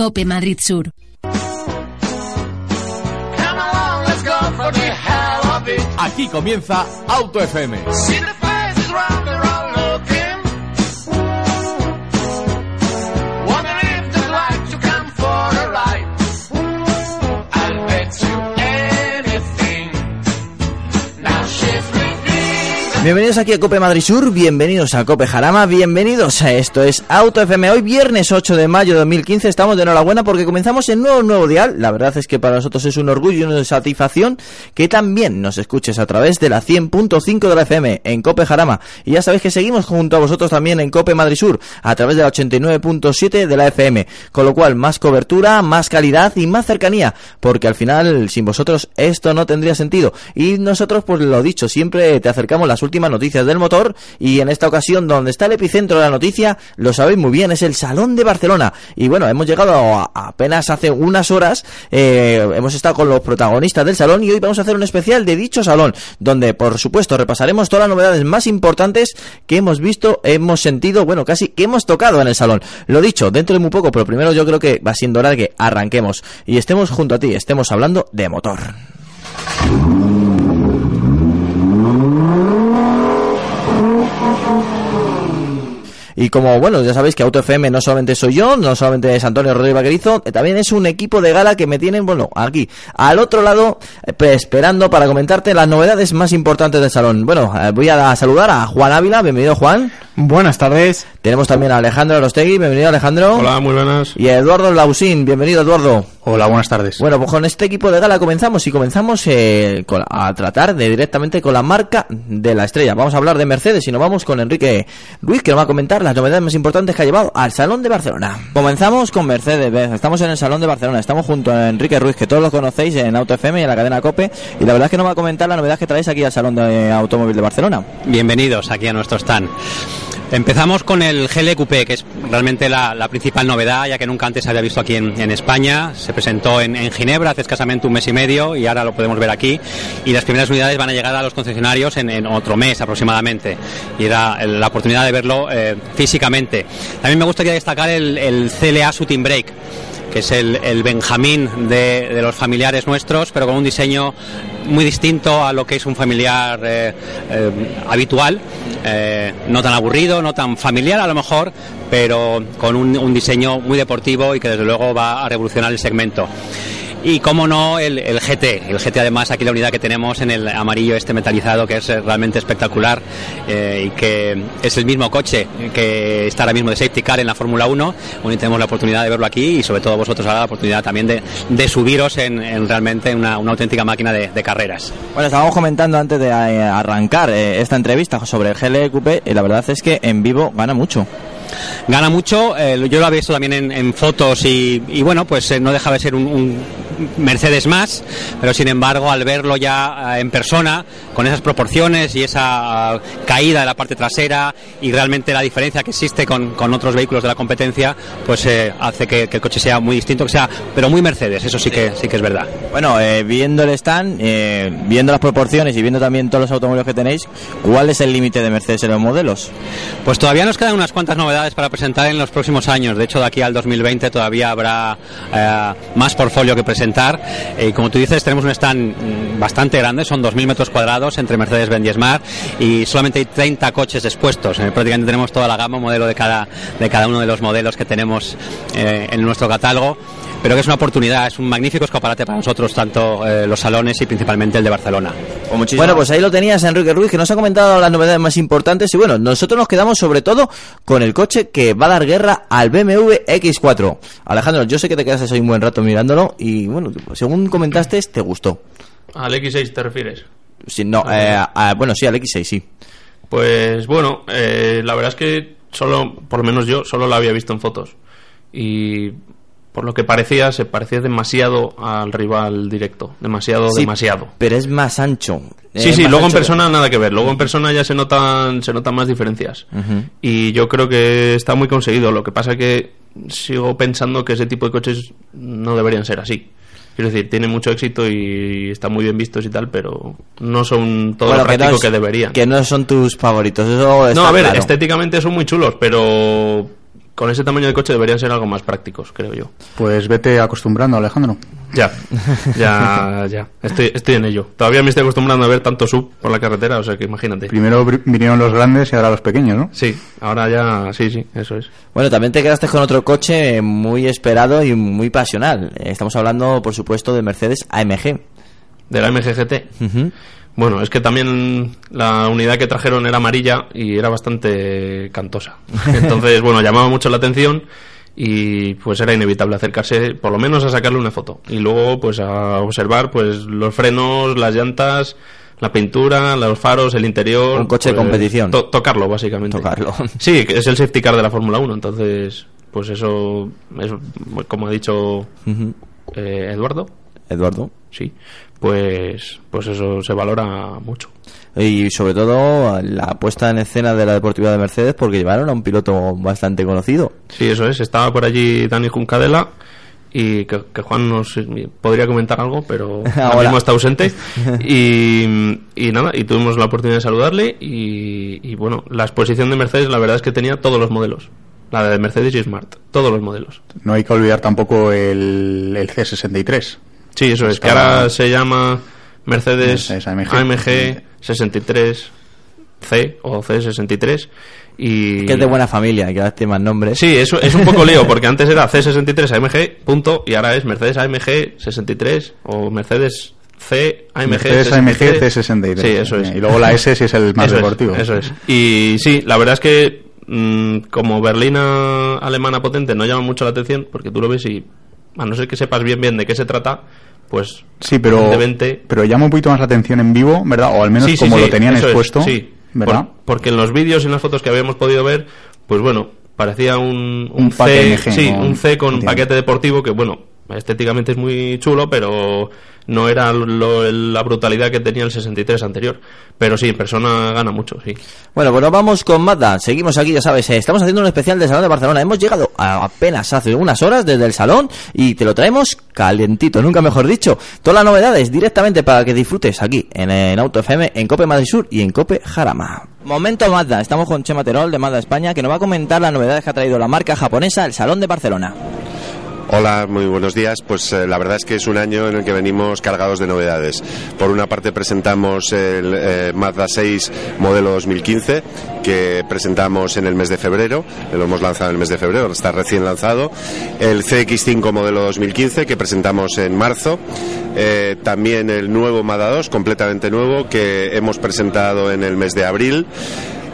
Cope Madrid Sur. Aquí comienza Auto FM. Bienvenidos aquí a Cope Madrid Sur, bienvenidos a Cope Jarama, bienvenidos a esto es Auto FM. Hoy viernes 8 de mayo de 2015 estamos de enhorabuena porque comenzamos el nuevo nuevo dial. La verdad es que para nosotros es un orgullo y una satisfacción que también nos escuches a través de la 100.5 de la FM en Cope Jarama. Y ya sabéis que seguimos junto a vosotros también en Cope Madrid Sur a través de la 89.7 de la FM. Con lo cual más cobertura, más calidad y más cercanía porque al final sin vosotros esto no tendría sentido. Y nosotros pues lo dicho, siempre te acercamos las últimas noticias del motor y en esta ocasión donde está el epicentro de la noticia, lo sabéis muy bien, es el Salón de Barcelona. Y bueno, hemos llegado a, apenas hace unas horas, eh, hemos estado con los protagonistas del salón y hoy vamos a hacer un especial de dicho salón, donde por supuesto repasaremos todas las novedades más importantes que hemos visto, hemos sentido, bueno, casi que hemos tocado en el salón. Lo dicho, dentro de muy poco, pero primero yo creo que va siendo hora que arranquemos y estemos junto a ti, estemos hablando de motor. Y como, bueno, ya sabéis que Auto FM no solamente soy yo, no solamente es Antonio Rodríguez Vaquerizo, eh, también es un equipo de gala que me tienen, bueno, aquí, al otro lado, eh, pues, esperando para comentarte las novedades más importantes del salón. Bueno, eh, voy a saludar a Juan Ávila, bienvenido Juan. Buenas tardes. Tenemos también a Alejandro Arostegui, bienvenido Alejandro. Hola, muy buenas. Y a Eduardo Lausín, bienvenido Eduardo. Hola, buenas tardes. Bueno, pues con este equipo de gala comenzamos y comenzamos eh, con- a tratar de directamente con la marca de la estrella. Vamos a hablar de Mercedes y nos vamos con Enrique Ruiz que nos va a comentar las novedades más importantes que ha llevado al Salón de Barcelona. Comenzamos con Mercedes, ¿ves? estamos en el Salón de Barcelona, estamos junto a Enrique Ruiz que todos lo conocéis en Auto FM y en la cadena COPE y la verdad es que nos va a comentar la novedad que traéis aquí al Salón de Automóvil de Barcelona. Bienvenidos aquí a nuestro stand. Empezamos con el GLQP, que es realmente la, principal novedad, ya que nunca antes se había visto aquí en, en España. Se presentó en, Ginebra hace escasamente un mes y medio y ahora lo podemos ver aquí. Y las primeras unidades van a llegar a los concesionarios en, otro mes aproximadamente. Y era la oportunidad de verlo eh, físicamente. También me gustaría destacar el, CLA Shooting Brake que es el, el Benjamín de, de los familiares nuestros, pero con un diseño muy distinto a lo que es un familiar eh, eh, habitual, eh, no tan aburrido, no tan familiar a lo mejor, pero con un, un diseño muy deportivo y que desde luego va a revolucionar el segmento. Y como no, el, el GT. El GT además, aquí la unidad que tenemos en el amarillo este metalizado, que es eh, realmente espectacular eh, y que es el mismo coche que está ahora mismo de safety car en la Fórmula 1. Hoy tenemos la oportunidad de verlo aquí y sobre todo vosotros ahora la oportunidad también de, de subiros en, en realmente una, una auténtica máquina de, de carreras. Bueno, estábamos comentando antes de eh, arrancar esta entrevista sobre el GLQP y la verdad es que en vivo gana mucho. Gana mucho, eh, yo lo había visto también en, en fotos y, y bueno, pues eh, no dejaba de ser un, un Mercedes más, pero sin embargo al verlo ya eh, en persona, con esas proporciones y esa ah, caída de la parte trasera y realmente la diferencia que existe con, con otros vehículos de la competencia, pues eh, hace que, que el coche sea muy distinto, que sea, pero muy Mercedes, eso sí que sí que es verdad. Bueno, eh, viendo el stand, eh, viendo las proporciones y viendo también todos los automóviles que tenéis, ¿cuál es el límite de Mercedes en los modelos? Pues todavía nos quedan unas cuantas novedades para presentar en los próximos años. De hecho, de aquí al 2020 todavía habrá eh, más portfolio que presentar. Y como tú dices, tenemos un stand mm, bastante grande, son 2.000 metros cuadrados entre Mercedes-Benz y Smart y solamente hay 30 coches expuestos. Eh, prácticamente tenemos toda la gama, modelo de cada, de cada uno de los modelos que tenemos eh, en nuestro catálogo. Pero que es una oportunidad, es un magnífico escaparate para nosotros, tanto eh, los salones y principalmente el de Barcelona. Bueno, pues ahí lo tenías, Enrique Ruiz, que nos ha comentado las novedades más importantes. Y bueno, nosotros nos quedamos sobre todo con el coche que va a dar guerra al BMW X4. Alejandro, yo sé que te quedaste ahí un buen rato mirándolo y bueno, según comentaste, te gustó. ¿Al X6 te refieres? Sí, no, eh, a- bueno, sí, al X6, sí. Pues bueno, eh, la verdad es que solo, por lo menos yo, solo la había visto en fotos. Y por lo que parecía, se parecía demasiado al rival directo. Demasiado, Sí, demasiado. Pero es más ancho. Sí, Es sí, luego en que- persona nada que ver. Luego en persona ya se notan, se notan más diferencias. Y yo creo que está muy conseguido. Lo que pasa que sigo pensando que ese tipo de coches no deberían ser así. Quiero decir, tiene mucho éxito y están muy bien vistos y tal, pero no son todo Bueno, lo que no práctico es- que deberían. Que no son tus favoritos. Eso está No, a ver, claro. estéticamente son muy chulos, pero con ese tamaño de coche deberían ser algo más prácticos, creo yo. Pues vete acostumbrando, Alejandro. Ya, ya, ya. Estoy, estoy en ello. Todavía me estoy acostumbrando a ver tanto sub por la carretera, o sea que imagínate. Primero vinieron los grandes y ahora los pequeños, ¿no? Sí, ahora ya, sí, sí, eso es. Bueno, también te quedaste con otro coche muy esperado y muy pasional. Estamos hablando, por supuesto, de Mercedes AMG. De la MGGT. Ujú. Bueno, es que también la unidad que trajeron era amarilla y era bastante cantosa. Entonces, bueno, llamaba mucho la atención y pues era inevitable acercarse, por lo menos a sacarle una foto. Y luego, pues a observar pues los frenos, las llantas, la pintura, los faros, el interior. Un coche de pues, competición. to- tocarlo, básicamente. Tocarlo. Sí, que es el safety car de la Fórmula 1, entonces, pues eso es, como ha dicho eh, Eduardo, Eduardo. sí, pues, pues eso se valora mucho. Y sobre todo la puesta en escena de la deportividad de Mercedes porque llevaron a un piloto bastante conocido. Sí, eso es. Estaba por allí Dani Juncadela y que, que Juan nos podría comentar algo, pero ahora mismo está ausente. Y, y nada, y tuvimos la oportunidad de saludarle y, y bueno, la exposición de Mercedes la verdad es que tenía todos los modelos. La de Mercedes y Smart, todos los modelos. No hay que olvidar tampoco el, el C63. Sí, eso es, que ahora se llama Mercedes Mercedes AMG. AMG 63C o C63 y... Que es de buena familia, hay que darte más nombres. Sí, eso es un poco lío, porque antes era C63 AMG, punto, y ahora es Mercedes AMG 63 o Mercedes C AMG Mercedes 63. AMG C63. Sí, eso es. Y luego la S si es el más Eso es, deportivo. eso es. Y sí, la verdad es que mm, como berlina alemana potente no llama mucho la atención, porque tú lo ves y a no ser que sepas bien bien de qué se trata, pues Sí, pero, evidentemente pero llama un poquito más la atención en vivo, ¿verdad? O al menos Sí, sí, como sí, lo tenían es, expuesto, sí. ¿verdad? Por- porque en los vídeos y en las fotos que habíamos podido ver, pues bueno, parecía un, Un C, sí, un C con Entiendo. paquete deportivo que bueno, estéticamente es muy chulo, pero no era lo- la brutalidad que tenía el 63 anterior. Pero sí, persona gana mucho, sí. Bueno, pues vamos con Mazda. Seguimos aquí, ya sabes, eh, estamos haciendo un especial del Salón de Barcelona. Hemos llegado a- apenas hace unas horas desde el salón y te lo traemos calentito, nunca mejor dicho. Todas las novedades directamente para que disfrutes aquí en, en Auto FM, en Cope Madrid Sur y en Cope Jarama. Momento Mazda, estamos con Chema Terol de Mazda España que nos va a comentar las novedades que ha traído la marca japonesa al Salón de Barcelona. Hola, muy buenos días. Pues eh, la verdad es que es un año en el que venimos cargados de novedades. Por una parte presentamos el eh, Mazda 6 modelo 2015 que presentamos en el mes de febrero, lo hemos lanzado en el mes de febrero, está recién lanzado. El CX5 modelo 2015 que presentamos en marzo. Eh, también el nuevo Mazda 2, completamente nuevo, que hemos presentado en el mes de abril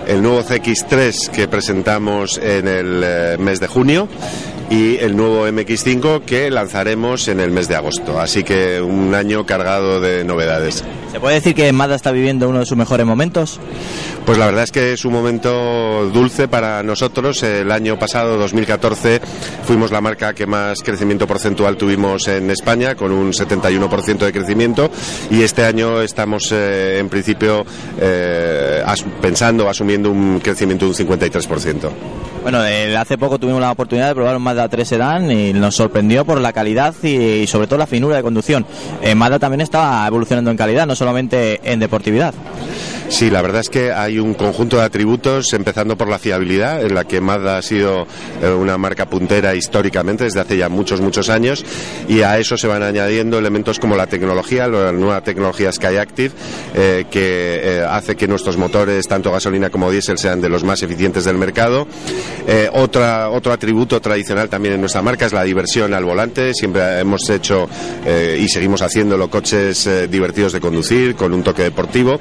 el nuevo CX3 que presentamos en el eh, mes de junio y el nuevo MX5 que lanzaremos en el mes de agosto. Así que un año cargado de novedades. ¿Se puede decir que Mazda está viviendo uno de sus mejores momentos? Pues la verdad es que es un momento dulce para nosotros. El año pasado, 2014, fuimos la marca que más crecimiento porcentual tuvimos en España, con un 71% de crecimiento. Y este año estamos, eh, en principio, eh, as- pensando, asumiendo un crecimiento de un 53%. Bueno, eh, hace poco tuvimos la oportunidad de probar un Mazda 3 Sedan y nos sorprendió por la calidad y, y sobre todo la finura de conducción. Eh, Mazda también está evolucionando en calidad, no solamente en deportividad. Sí, la verdad es que hay un conjunto de atributos, empezando por la fiabilidad, en la que Mazda ha sido eh, una marca puntera históricamente desde hace ya muchos, muchos años, y a eso se van añadiendo elementos como la tecnología, la nueva tecnología Skyactiv, eh, que eh, hace que nuestros motores, tanto gasolina como diésel, sean de los más eficientes del mercado. Eh, otra, otro atributo tradicional también en nuestra marca es la diversión al volante. Siempre hemos hecho eh, y seguimos haciéndolo coches eh, divertidos de conducir, con un toque deportivo.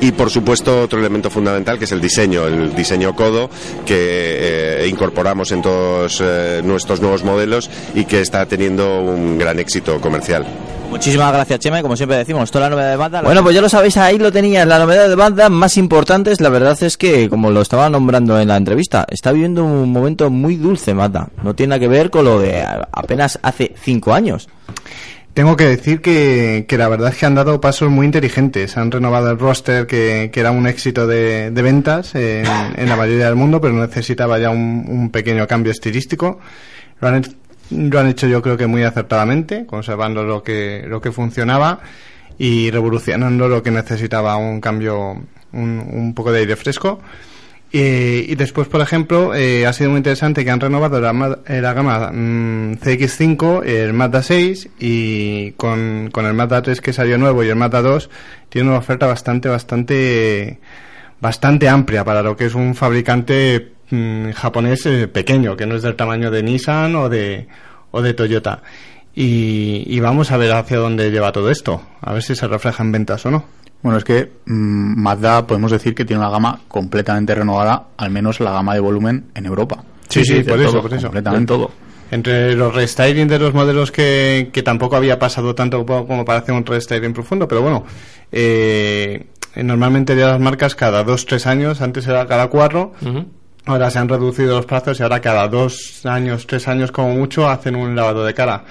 Y por supuesto otro elemento fundamental que es el diseño, el diseño codo que eh, incorporamos en todos eh, nuestros nuevos modelos y que está teniendo un gran éxito comercial. Muchísimas gracias, Chema, y como siempre decimos, toda la novedad de Mazda. Bueno, pues ya lo sabéis, ahí lo tenías, la novedad de Mazda más importantes, la verdad es que, como lo estaba nombrando en la entrevista, está viviendo un momento muy dulce Mazda. No tiene nada que ver con lo de apenas hace cinco años. Tengo que decir que, la verdad es que han dado pasos muy inteligentes. Han renovado el roster que, era un éxito de, ventas en, la mayoría del mundo, pero necesitaba ya un, pequeño cambio estilístico. Lo han, lo han hecho yo creo que muy acertadamente, conservando lo que, lo que funcionaba y revolucionando lo que necesitaba un cambio, un, un poco de aire fresco. Y, después, por ejemplo, eh, ha sido muy interesante que han renovado la, eh, la gama mm, CX5, el Mazda 6 y con, el Mazda 3 que salió nuevo y el Mazda 2 tiene una oferta bastante, bastante, bastante amplia para lo que es un fabricante mm, japonés eh, pequeño, que no es del tamaño de Nissan o de, o de Toyota. Y, y vamos a ver hacia dónde lleva todo esto, a ver si se refleja en ventas o no. Bueno, es que mm, Mazda podemos decir que tiene una gama completamente renovada, al menos la gama de volumen en Europa. Sí, sí, por eso, por eso. completamente. Todo. Entre los restyling de los modelos que, que tampoco había pasado tanto como para hacer un restyling profundo, pero bueno, eh, normalmente ya las marcas cada dos, tres años, antes era cada cuatro, ahora se han reducido los plazos y ahora cada dos años, tres años como mucho hacen un lavado de cara.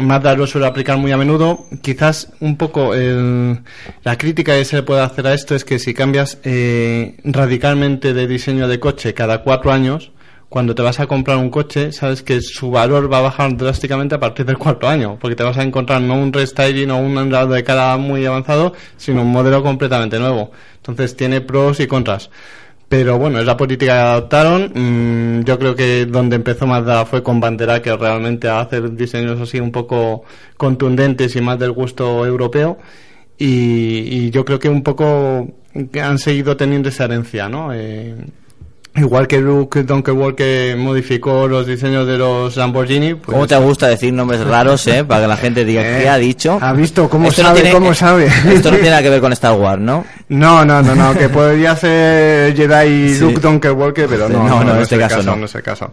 Mazda lo suele aplicar muy a menudo. Quizás un poco el- la crítica que se le puede hacer a esto es que si cambias eh, radicalmente de diseño de coche cada cuatro años, cuando te vas a comprar un coche, sabes que su valor va a bajar drásticamente a partir del cuarto año, porque te vas a encontrar no un restyling o un lavado de cara muy avanzado, sino un modelo completamente nuevo. Entonces tiene pros y contras. Pero bueno, es la política que adoptaron. Mm, yo creo que donde empezó Mazda fue con Bandera, que realmente a hacer diseños así un poco contundentes y más del gusto europeo. Y, y yo creo que un poco han seguido teniendo esa herencia, ¿no? Eh, igual que Luke Donkeyworth que modificó los diseños de los Lamborghini. Pues, ¿Cómo te gusta decir nombres raros, eh? Para que la gente diga, Eh, ¿qué ha dicho? ¿ha visto cómo Esto sabe, cómo sabe? Esto no tiene nada que ver con Star Wars, ¿no? No, no, no, no, que podría ser Jedi Sí. Luke Donkeyworker, pero no, No, no, en es este caso no. no es el caso.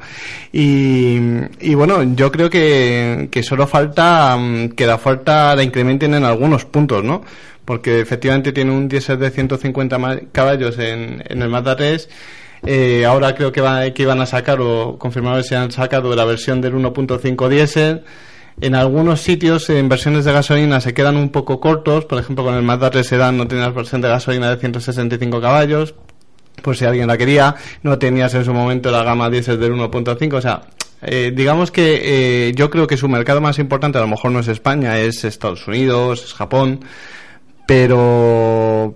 Y, y bueno, yo creo que, que solo falta mm, que la falta la incrementen en algunos puntos, ¿no? Porque efectivamente tiene un diésel de 150 ma- caballos en, en el Mazda 3. Eh, ahora creo que, va, que iban a sacar o confirmar si han sacado la versión del 1.5 diésel. En algunos sitios, en versiones de gasolina, se quedan un poco cortos. Por ejemplo, con el Mazda 3 Sedan no tenías versión de gasolina de 165 caballos. Por si alguien la quería. No tenías en su momento la gama diésel del 1.5. O sea, eh, digamos que eh, yo creo que su mercado más importante a lo mejor no es España, es Estados Unidos, es Japón. Pero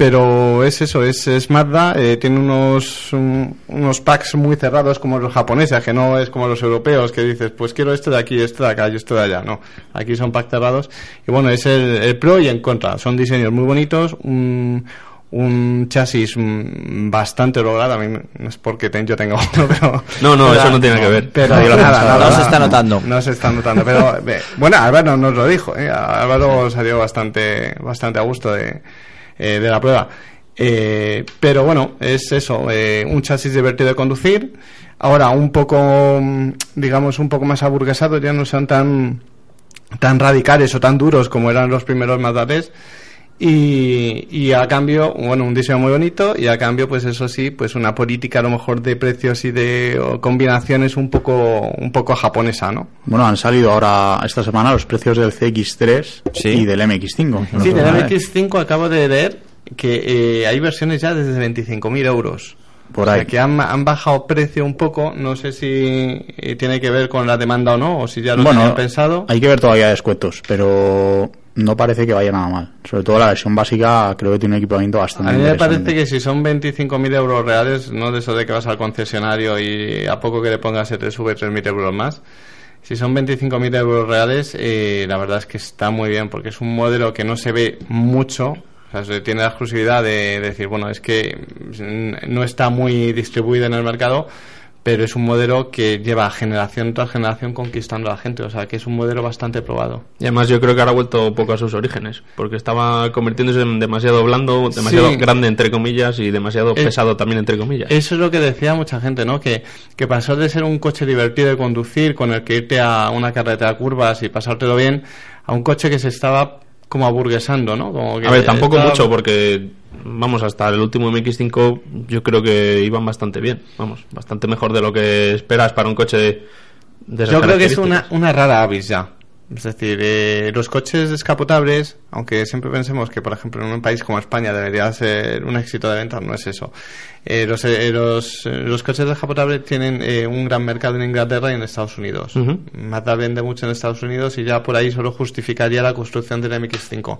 pero es eso, es, es Mazda, eh, tiene unos, un- unos packs muy cerrados como los japoneses, que no es como los europeos, que dices, pues quiero esto de aquí, esto de acá y esto de allá, no, aquí son packs cerrados, y bueno, es el, el pro y en contra, son diseños muy bonitos, un, un chasis mm, bastante logrado, a mí no es porque ten- yo tenga uno, pero... No, no, pero- eso no tiene que ver. Pero nada, nada, No se está notando. No se está notando, pero ve, bueno, Álvaro nos lo dijo, ¿eh? Álvaro salió bastante, bastante a gusto de, eh, de la prueba. Eh, pero bueno, es eso, eh, un chasis divertido de conducir. Ahora un poco, mm, digamos, un poco más aburguesados, ya no son tan, tan radicales o tan duros como eran los primeros Mazda 3. Y, y a cambio, bueno, un diseño muy bonito y a cambio, pues eso sí, pues una política a lo mejor de precios y de combinaciones un poco, un poco japonesa, ¿no? Bueno, han salido ahora esta semana los precios del CX3 Sí. y del MX5. que no Sí, del ¿eh? MX5 acabo de leer que eh, hay versiones ya desde 25.000 euros. Por O sea, ahí. que han, han bajado precio un poco, no sé si eh, tiene que ver con la demanda o no, o si ya lo Bueno, tenían pensado. hay que ver todavía descuentos, pero no parece que vaya nada mal. Sobre todo la versión básica creo que tiene un equipamiento bastante A mí me parece que si son 25.000 euros reales, no de eso de que vas al concesionario y a poco que le pongas se te sube 3.000 euros más. Si son 25.000 euros reales, eh, la verdad es que está muy bien, porque es un modelo que no se ve mucho. O sea, se tiene la exclusividad de, decir, bueno, es que no está muy distribuido en el mercado, pero es un modelo que lleva generación tras generación conquistando a la gente. O sea, que es un modelo bastante probado. Y además yo creo que ahora ha vuelto un poco a sus orígenes, porque estaba convirtiéndose en demasiado blando, demasiado Sí. grande entre comillas y demasiado pesado también entre comillas. Eso es lo que decía mucha gente, ¿no? Que, que pasó de ser un coche divertido de conducir, con el que irte a una carretera de curvas y pasártelo bien, a un coche que se estaba como aburguesando, ¿no? Como que A ver, tampoco estaba- mucho, porque vamos, hasta el último MX5 yo creo que iban bastante bien, vamos, bastante mejor de lo que esperas para un coche de, de esas Yo creo que es una, una rara avis ya. Es decir, eh, los coches descapotables, aunque siempre pensemos que, por ejemplo, en un país como España debería ser un éxito de ventas, no es eso. Eh, los, eh, los, eh, los coches descapotables tienen un gran mercado en Inglaterra y en Estados Unidos. Ujú. Mazda vende mucho en Estados Unidos y ya por ahí solo justificaría la construcción del MX5.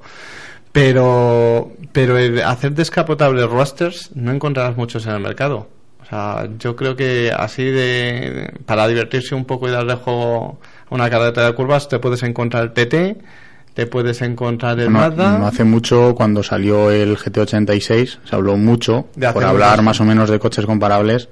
Pero, pero el hacer descapotables rosters no encontrarás muchos en el mercado. O sea, yo creo que así de, para divertirse un poco y darle juego una carreta de curvas, te puedes encontrar el TT, te puedes encontrar el Mazda. no hace mucho, cuando salió el GT86, se habló mucho, De por hablar unos- más o menos de coches comparables,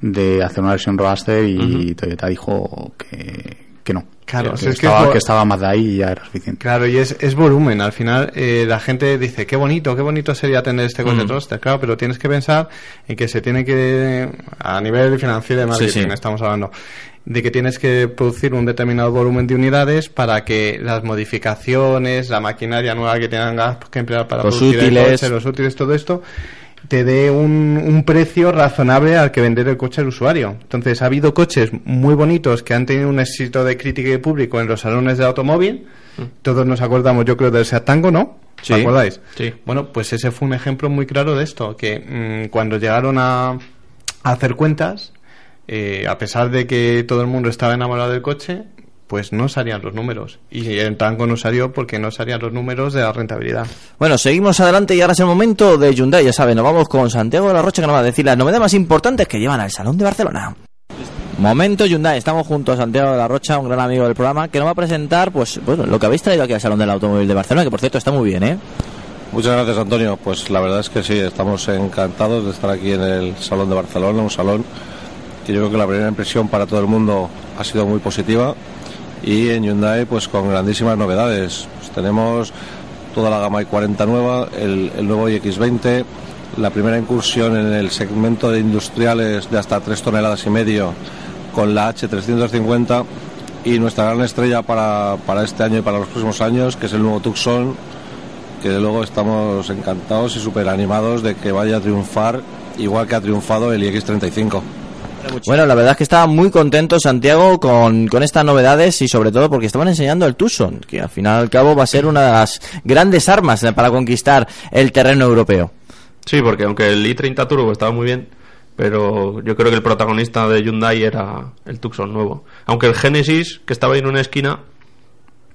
de hacer una versión Roadster y Toyota dijo que, que no. Claro, que, si es que estaba, es- que estaba Mazda ahí y ya era suficiente. Claro, y es, es volumen. Al final, eh, la gente dice, qué bonito, qué bonito sería tener este coche Mm. Claro, pero tienes que pensar en que se tiene que, a nivel financiero de marketing, Sí, sí. estamos hablando, de que tienes que producir un determinado volumen de unidades para que las modificaciones, la maquinaria nueva que tengas que emplear para Los producir útiles. el coche, los útiles, todo esto, te dé un, un precio razonable al que vender el coche al usuario. Entonces, ha habido coches muy bonitos que han tenido un éxito de crítica y público en los salones de automóvil. Todos nos acordamos, yo creo, del Seat Tango, ¿no? Sí. ¿Os acordáis? Sí. Bueno, pues ese fue un ejemplo muy claro de esto, que mm, cuando llegaron a, a hacer cuentas, eh, a pesar de que todo el mundo estaba enamorado del coche, pues no salían los números. Y el Tango no salió porque no salían los números de la rentabilidad. Bueno, seguimos adelante y ahora es el momento de Hyundai, ya saben, nos vamos con Santiago de la Rocha que nos va a decir las novedades más importantes que llevan al Salón de Barcelona. Momento Hyundai, estamos junto a Santiago de la Rocha, un gran amigo del programa, que nos va a presentar, pues, bueno, lo que habéis traído aquí al Salón del Automóvil de Barcelona, que por cierto está muy bien, ¿eh? Muchas gracias, Antonio. Pues la verdad es que sí, estamos encantados de estar aquí en el Salón de Barcelona, un salón yo creo que la primera impresión para todo el mundo ha sido muy positiva y en Hyundai pues con grandísimas novedades. Pues tenemos toda la gama i40 nueva, el, nuevo iX20, la primera incursión en el segmento de industriales de hasta 3 toneladas y medio con la H350 y nuestra gran estrella para, para este año y para los próximos años, que es el nuevo Tucson, que de luego estamos encantados y súper animados de que vaya a triunfar igual que ha triunfado el iX35. Bueno, la verdad es que estaba muy contento Santiago con, con estas novedades y sobre todo porque estaban enseñando el Tucson, que al final y al cabo va a ser una de las grandes armas para conquistar el terreno europeo. Sí, porque aunque el i30 Turbo estaba muy bien, pero yo creo que el protagonista de Hyundai era el Tucson nuevo. Aunque el Genesis, que estaba ahí en una esquina,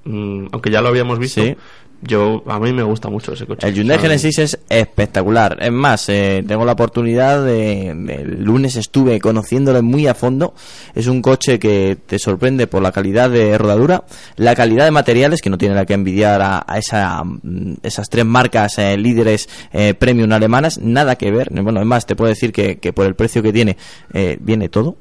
mm, aunque ya lo habíamos visto, Sí. Yo a mí me gusta mucho ese coche. El Hyundai O sea, Genesis es espectacular. Es más, eh, tengo la oportunidad de, El lunes estuve conociéndolo muy a fondo. Es un coche que te sorprende por la calidad de rodadura, la calidad de materiales, que no tiene la que envidiar a, a esa, mm, esas tres marcas eh, líderes eh, premium alemanas. Nada que ver. Bueno, es más, te puedo decir que, que por el precio que tiene, eh, viene todo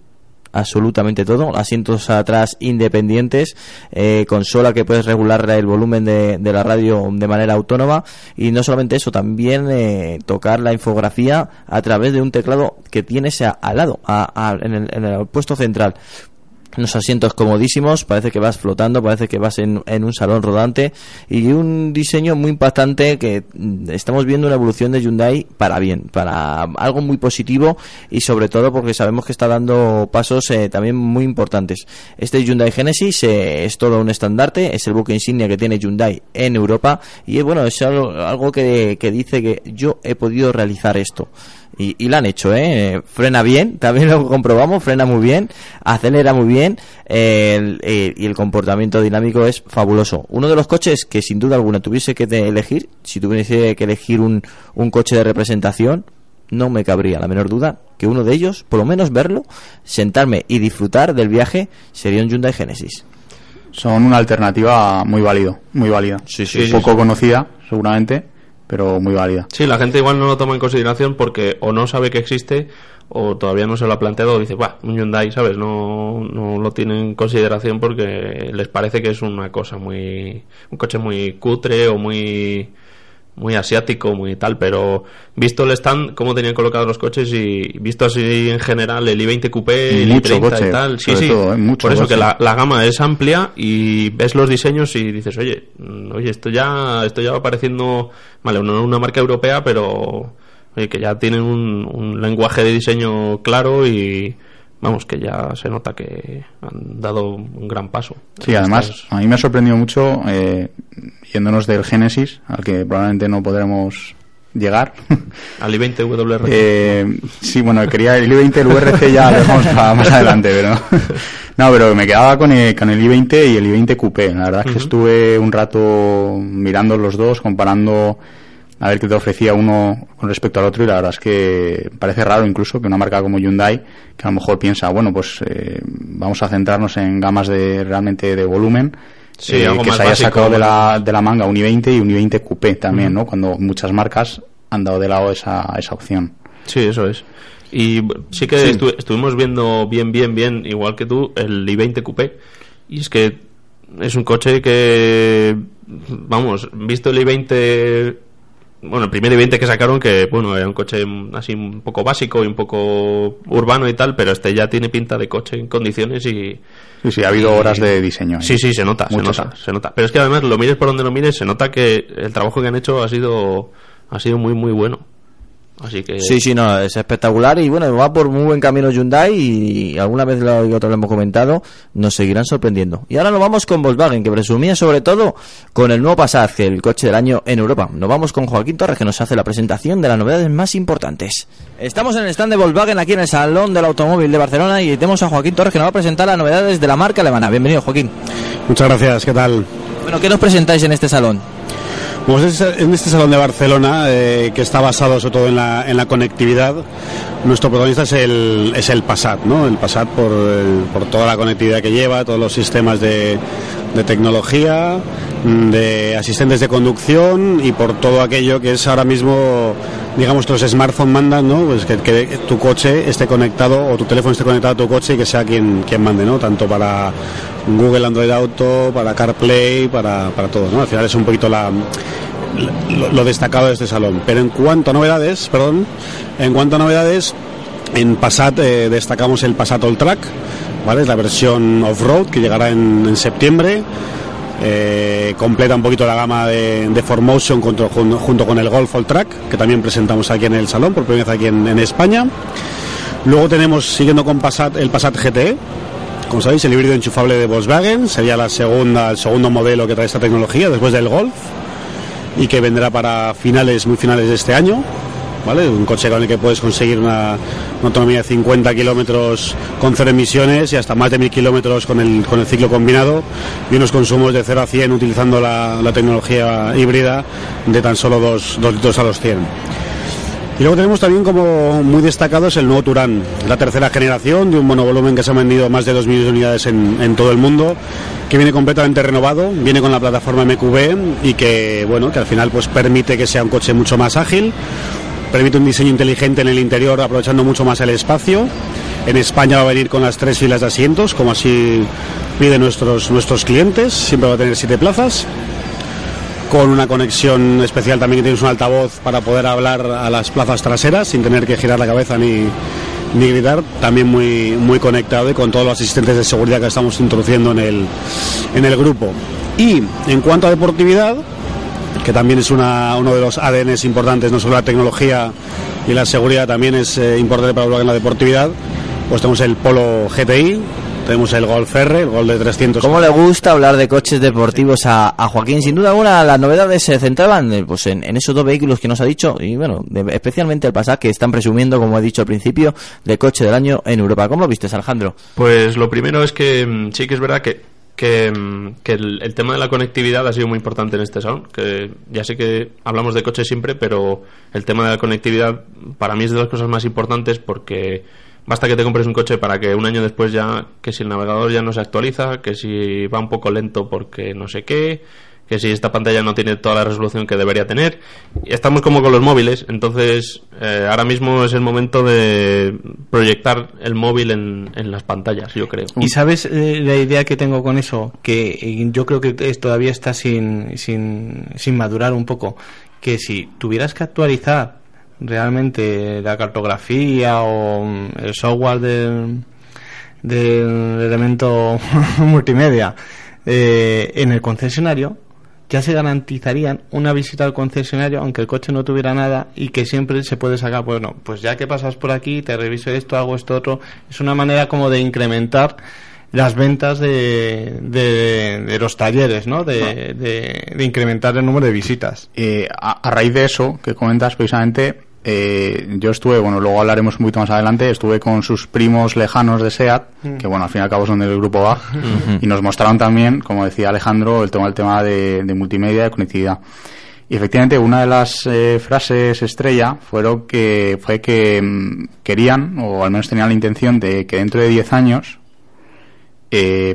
absolutamente todo, asientos atrás independientes, eh, consola que puedes regular el volumen de, la radio de manera autónoma y no solamente eso, también eh, tocar la infografía a través de un teclado que tienes a- al lado, a- a- en, el, en el puesto central. Unos asientos comodísimos, parece que vas flotando, parece que vas en, en un salón rodante y un diseño muy impactante que mm, estamos viendo una evolución de Hyundai para bien, para algo muy positivo y sobre todo porque sabemos que está dando pasos eh, también muy importantes. Este Hyundai Genesis eh, es todo un estandarte, es el buque insignia que tiene Hyundai en Europa y eh, bueno, es algo, algo que, que dice que yo he podido realizar esto. Y, y lo han hecho, ¿eh? Frena bien, también lo comprobamos, frena muy bien, acelera muy bien eh, el- eh, y el comportamiento dinámico es fabuloso. Uno de los coches que sin duda alguna tuviese que elegir, si tuviese que elegir un, un coche de representación, no me cabría la menor duda que uno de ellos, por lo menos verlo, sentarme y disfrutar del viaje, sería un Hyundai Genesis. Son una alternativa muy válido, muy válida. Sí, sí, sí, Poco conocida, seguramente, pero muy válida. Sí, la gente igual no lo toma en consideración porque o no sabe que existe o todavía no se lo ha planteado o dice, va, un Hyundai, ¿sabes? No, no lo tienen en consideración porque les parece que es una cosa muy... un coche muy cutre o muy muy asiático, muy tal, pero visto el stand, cómo tenían colocados los coches y visto así en general el i20 Coupé, el Mucho i30 coche, y tal, sí, sí, todo, ¿eh? Mucho por eso coche. que la, la gama es amplia y ves los diseños y dices, oye, mm, oye, esto ya, esto ya va pareciendo, vale, una, una marca europea, pero oye, que ya tienen un, un lenguaje de diseño claro y vamos, que ya se nota que han dado un gran paso. Sí, además, a mí me ha sorprendido mucho, eh, yéndonos del Génesis, al que probablemente no podremos llegar. Al i20 WRC. Eh, sí, bueno, quería el i20, el WRC ya lo dejamos para más adelante, pero no, pero me quedaba con el, con el i20 y el i20 Coupé. La verdad es que estuve un rato mirando los dos, comparando a ver qué te ofrecía uno con respecto al otro y la verdad es que parece raro incluso que una marca como Hyundai que a lo mejor piensa bueno pues eh, vamos a centrarnos en gamas de realmente de volumen Sí, eh, que se haya sacado de la, de la manga un i20 y un i20 coupé también no cuando muchas marcas han dado de lado esa, esa opción Sí, eso es. Y sí que Sí. estu- estuvimos viendo bien, bien, bien, igual que tú, el i20 Coupé. Y es que es un coche que, vamos, visto el i20, bueno, el primer i20 que sacaron, que, bueno, era un coche así un poco básico y un poco urbano y tal, pero este ya tiene pinta de coche en condiciones y... sí sí ha habido horas de diseño ahí. Sí, sí, se nota, se Muchas nota, horas. se nota. Pero es que además, lo mires por donde lo mires, se nota que el trabajo que han hecho ha sido, ha sido muy, muy bueno. Así que... Sí, sí, no, es espectacular y bueno, va por muy buen camino Hyundai y alguna vez lo, y otra lo hemos comentado, nos seguirán sorprendiendo. Y ahora nos vamos con Volkswagen, que presumía sobre todo con el nuevo Passat, el coche del año en Europa. Nos vamos con Joaquín Torres, que nos hace la presentación de las novedades más importantes. Estamos en el stand de Volkswagen aquí en el Salón del Automóvil de Barcelona y tenemos a Joaquín Torres que nos va a presentar las novedades de la marca alemana. Bienvenido, Joaquín. Muchas gracias, ¿qué tal? Bueno, ¿qué nos presentáis en este salón? Pues es- en este salón de Barcelona, eh, que está basado sobre todo en la, en la conectividad, nuestro protagonista es el, es el Passat, ¿no? El Passat por, eh, por toda la conectividad que lleva, todos los sistemas de, de tecnología, mm, de asistentes de conducción y por todo aquello que es ahora mismo, digamos, los smartphones mandan, ¿no? Pues que, tu coche esté conectado o tu teléfono esté conectado a tu coche y que sea quien, quien mande, ¿no? Tanto para Google Android Auto, para CarPlay, para, para todo, ¿no? Al final es un poquito la, lo destacado de este salón. Pero en cuanto a novedades, perdón, en cuanto a novedades, en Passat eh, destacamos el Passat All Track, ¿vale? Es la versión off-road que llegará en, septiembre. Eh, completa un poquito la gama de, de Formotion junto, con el Golf All Track, que también presentamos aquí en el salón, por primera vez aquí en, en España. Luego tenemos, siguiendo con Passat, el Passat GTE, como sabéis, el híbrido enchufable de Volkswagen, sería la segunda, el segundo modelo que trae esta tecnología después del Golf y que vendrá para finales, muy finales de este año. Un coche con el que puedes conseguir una, autonomía de 50 kilómetros con cero emisiones y hasta más de 1000 kilómetros con el, con el ciclo combinado y unos consumos de 0 a 100 utilizando la, tecnología híbrida de tan solo 2 litros a los 100. Y luego tenemos también como muy destacados el nuevo Turán, la tercera generación de un monovolumen que se ha vendido más de 2 millones de unidades en, en todo el mundo, que viene completamente renovado, viene con la plataforma MQB y que bueno, que al final pues permite que sea un coche mucho más ágil, permite un diseño inteligente en el interior aprovechando mucho más el espacio. En España va a venir con las tres filas de asientos, como así piden nuestros, nuestros clientes, siempre va a tener siete plazas con una conexión especial también que tienes un altavoz para poder hablar a las plazas traseras sin tener que girar la cabeza ni, ni gritar, también muy, muy conectado y con todos los asistentes de seguridad que estamos introduciendo en el, en el grupo. Y en cuanto a deportividad, que también es una, uno de los ADNs importantes, no solo la tecnología y la seguridad, también es eh, importante para Volkswagen la deportividad, pues tenemos el Polo GTI, tenemos el Golf R, el Golf de 300. ¿Cómo le gusta hablar de coches deportivos a, a Joaquín? Sin duda alguna, las novedades se centraban eh, pues, en, en esos dos vehículos que nos ha dicho, y bueno, de- especialmente el Passat, que están presumiendo, como he dicho al principio, de coche del año en Europa. ¿Cómo lo viste, Alejandro? Pues lo primero es que mm, sí que es verdad que, que, mm, que el, tema de la conectividad ha sido muy importante en este salón. Que ya sé que hablamos de coches siempre, pero el tema de la conectividad para mí es de las cosas más importantes porque basta que te compres un coche para que un año después ya, que si el navegador ya no se actualiza, que si va un poco lento porque no sé qué, que si esta pantalla no tiene toda la resolución que debería tener. Estamos como con los móviles, entonces eh, ahora mismo es el momento de proyectar el móvil en, en las pantallas, yo creo. Y sabes eh, la idea que tengo con eso, que eh, yo creo que todavía está sin, sin, sin madurar un poco, que si tuvieras que actualizar realmente la cartografía o mm, el software del, del elemento multimedia eh, en el concesionario, ya se garantizarían una visita al concesionario aunque el coche no tuviera nada y que siempre se puede sacar, bueno, pues ya que pasas por aquí, te reviso esto, hago esto otro, es una manera como de incrementar las ventas de, de, los talleres, ¿no? De, de, incrementar el número de visitas. Eh, a, raíz de eso que comentas precisamente, eh, yo estuve, bueno, luego hablaremos un poquito más adelante, estuve con sus primos lejanos de SEAT, mm. que bueno, al fin y al cabo son del grupo A, y nos mostraron también, como decía Alejandro, el tema, el tema de, multimedia y de conectividad. Y efectivamente, una de las eh, frases estrella fueron que, fue que mm, querían, o al menos tenían la intención de que dentro de 10 años, eh,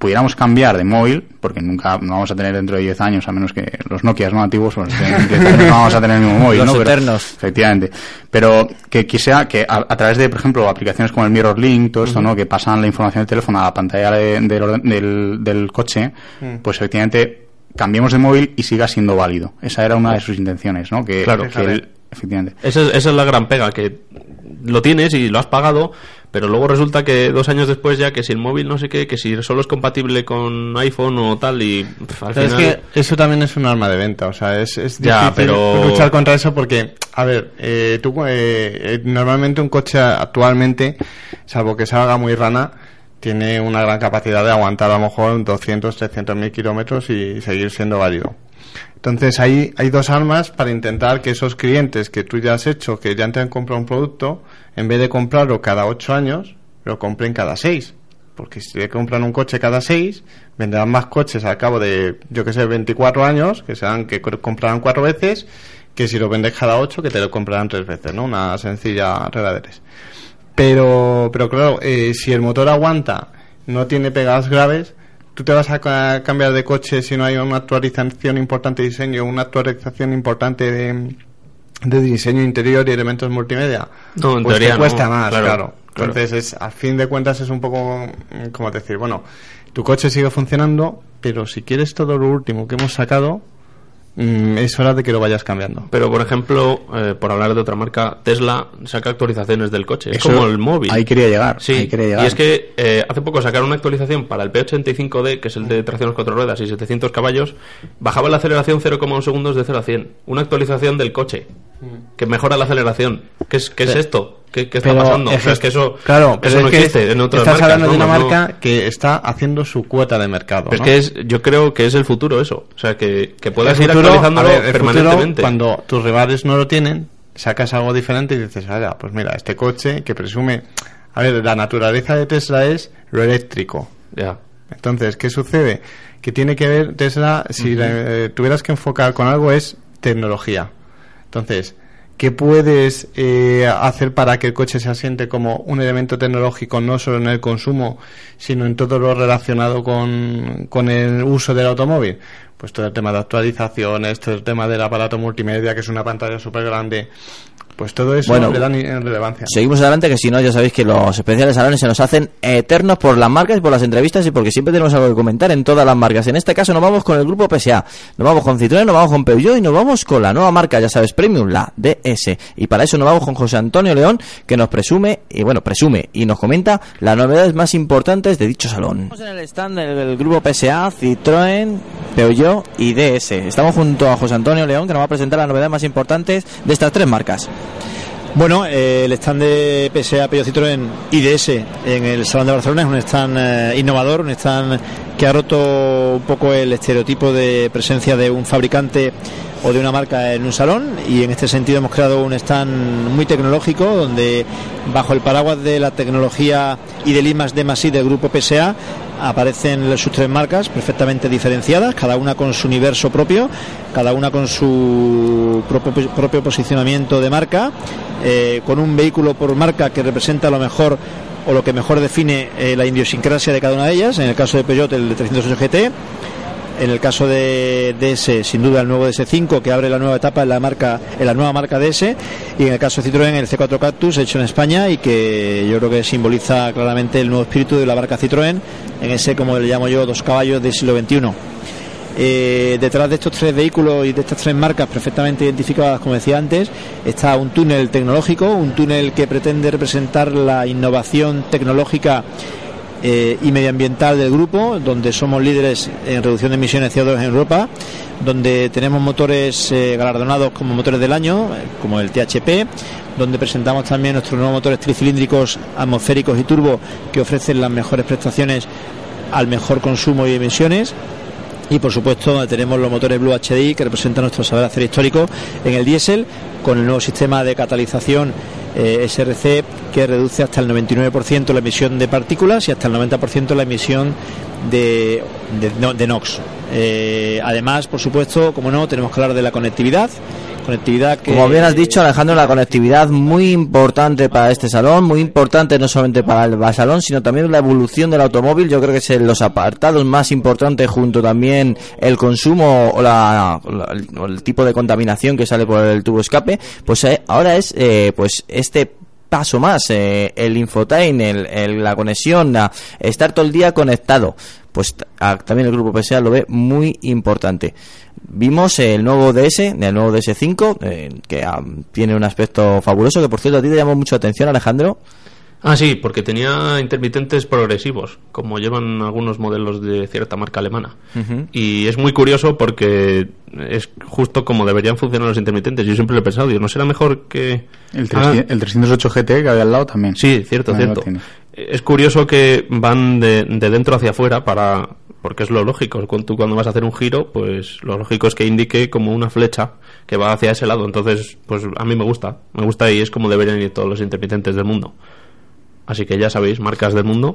pudiéramos cambiar de móvil, porque nunca no vamos a tener dentro de 10 años, a menos que los Nokia no antiguos, pues no vamos a tener el mismo móvil, los eternos. efectivamente. Pero que quisiera que a, través de, por ejemplo, aplicaciones como el Mirror Link, todo esto, ¿no? Que pasan la información del teléfono a la pantalla del, del, coche, mm. pues efectivamente cambiemos de móvil y siga siendo válido. Esa era una de sus intenciones, ¿no? Que, claro, que efectivamente. Esa es, esa es la gran pega, que lo tienes y lo has pagado, pero luego resulta que dos años después ya que si el móvil no sé qué, que si solo es compatible con iPhone o tal y al final... es que eso también es un arma de venta, o sea, es, es difícil pero... luchar contra eso porque, a ver, eh, tú eh, eh, normalmente un coche actualmente, salvo que salga muy rana, tiene una gran capacidad de aguantar a lo mejor 200, 300 mil kilómetros y seguir siendo válido. Entonces ahí hay dos armas para intentar que esos clientes que tú ya has hecho, que ya te han comprado un producto, en vez de comprarlo cada ocho años, lo compren cada seis. Porque si compran un coche cada seis, venderán más coches al cabo de, yo que sé, 24 años, que serán que comprarán cuatro veces, que si lo vendes cada ocho, que te lo comprarán tres veces, ¿no? Una sencilla regla de Pero, pero claro, eh, si el motor aguanta, no tiene pegadas graves, tú te vas a cambiar de coche si no hay una actualización importante de diseño, una actualización importante de, diseño interior y elementos multimedia. No, en pues teoría te cuesta más, claro. Entonces, es, al fin de cuentas, es un poco como decir, bueno, tu coche sigue funcionando, pero si quieres todo lo último que hemos sacado, Mm, es hora de que lo vayas cambiando. Pero, por ejemplo, eh, por hablar de otra marca, Tesla saca actualizaciones del coche. es como el móvil. Ahí quería llegar. Sí, y es que eh, hace poco sacaron una actualización para el P85D, que es el de tracción cuatro ruedas y 700 caballos, bajaba la aceleración 0,1 segundos de 0 a 100. Una actualización del coche, mm. Que mejora la aceleración. ¿Qué es, qué es esto? ¿Qué, está pasando? es que eso, claro, eso no existe en otras Estás hablando de una marca que está haciendo su cuota de mercado. es que es, yo creo que es el futuro eso. O sea, que, que puedas ir actualizándolo permanentemente. cuando tus rivales no lo tienen, sacas algo diferente y dices, ah, pues mira, este coche que presume... A ver, la naturaleza de Tesla es lo eléctrico. Ya. Entonces, ¿qué sucede? Que tiene que ver Tesla, si eh, tuvieras que enfocar con algo, es tecnología. Entonces, ¿Qué puedes eh, hacer para que el coche se asiente como un elemento tecnológico no solo en el consumo, sino en todo lo relacionado con, con el uso del automóvil? Pues todo el tema de actualizaciones, todo el tema del aparato multimedia, que es una pantalla súper grande, pues todo eso bueno, le da relevancia. Seguimos adelante, que si no, ya sabéis que los especiales salones se nos hacen eternos por las marcas y por las entrevistas y porque siempre tenemos algo que comentar en todas las marcas. En este caso nos vamos con el grupo PSA, nos vamos con Citroën, nos vamos con Peugeot y nos vamos con la nueva marca, ya sabes, Premium, la DS. Y para eso nos vamos con José Antonio León, que nos presume, y bueno, presume y nos comenta las novedades más importantes de dicho salón. Estamos en el stand del grupo PSA, Citroën, Peugeot y DS. Estamos junto a José Antonio León, que nos va a presentar las novedades más importantes de estas tres marcas. Bueno, eh, el stand de PSA Peugeot Citroën IDS en el Salón de Barcelona es un stand eh, innovador, un stand que ha roto un poco el estereotipo de presencia de un fabricante o de una marca en un salón y en este sentido hemos creado un stand muy tecnológico donde bajo el paraguas de la tecnología y del I D del grupo PSA aparecen sus tres marcas perfectamente diferenciadas, cada una con su universo propio, cada una con su propio, posicionamiento de marca, eh, con un vehículo por marca que representa lo mejor o lo que mejor define eh, la idiosincrasia de cada una de ellas, en el caso de Peugeot el 308 GT, en el caso de DS, sin duda el nuevo DS5 que abre la nueva etapa en la marca, en la nueva marca DS, y en el caso de Citroën el C4 Cactus hecho en España y que yo creo que simboliza claramente el nuevo espíritu de la marca Citroën en ese, como le llamo yo, dos caballos del siglo XXI. Eh, detrás de estos tres vehículos y de estas tres marcas perfectamente identificadas, como decía antes, está un túnel tecnológico, un túnel que pretende representar la innovación tecnológica eh, y medioambiental del grupo, donde somos líderes en reducción de emisiones de CO2 en Europa, donde tenemos motores eh, galardonados como motores del año, eh, como el THP, donde presentamos también nuestros nuevos motores tricilíndricos atmosféricos y turbo que ofrecen las mejores prestaciones al mejor consumo y emisiones. Y por supuesto tenemos los motores Blue HDI que representan nuestro saber hacer histórico en el diésel con el nuevo sistema de catalización eh, SRC que reduce hasta el 99% la emisión de partículas y hasta el 90% la emisión de, de, de NOx. Eh, además, por supuesto, como no, tenemos que hablar de la conectividad. Conectividad que, Como bien has dicho, Alejandro, la conectividad muy importante para este salón, muy importante no solamente para el salón, sino también la evolución del automóvil. Yo creo que es en los apartados más importantes, junto también el consumo o, la, el tipo de contaminación que sale por el tubo escape. Pues eh, ahora es eh, pues este paso más, eh, el infotain, el, el- la conexión, estar todo el día conectado. Pues también el grupo PSA lo ve muy importante. Vimos el nuevo DS, el nuevo DS5, eh, que ah, tiene un aspecto fabuloso, que por cierto a ti te llamó mucho la atención, Alejandro. Ah, sí, porque tenía intermitentes progresivos, como llevan algunos modelos de cierta marca alemana. Y es muy curioso porque es justo como deberían funcionar los intermitentes. Yo siempre lo he pensado, digo, ¿no será mejor que... El, hagan- 300 el 308 GT que había al lado también. Sí, cierto, cierto. Es curioso que van de, de dentro hacia afuera para porque es lo lógico. Tú cuando vas a hacer un giro, pues lo lógico es que indique como una flecha que va hacia ese lado. Entonces, pues a mí me gusta, me gusta y es como deberían ir todos los intermitentes del mundo. Así que ya sabéis, marcas del mundo,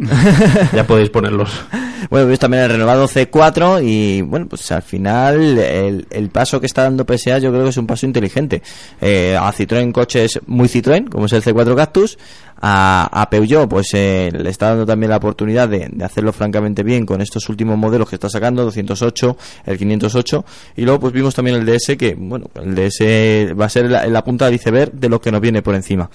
ya podéis ponerlos. Bueno, vimos también el renovado C4 y bueno, pues al final el, el paso que está dando PSA yo creo que es un paso inteligente. Eh, a Citroën coches muy Citroën, como es el C4 Cactus, a, a Peugeot pues eh, le está dando también la oportunidad de, de hacerlo francamente bien con estos últimos modelos que está sacando, 208, el 508 y luego pues vimos también el DS que bueno, el DS va a ser la, la punta del iceberg de lo que nos viene por encima.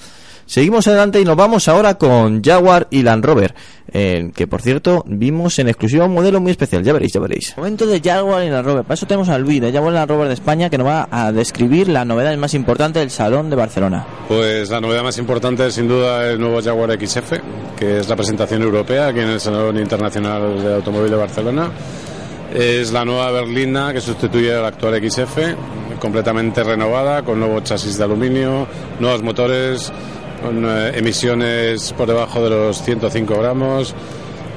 Seguimos adelante y nos vamos ahora con Jaguar y Land Rover, eh, que por cierto vimos en exclusiva un modelo muy especial, ya veréis, ya veréis. Momento de Jaguar y Land Rover, para eso tenemos a Luis de Jaguar y Land Rover de España que nos va a describir las novedades más importantes del Salón de Barcelona. Pues la novedad más importante es sin duda el nuevo Jaguar XF, que es la presentación europea aquí en el Salón Internacional de Automóvil de Barcelona. Es la nueva berlina que sustituye al actual XF, completamente renovada, con nuevo chasis de aluminio, nuevos motores, con eh, emisiones por debajo de los 105 gramos,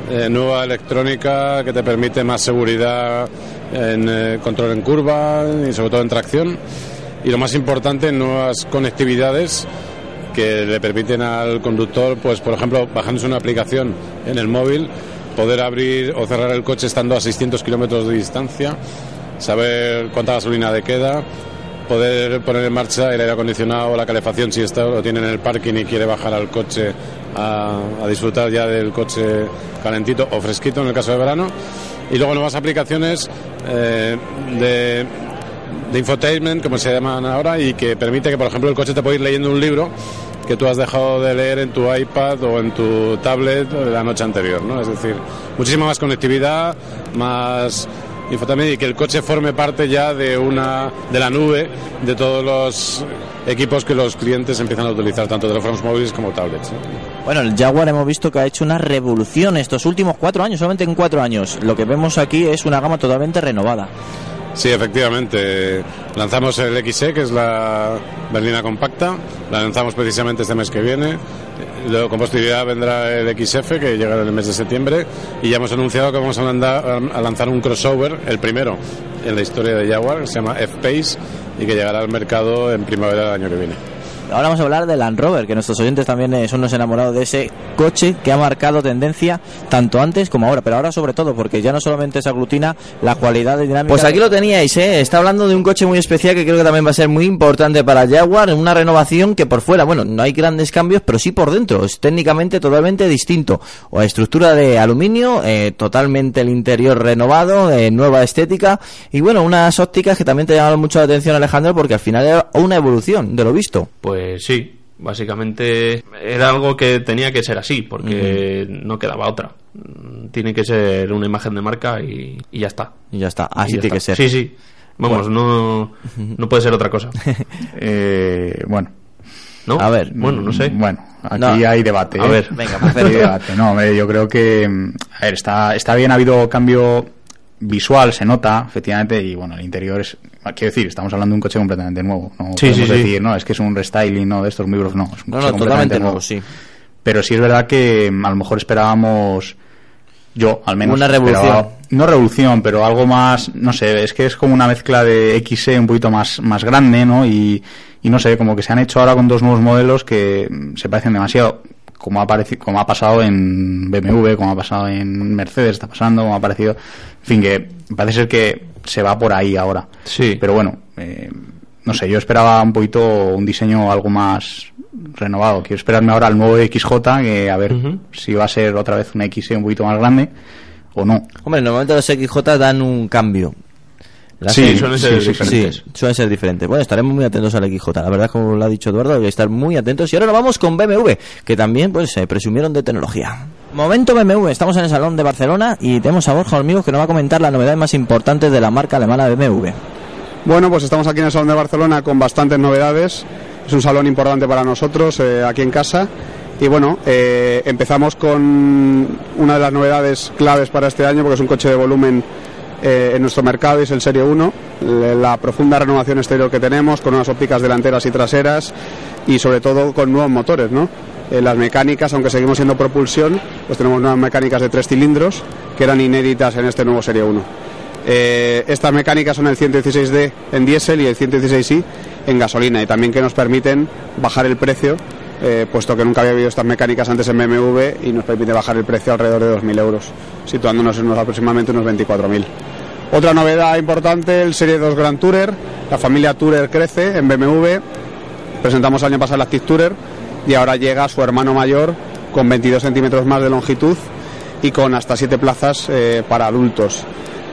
eh, nueva electrónica que te permite más seguridad en eh, control en curva y sobre todo en tracción. Y lo más importante, nuevas conectividades que le permiten al conductor, pues por ejemplo, bajándose una aplicación en el móvil, poder abrir o cerrar el coche estando a 600 kilómetros de distancia, saber cuánta gasolina le queda, poder poner en marcha el aire acondicionado o la calefacción si está, lo tiene en el parking y quiere bajar al coche a, disfrutar ya del coche calentito o fresquito en el caso de verano. Y luego nuevas aplicaciones eh, de, infotainment, como se llaman ahora, y que permite que, por ejemplo, el coche te pueda ir leyendo un libro que tú has dejado de leer en tu iPad o en tu tablet la noche anterior, ¿no? Es decir, muchísima más conectividad, más infotainment y que el coche forme parte ya de una de la nube de todos los equipos que los clientes empiezan a utilizar, tanto teléfonos móviles como tablets. ¿no? Bueno, el Jaguar hemos visto que ha hecho una revolución estos últimos cuatro años, solamente en cuatro años. Lo que vemos aquí es una gama totalmente renovada. Sí, efectivamente. Lanzamos el XE, que es la berlina compacta. La lanzamos precisamente este mes que viene. Luego, con posterioridad vendrá el XF, que llegará en el mes de septiembre. Y ya hemos anunciado que vamos a, a lanzar un crossover, el primero en la historia de Jaguar, que se llama F-Pace, y que llegará al mercado en primavera del año que viene. Ahora vamos a hablar del Land Rover, que nuestros oyentes también eh, son los enamorados de ese coche que ha marcado tendencia tanto antes como ahora, pero ahora sobre todo porque ya no solamente se aglutina la cualidad de dinámica. Pues aquí lo teníais, ¿eh? está hablando de un coche muy especial que creo que también va a ser muy importante para Jaguar, una renovación que por fuera, bueno, no hay grandes cambios, pero sí por dentro, es técnicamente totalmente distinto. O estructura de aluminio, eh, totalmente el interior renovado, eh, nueva estética y bueno, unas ópticas que también te llamaron mucho la atención Alejandro porque al final era una evolución de lo visto. Pues sí, básicamente era algo que tenía que ser así, porque no quedaba otra. Tiene que ser una imagen de marca y, y ya está. Y ya está, así tiene que ser. Sí, sí. Vamos, no, no puede ser otra cosa. Eh, bueno, ¿No? A ver. Bueno, no sé. Bueno, aquí No. hay debate. A ¿eh? ver. Venga, Hay debate. No, yo creo que. mm, A ver, está, está bien, ha habido cambio visual, se nota, efectivamente, y bueno, el interior es. Quiero decir, estamos hablando de un coche completamente nuevo. No Sí, podemos sí, sí. decir, no, es que es un restyling, no, de estos micros, no. Es un No, coche no, totalmente nuevo, nuevo. sí. Pero sí es verdad que mm, a lo mejor esperábamos. Yo, al menos. Una revolución. no revolución, pero algo más. No sé, es que es como una mezcla de XE un poquito más, más grande, ¿no? Y, y no sé, como que se han hecho ahora con dos nuevos modelos que mm, se parecen demasiado. Como ha, pareci- como ha pasado en BMW, como ha pasado en Mercedes, está pasando, como ha parecido. En fin, que parece ser que se va por ahí ahora. Sí. Pero bueno, eh, no sé, yo esperaba un poquito un diseño algo más renovado. Quiero esperarme ahora al nuevo XJ, que a ver si va a ser otra vez una XE un poquito más grande o no. Hombre, normalmente los XJ dan un cambio. Las Sí, suelen ser diferentes. Sí, suelen ser diferentes. Bueno, estaremos muy atentos al XJ. La verdad, como lo ha dicho Eduardo, hay que estar muy atentos. Y ahora nos vamos con BMW, que también pues se presumieron de tecnología. Momento BMW, estamos en el Salón de Barcelona y tenemos a Borja Hormigos que nos va a comentar las novedades más importantes de la marca alemana BMW. Bueno, pues estamos aquí en el Salón de Barcelona con bastantes novedades. Es un salón importante para nosotros eh, aquí en casa. Y bueno, eh, empezamos con una de las novedades claves para este año, porque es un coche de volumen eh, en nuestro mercado es el Serie 1. Le- La profunda renovación exterior que tenemos, con unas ópticas delanteras y traseras y sobre todo con nuevos motores, ¿no? Eh, las mecánicas, aunque seguimos siendo propulsión, pues tenemos nuevas mecánicas de tres cilindros que eran inéditas en este nuevo Serie 1. Eh, estas mecánicas son el 116D en diésel y el 116i en gasolina y también que nos permiten bajar el precio, eh, puesto que nunca había habido estas mecánicas antes en BMW y nos permite bajar el precio alrededor de 2.000 euros, situándonos en unos aproximadamente unos 24.000. Otra novedad importante, el Serie 2 Grand Tourer, la familia Tourer crece en BMW, presentamos el año pasado el Active Tourer y ahora llega su hermano mayor con 22 centímetros más de longitud y con hasta 7 plazas eh, para adultos.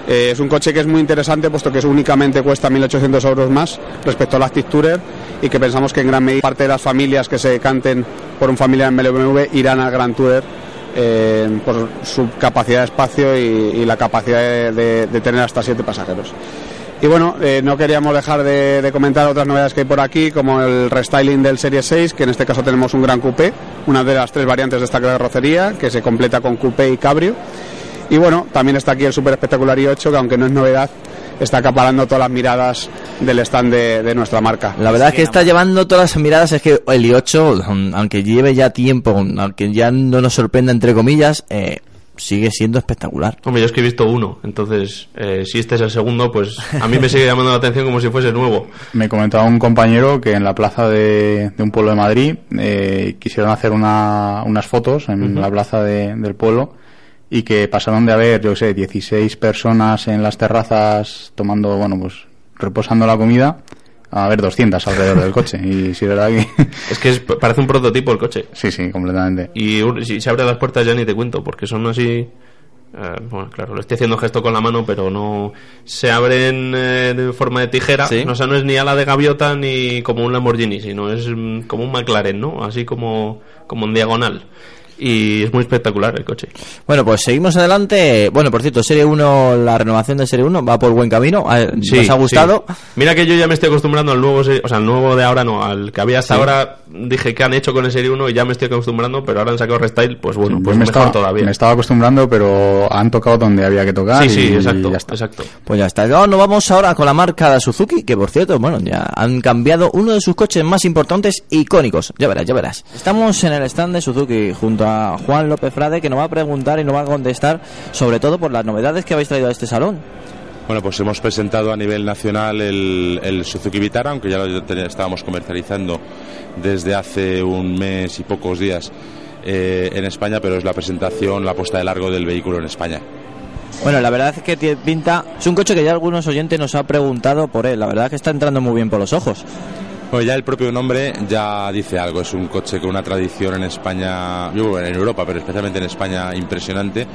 Eh, es un coche que es muy interesante puesto que es únicamente cuesta 1.800 euros más respecto al Active Tourer y que pensamos que en gran medida parte de las familias que se canten por un familiar en BMW irán al Grand Tourer eh, por su capacidad de espacio y, la capacidad de, tener hasta 7 pasajeros. Y bueno, eh, no queríamos dejar de, de comentar otras novedades que hay por aquí, como el restyling del Serie 6, que en este caso tenemos un gran coupé, una de las tres variantes de esta carrocería, que se completa con coupé y cabrio. Y bueno, también está aquí el super espectacular i8, que aunque no es novedad, está acaparando todas las miradas del stand de, de nuestra marca. La verdad es que está llevando todas las miradas, es que el i8, aunque lleve ya tiempo, aunque ya no nos sorprenda entre comillas, eh, sigue siendo espectacular. Hombre, yo es que he visto uno, entonces eh, si este es el segundo, pues a mí me sigue llamando la atención como si fuese nuevo. Me comentaba un compañero que en la plaza de, de un pueblo de Madrid eh, quisieron hacer una- unas fotos en la plaza de- del pueblo y que pasaron de haber, yo qué sé, 16 personas en las terrazas tomando, bueno, pues reposando la comida a haber 200 alrededor del coche. Y si verdad que... Es que es- parece un prototipo el coche. Sí, sí, completamente. Y si se abren las puertas ya ni te cuento, porque son así... eh, bueno, claro, lo estoy haciendo gesto con la mano, pero no... Se abren eh, de forma de tijera. Sí. O sea, no es ni ala de gaviota ni como un Lamborghini, sino es mm, como un McLaren, ¿no? Así como, como en diagonal. Y es muy espectacular el coche. Bueno, pues seguimos adelante. Bueno, por cierto, Serie 1, la renovación de Serie 1 va por buen camino. Ah, Sí, ¿Nos ha gustado? sí. Mira que yo ya me estoy acostumbrando al nuevo, o sea, al nuevo de ahora no, al que había hasta Sí. ahora dije que han hecho con el Serie 1 y ya me estoy acostumbrando, pero ahora han sacado Restyle, pues bueno, Yo pues me mejor estaba, todavía. me estaba acostumbrando, pero han tocado donde había que tocar. Sí, sí, y exacto, ya está. exacto. Pues ya está. Ahora nos vamos ahora con la marca de Suzuki, que por cierto, bueno, ya han cambiado uno de sus coches más importantes, icónicos. Ya verás, ya verás. Estamos en el stand de Suzuki junto a Juan López Frade, que nos va a preguntar y nos va a contestar sobre todo por las novedades que habéis traído a este salón. Bueno, pues hemos presentado a nivel nacional el, el Suzuki Vitara, aunque ya lo estábamos comercializando desde hace un mes y pocos días eh, en España, pero es la presentación, la puesta de largo del vehículo en España. Bueno, la verdad es que tiene pinta. Es un coche que ya algunos oyentes nos han preguntado por él. La verdad es que está entrando muy bien por los ojos. Bueno, ya el propio nombre ya dice algo. Es un coche con una tradición en España, en Europa, pero especialmente en España, impresionante.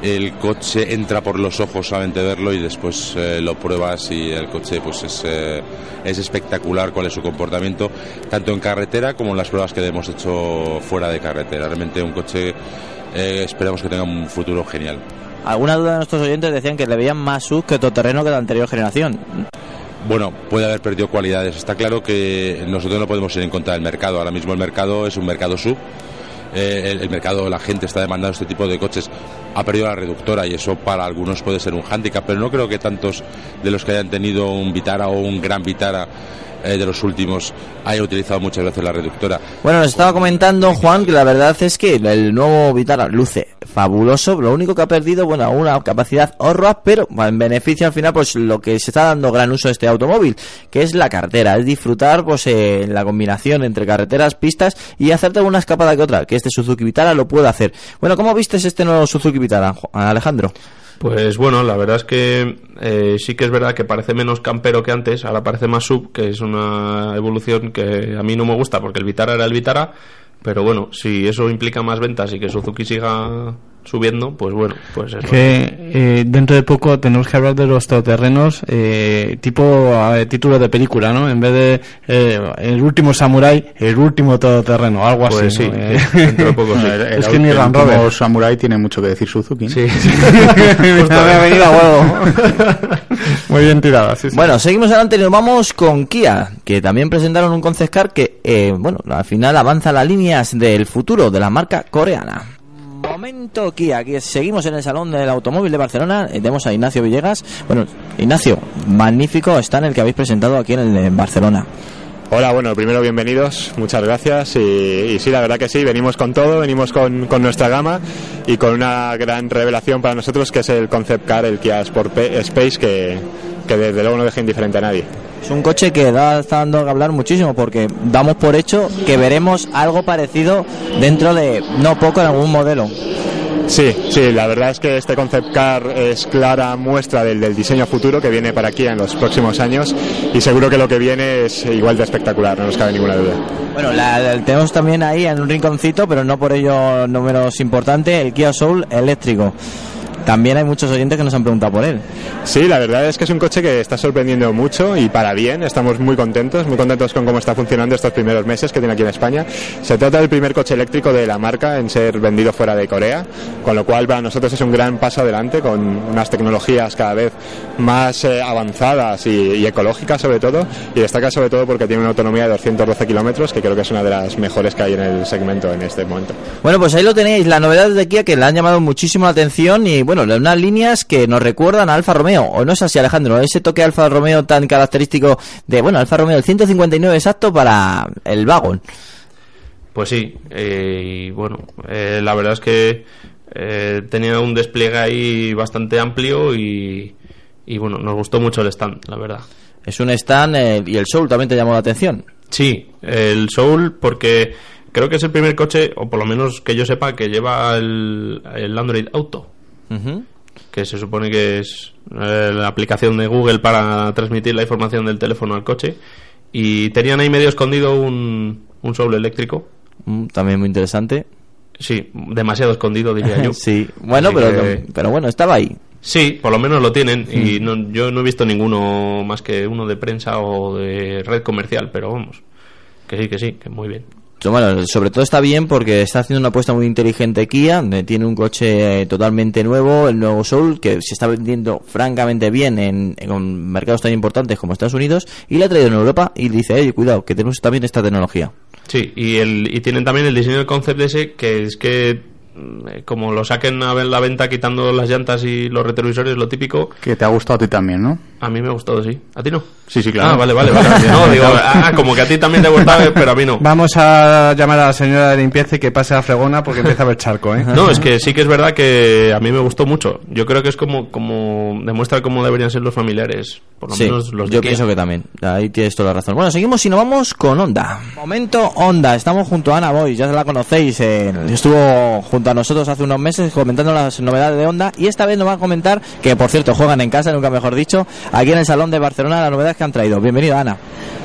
El coche entra por los ojos solamente verlo y después eh, lo pruebas y el coche pues es, eh, es espectacular cuál es su comportamiento, tanto en carretera como en las pruebas que hemos hecho fuera de carretera. Realmente un coche, eh, esperamos que tenga un futuro genial. Alguna duda de nuestros oyentes decían que le veían más sub que todoterreno que la anterior generación. Bueno, puede haber perdido cualidades. Está claro que nosotros no podemos ir en contra del mercado. Ahora mismo el mercado es un mercado sub. Eh, el, el mercado, la gente está demandando este tipo de coches. Ha perdido la reductora y eso para algunos puede ser un hándicap, pero no creo que tantos de los que hayan tenido un Vitara o un Gran Vitara eh, de los últimos haya utilizado muchas veces la reductora. Bueno, nos estaba comentando Juan que la verdad es que el nuevo Vitara luce fabuloso. Lo único que ha perdido, bueno, una capacidad horror, pero en beneficio al final, pues lo que se está dando gran uso de este automóvil, que es la cartera, es disfrutar, pues eh, la combinación entre carreteras, pistas y hacerte una escapada que otra, que este Suzuki Vitara lo puede hacer. Bueno, ¿cómo vistes este nuevo Suzuki Vitara, Alejandro? Pues bueno, la verdad es que eh, sí que es verdad que parece menos campero que antes, ahora parece más sub, que es una evolución que a mí no me gusta porque el Vitara era el Vitara, pero bueno, si eso implica más ventas y que Suzuki siga subiendo, pues bueno, pues eso. Que eh, dentro de poco tenemos que hablar de los todoterrenos eh, tipo eh, título de película, ¿no? En vez de eh, el último samurái, el último todoterreno, algo Pues así. sí, ¿no? Eh, sí, dentro de poco sí. es El- que ni el Land último Rover. Samurai tiene mucho que decir Suzuki. ¿no? Sí. me ha venido a huevo. Muy bien tirada, sí, sí. Bueno, seguimos adelante y nos vamos con Kia, que también presentaron un concept car que, eh, bueno, al final avanza las líneas del futuro de la marca coreana. Momento Kia, aquí seguimos en el Salón del Automóvil de Barcelona, eh, tenemos a Ignacio Villegas. Bueno, Ignacio, magnífico está en el que habéis presentado aquí en el de Barcelona. Hola, bueno, primero bienvenidos, muchas gracias y, y sí, la verdad que sí, venimos con todo, venimos con, con nuestra gama y con una gran revelación para nosotros que es el Concept Car, el Kia Sport Space que, que desde luego no deja indiferente a nadie. Es un coche que da, está dando que hablar muchísimo porque damos por hecho que veremos algo parecido dentro de no poco en algún modelo. Sí, sí, la verdad es que este Concept Car es clara muestra del, del diseño futuro que viene para Kia en los próximos años y seguro que lo que viene es igual de espectacular, no nos cabe ninguna duda. Bueno, la, la tenemos también ahí en un rinconcito, pero no por ello no menos importante, el Kia Soul eléctrico. También hay muchos oyentes que nos han preguntado por él. Sí, la verdad es que es un coche que está sorprendiendo mucho y para bien. Estamos muy contentos, muy contentos con cómo está funcionando estos primeros meses que tiene aquí en España. Se trata del primer coche eléctrico de la marca en ser vendido fuera de Corea, con lo cual para nosotros es un gran paso adelante con unas tecnologías cada vez más eh, avanzadas y, y ecológicas sobre todo. Y destaca sobre todo porque tiene una autonomía de 212 kilómetros, que creo que es una de las mejores que hay en el segmento en este momento. Bueno, pues ahí lo tenéis, la novedad de Kia que le han llamado muchísimo la atención y bueno, unas líneas que nos recuerdan a Alfa Romeo, o no es así Alejandro, ese toque Alfa Romeo tan característico de, bueno, Alfa Romeo el 159 exacto para el vagón. Pues sí, eh, y bueno, eh, la verdad es que eh, tenía un despliegue ahí bastante amplio y, y bueno, nos gustó mucho el stand, la verdad. Es un stand eh, y el Soul también te llamó la atención. Sí, el Soul porque creo que es el primer coche, o por lo menos que yo sepa, que lleva el, el Android Auto, Ujú. que se supone que es eh, la aplicación de Google para transmitir la información del teléfono al coche. Y tenían ahí medio escondido un, un Soul eléctrico. Mm, También muy interesante. Sí, demasiado escondido, diría yo. sí, bueno, Así pero, que- pero bueno, estaba ahí. Sí, por lo menos lo tienen. Y Mm. no- yo no he visto ninguno más que uno de prensa o de red comercial, pero vamos. Que sí, que sí, que muy bien. Sobre todo está bien porque está haciendo una apuesta muy inteligente Kia, tiene un coche eh, totalmente nuevo, el nuevo Soul, que se está vendiendo francamente bien en, mercados tan importantes como Estados Unidos, y la ha traído en Europa y dice, oye, cuidado, que tenemos también esta tecnología. Sí, y, el, y tienen también el diseño del concept ese, que es que como lo saquen a ver la venta quitando las llantas y los retrovisores, lo típico, Que te ha gustado a ti también, ¿no? a mí me ha gustado, sí. ¿A ti no? Sí, sí, claro. Ah, vale, vale, vale. No, digo, ah, como que a ti también te gustaba, pero a mí no. Vamos a llamar a la señora de limpieza y que pase a fregona porque empieza a haber charco, ¿eh? No, es que sí que es verdad que a mí me gustó mucho. Yo creo que es como, como demuestra cómo deberían ser los familiares, por lo Sí, menos los de yo Kia. pienso que también. Ahí tienes toda la razón. Bueno, seguimos y nos vamos con Honda. Momento Honda. Estamos junto a Ana Boy, ya la conocéis. eh, estuvo junto a nosotros hace unos meses comentando las novedades de Honda. Y esta vez nos va a comentar, que por cierto juegan en casa, nunca mejor dicho, aquí en el Salón de Barcelona, las novedades que han traído. Bienvenida, Ana.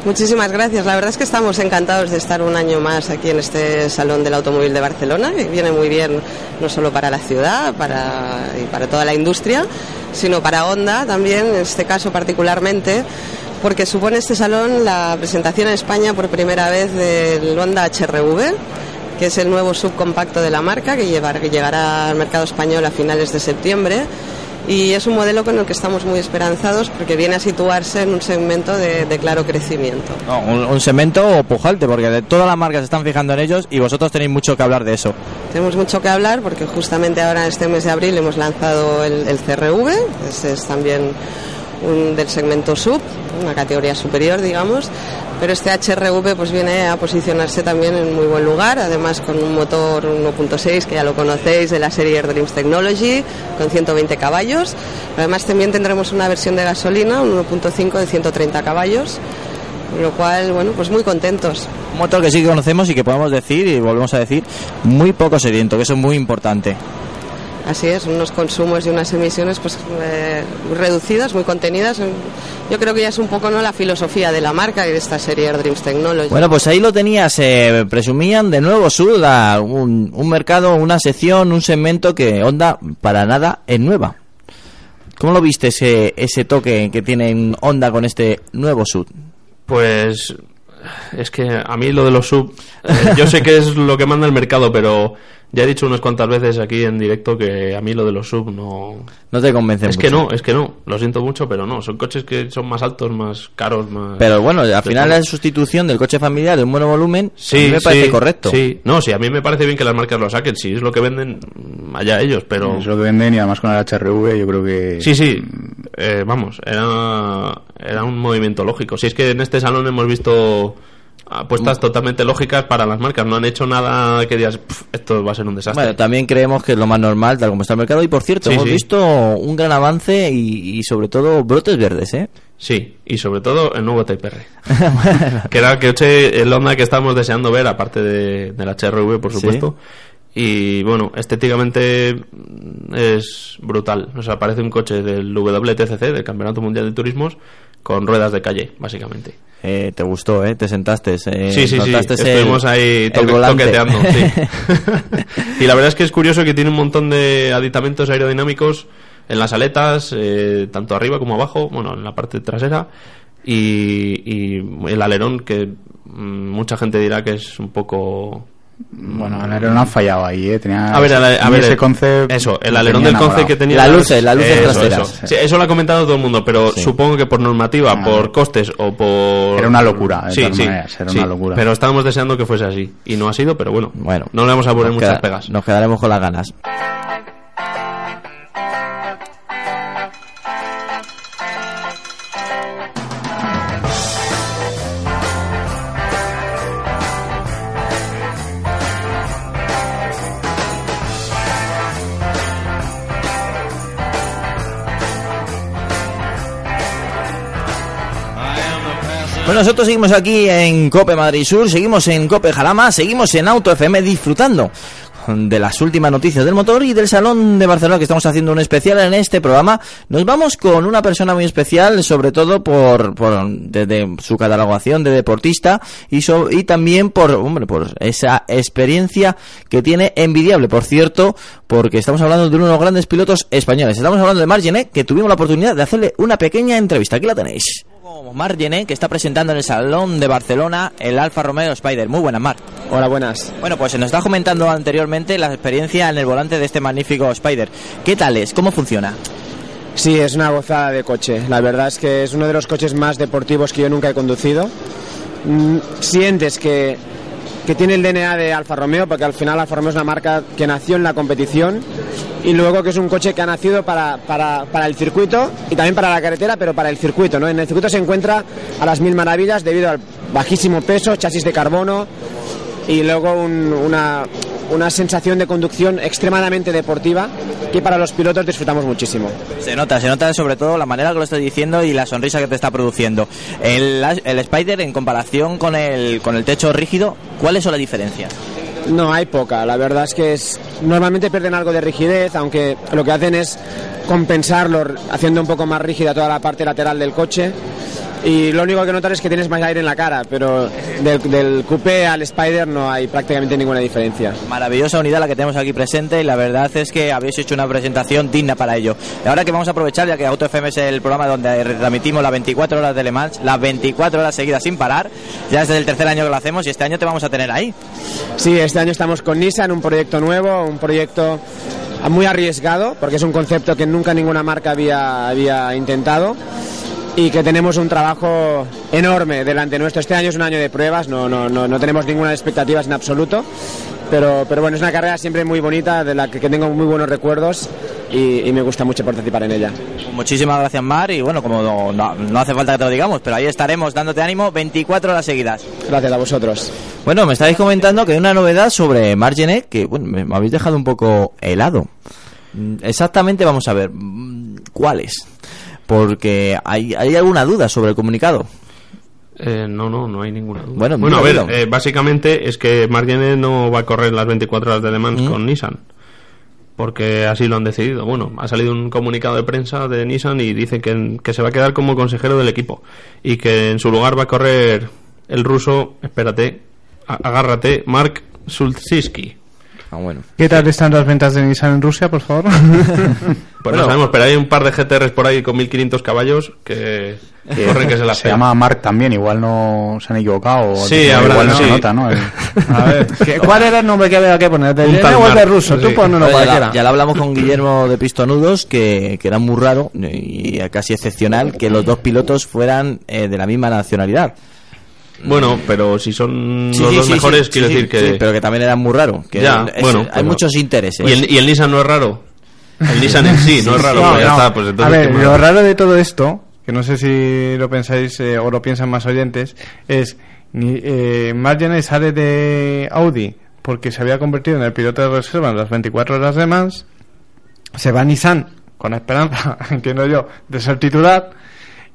Muchísimas gracias. La verdad es que estamos encantados de estar un año más aquí en este Salón del Automóvil de Barcelona, que viene muy bien no solo para la ciudad para, y para toda la industria, sino para Honda también, en este caso particularmente, porque supone este salón la presentación en España por primera vez del Honda HRV, que es el nuevo subcompacto de la marca que, llevar- que llegará al mercado español a finales de septiembre y es un modelo con el que estamos muy esperanzados porque viene a situarse en un segmento de, de claro crecimiento. No, un, un segmento pujante, porque de todas las marcas se están fijando en ellos y vosotros tenéis mucho que hablar de eso. Tenemos mucho que hablar porque justamente ahora en este mes de abril hemos lanzado el, el CRV, ese es también un del segmento sub, una categoría superior, digamos, pero este HRV pues viene a posicionarse también en muy buen lugar, además con un motor 1.6 que ya lo conocéis de la serie Dreams Technology con 120 caballos. Además también tendremos una versión de gasolina, un 1.5 de 130 caballos, lo cual, bueno, pues muy contentos. Un motor que sí que conocemos y que podemos decir, y volvemos a decir, muy poco sediento, que eso es muy importante. Así es, unos consumos y unas emisiones pues eh, reducidas, muy contenidas. Yo creo que ya es un poco no la filosofía de la marca y de esta serie Air Dreams Technology. Bueno, pues ahí lo tenías, eh, presumían de nuevo Suda, un, un mercado, una sección, un segmento que Honda para nada es nueva. ¿Cómo lo viste ese, ese toque que tiene Honda con este nuevo Sud? Pues es que a mí lo de los sub, eh, yo sé que es lo que manda el mercado, pero ya he dicho unas cuantas veces aquí en directo que a mí lo de los sub no... No te convence Es mucho. que no, es que no, lo siento mucho, pero no, son coches que son más altos, más caros, más... Pero bueno, al final la sustitución del coche familiar de un buen volumen Sí, a mí me parece sí, correcto. Sí, no, sí, a mí me parece bien que las marcas lo saquen, si es lo que venden, allá ellos, pero... Es lo que venden y además con el HRV yo creo que... Sí, sí, eh, vamos, era, era un movimiento lógico. Si es que en este salón hemos visto apuestas totalmente lógicas para las marcas, no han hecho nada que digas, "Pf, esto va a ser un desastre. Bueno, también creemos que es lo más normal, tal como está el mercado. Y por cierto, Sí, hemos sí. visto un gran avance y, y sobre todo brotes verdes, ¿eh? Sí, y sobre todo el nuevo Type R. que era el coche, el Honda que estábamos deseando ver, aparte de, del HRV, por Sí. supuesto. Y bueno, estéticamente es brutal. O sea, parece un coche del WTCC, del Campeonato Mundial de Turismos, con ruedas de calle, básicamente. Eh, te gustó, ¿eh? Te sentaste. eh, Sí, sí, sí. el- Estuvimos ahí toque- toqueteando. sí. y la verdad es que es curioso que tiene un montón de aditamentos aerodinámicos en las aletas, eh, tanto arriba como abajo, bueno, en la parte trasera. Y, y el alerón, que mm, mucha gente dirá que es un poco. Bueno, el alerón ha fallado ahí, ¿eh? Tenía A ver, a, la- a ver, ese concept eso, el alerón del conce enamorado. que tenía Las luces, las luces eso, traseras. Eso. Sí, eso lo ha comentado todo el mundo, pero Sí. supongo que por normativa, por costes o por Era una locura, de Sí, todas sí, maneras, era sí, una locura. Pero estábamos deseando que fuese así y no ha sido, pero bueno, Bueno, no le vamos a poner muchas queda- pegas. Nos quedaremos con las ganas. Bueno, nosotros seguimos aquí en Cope Madrid Sur, seguimos en Cope Jarama, seguimos en Auto FM disfrutando de las últimas noticias del motor y del Salón de Barcelona que estamos haciendo un especial en este programa. Nos vamos con una persona muy especial, sobre todo por, por desde su catalogación de deportista y, so- y también por, hombre, por esa experiencia que tiene envidiable, por cierto, porque estamos hablando de uno de los grandes pilotos españoles. Estamos hablando de Margené, que tuvimos la oportunidad de hacerle una pequeña entrevista. Aquí la tenéis. Margené, que está presentando en el Salón de Barcelona el Alfa Romeo Spider. Muy buenas, Mar. Hola, buenas. Bueno, pues se nos está comentando anteriormente la experiencia en el volante de este magnífico Spider. ¿Qué tal es? ¿Cómo funciona? Sí, es una gozada de coche. La verdad es que es uno de los coches más deportivos que yo nunca he conducido. Mm, Sientes que, que tiene el DNA de Alfa Romeo, porque al final Alfa Romeo es una marca que nació en la competición y luego que es un coche que ha nacido para, para, para el circuito y también para la carretera, pero para el circuito. ¿no? En el circuito se encuentra a las mil maravillas debido al bajísimo peso, chasis de carbono y luego un- una, una sensación de conducción extremadamente deportiva que para los pilotos disfrutamos muchísimo. Se nota, se nota sobre todo la manera que lo estás diciendo y la sonrisa que te está produciendo. El, el Spider en comparación con el, con el techo rígido, ¿cuáles son las diferencias? No, hay poca. La verdad es que es, normalmente pierden algo de rigidez, aunque lo que hacen es compensarlo haciendo un poco más rígida toda la parte lateral del coche. Y lo único que notar es que tienes más aire en la cara, pero del, del coupé al Spider no hay prácticamente ninguna diferencia. Maravillosa unidad la que tenemos aquí presente y la verdad es que habéis hecho una presentación digna para ello. Ahora que vamos a aprovechar, ya que Auto FM es el programa donde retransmitimos las 24 horas de Le Mans, las 24 horas seguidas sin parar, ya es el tercer año que lo hacemos y este año te vamos a tener ahí. Sí, este año estamos con Nissan, un proyecto nuevo, un proyecto muy arriesgado, porque es un concepto que nunca ninguna marca había, había intentado y que tenemos un trabajo enorme delante nuestro. Este año es un año de pruebas, no, no, no, no tenemos ninguna expectativas en absoluto. Pero, pero bueno, es una carrera siempre muy bonita, de la que, que tengo muy buenos recuerdos y, y me gusta mucho participar en ella. Muchísimas gracias, Mar. Y bueno, como no, no- no hace falta que te lo digamos, pero ahí estaremos dándote ánimo 24 horas seguidas. Gracias a vosotros. Bueno, me estáis comentando que hay una novedad sobre Margenet que bueno, me, me habéis dejado un poco helado. Mm, Exactamente, vamos a ver, mm, ¿cuáles? Porque hay, hay alguna duda sobre el comunicado. Eh, no, no, no hay ninguna duda. Bueno, Bueno, a ver, eh, básicamente es que Marjane no va a correr las 24 horas de Le Mans Mm. con Nissan. Porque así lo han decidido. Bueno, ha salido un comunicado de prensa de Nissan y dice que, que se va a quedar como consejero del equipo. Y que en su lugar va a correr el ruso, espérate, agárrate, Mark Sulczyski. Ah, bueno. ¿Qué tal están las ventas de Nissan en Rusia, por favor? Pues no sabemos, pero hay un par de GTRs por ahí con 1500 caballos que corren que se las se llama Mark también, igual no se han equivocado. Sí, igual habrá- no se sí. nota, ¿no? El- A ver, ¿qué- ¿cuál era el nombre que había que poner? ¿De Un Irene tal o el de ruso? Tú sí. Oye, ya, cualquiera. ya lo hablamos con Guillermo de Pistonudos, que, que era muy raro y casi excepcional que los dos pilotos fueran eh, de la misma nacionalidad. Bueno, pero si son Sí, los sí, dos sí, mejores, sí, quiero sí, decir que... sí, pero que también era muy raro. Que ya, es- bueno, hay pero- muchos intereses. ¿Y el, y el Nissan no es raro? El Nissan en sí no es raro, No, pues ya no. está. Pues entonces, a ver, lo raro de todo esto, que no sé si lo pensáis eh, o lo piensan más oyentes, es ni, eh, Marjane sale de Audi porque se había convertido en el piloto de reserva en las 24 horas de Mans, se va a Nissan con la esperanza, entiendo yo, de ser titular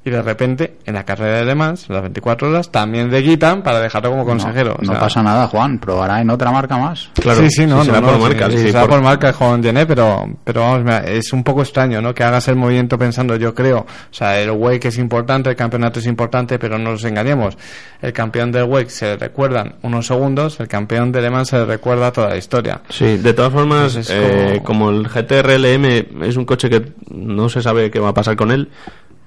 y de repente en la carrera de Le Mans, las 24 horas, también le quitan para dejarlo como consejero. No, O sea, pasa nada, Juan. Probará en otra marca más. sí, sí, no, si no, será no, por marca, sí, sí, será por- por marca Juan Gené, pero, pero vamos, mira, es un poco extraño, ¿no? Que hagas el movimiento pensando, yo creo, o sea, el WEC es importante, el campeonato es importante, pero no nos engañemos. El campeón del WEC se le recuerdan unos segundos, el campeón de Le Mans se le recuerda toda la historia. Sí, de todas formas, eh, como- como el GTR LM es un coche que no se sabe qué va a pasar con él,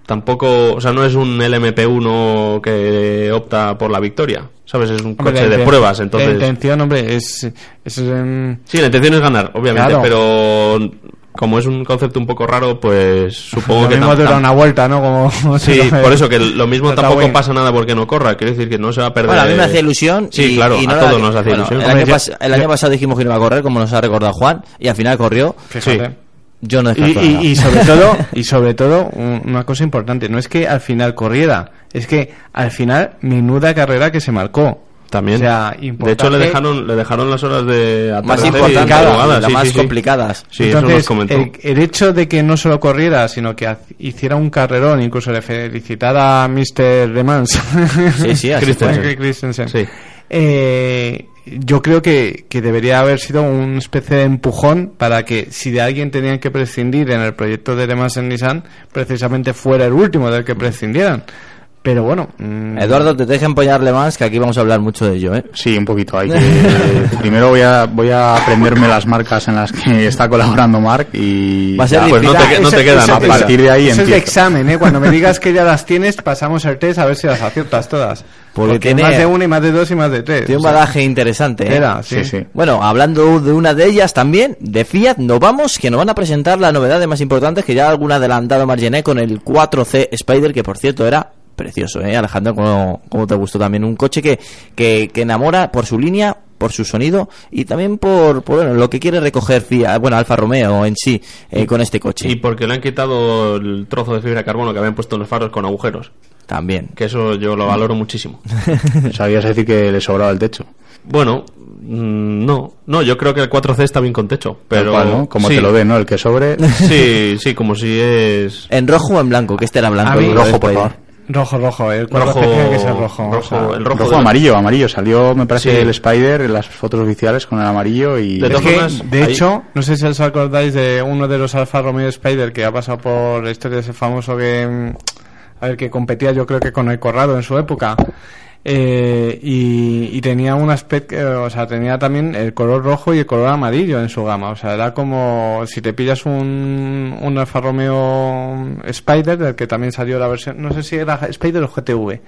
tampoco, o sea, no es un LMP1 que opta por la victoria, ¿sabes? Es un Hombre, coche la de pruebas, La entonces... intención, hombre, es... es em, Sí, la intención es ganar, obviamente, Claro. pero como es un concepto un poco raro, pues supongo lo que... mismo dura una vuelta, ¿no? Como, Sí, por eso que lo mismo tampoco bien. pasa nada porque no corra, quiere decir que no se va a perder... Bueno, a mí me hacía ilusión. Sí, y, claro, y no a la- todos nos hace bueno, ilusión. El año, pas- el año pasado dijimos que no iba a correr, como nos ha recordado Juan, y al final corrió. Fíjate. Yo no y, sobre todo y sobre todo un- una cosa importante no es que al final corriera es que al final menuda carrera que se marcó También. o sea de hecho, le dejaron, le dejaron las horas de Más importantes, sí, más sí, sí. complicadas. Sí, eso Entonces, el, el hecho de que no solo corriera, sino que hiciera un carrerón, incluso le felicitara a Mr. Le Mans. Sí, sí, así. Christensen. Christensen. Sí. Eh, yo creo que, que debería haber sido una especie de empujón para que si de alguien tenían que prescindir en el proyecto de Le Mans en Nissan, precisamente fuera el último del que prescindieran. Pero bueno. mm, Eduardo, te dejen empoñarle más, que aquí vamos a hablar mucho de ello, ¿eh? Sí, un poquito. Hay que, primero voy a, voy a aprenderme las marcas en las que está colaborando Mark y... Va a ser ya, pues no te, no te quedan. A partir de ahí Eso es de examen, ¿eh? Cuando me digas que ya las tienes, pasamos el test a ver si las aciertas todas. Porque Porque, tiene- más de una y más de dos y más de tres. Tiene un O sea, badaje interesante, ¿eh? Era, sí. Sí, sí. Bueno, hablando de una de ellas también, de Fiat, nos vamos, que nos van a presentar las novedades más importantes, que ya alguna adelantado Margené con el 4C Spider, que por cierto era precioso, ¿eh? Alejandro, ¿cómo, cómo te gustó también? Un coche que, que, que enamora por su línea, por su sonido y también por, por, bueno, lo que quiere recoger Fiat, bueno, Alfa Romeo en sí, eh, con este coche. Y porque le han quitado el trozo de fibra de carbono que habían puesto en los faros con agujeros. También. Que eso yo lo valoro muchísimo. Sabías decir que le sobraba el techo. Bueno, mm, no. No, yo creo que el 4C está bien con techo. Pero, Tal cual, ¿no? Como sí. te lo den, ¿no? El que sobre... Sí, sí, como si es... ¿En rojo o en blanco? Que este era blanco. A mí- rojo, por favor. Rojo, rojo. El Rojo, tiene que ser rojo. o sea, rojo, el rojo, amarillo, amarillo. Salió, me parece, Sí. el Spider en las fotos oficiales con el amarillo y... De Es todas que, formas, de ahí- hecho, no sé si os acordáis de uno de los Alfa Romeo Spider que ha pasado por la historia de ese famoso que, a ver, que competía yo creo que con el Corrado en su época. Eh, y, y tenía un aspecto, eh, o sea, tenía también el color rojo y el color amarillo en su gama. O sea, era como si te pillas un, un Alfa Romeo Spider, del que también salió la versión, no sé si era Spider o GTV.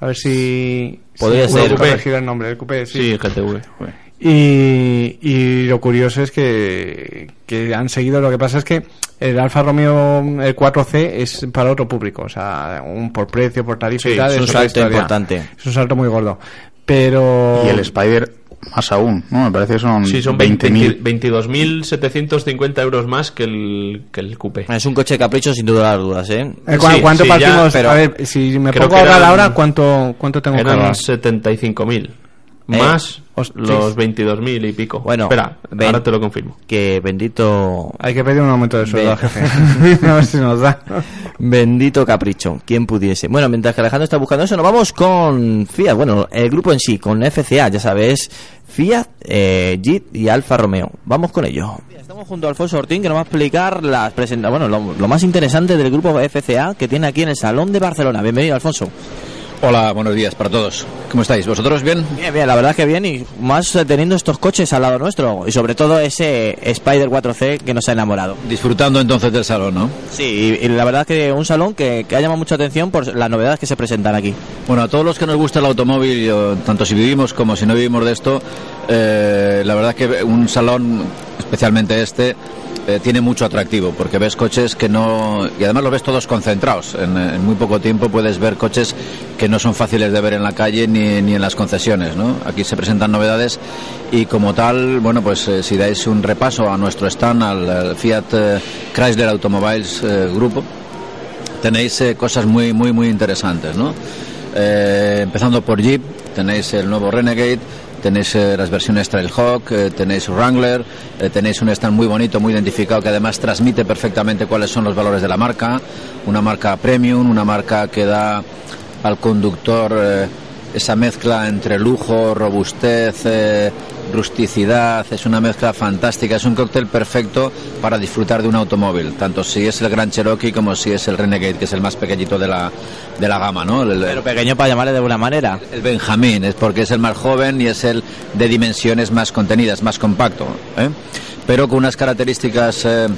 A ver si Podría si ser. el nombre, el coupé, sí. Sí, GTV. Y, y lo curioso es que, que han seguido, lo que pasa es que el Alfa Romeo el 4C es para otro público, o sea, un por precio, por tarifa Sí, y tal. es un salto historia. importante. Es un salto muy gordo. Pero... Y el Spider más aún, ¿no? Me parece que son, Sí, son 20.000. 22.750 euros más que el, que el coupé. Es un coche de capricho sin duda las dudas, ¿eh? Eh, ¿cu- Sí, ¿Cuánto sí, ya, partimos? pero a ver, si me pongo que a ahora, ¿cuánto, cuánto tengo que Eran ahorrar? 75.000. Eh, Más os- los sí. 22.000 y pico. Bueno, Espera, ven- ahora te lo confirmo. Que bendito... Hay que pedir un aumento de sueldo al jefe. a ver si nos da. Bendito capricho, quien pudiese. Bueno, mientras que Alejandro está buscando eso, nos vamos con Fiat. Bueno, el grupo en sí, con FCA, ya sabes, Fiat, eh, Jeep y Alfa Romeo. Vamos con ello. Estamos junto a Alfonso Ortín, que nos va a explicar las presenta bueno, lo, lo más interesante del grupo FCA que tiene aquí en el Salón de Barcelona. Bienvenido, Alfonso. Hola, buenos días para todos. ¿Cómo estáis? ¿Vosotros bien? Bien, bien, la verdad que bien, y más eh, teniendo estos coches al lado nuestro, y sobre todo ese Spider 4C que nos ha enamorado. Disfrutando entonces del salón, ¿no? Sí, y, y la verdad que un salón que, que ha llamado mucha atención por las novedades que se presentan aquí. Bueno, a todos los que nos gusta el automóvil, tanto si vivimos como si no vivimos de esto, eh, la verdad que un salón, especialmente este, eh, tiene mucho atractivo, porque ves coches que no... Y además los ves todos concentrados. En, muy poco tiempo puedes ver coches que no son fáciles de ver en la calle ni, ni en las concesiones, ¿no? Aquí se presentan novedades y como tal, bueno, pues eh, si dais un repaso a nuestro stand, al, Fiat eh, Chrysler Automobiles Grupo, tenéis cosas muy muy muy interesantes no empezando por Jeep tenéis el nuevo Renegade tenéis eh, las versiones Trailhawk eh, tenéis Wrangler eh, tenéis un stand muy bonito muy identificado que además transmite perfectamente cuáles son los valores de la marca. Una marca premium una marca que da al conductor eh, esa mezcla entre lujo robustez eh, rusticidad, es una mezcla fantástica, es un cóctel perfecto para disfrutar de un automóvil, tanto si es el Gran Cherokee como si es el Renegade, que es el más pequeñito de la, de la gama, ¿no? El, Pero pequeño para llamarle de buena manera. el Benjamín, es porque es el más joven y es el de dimensiones más contenidas, más compacto, ¿eh? pero con unas características eh,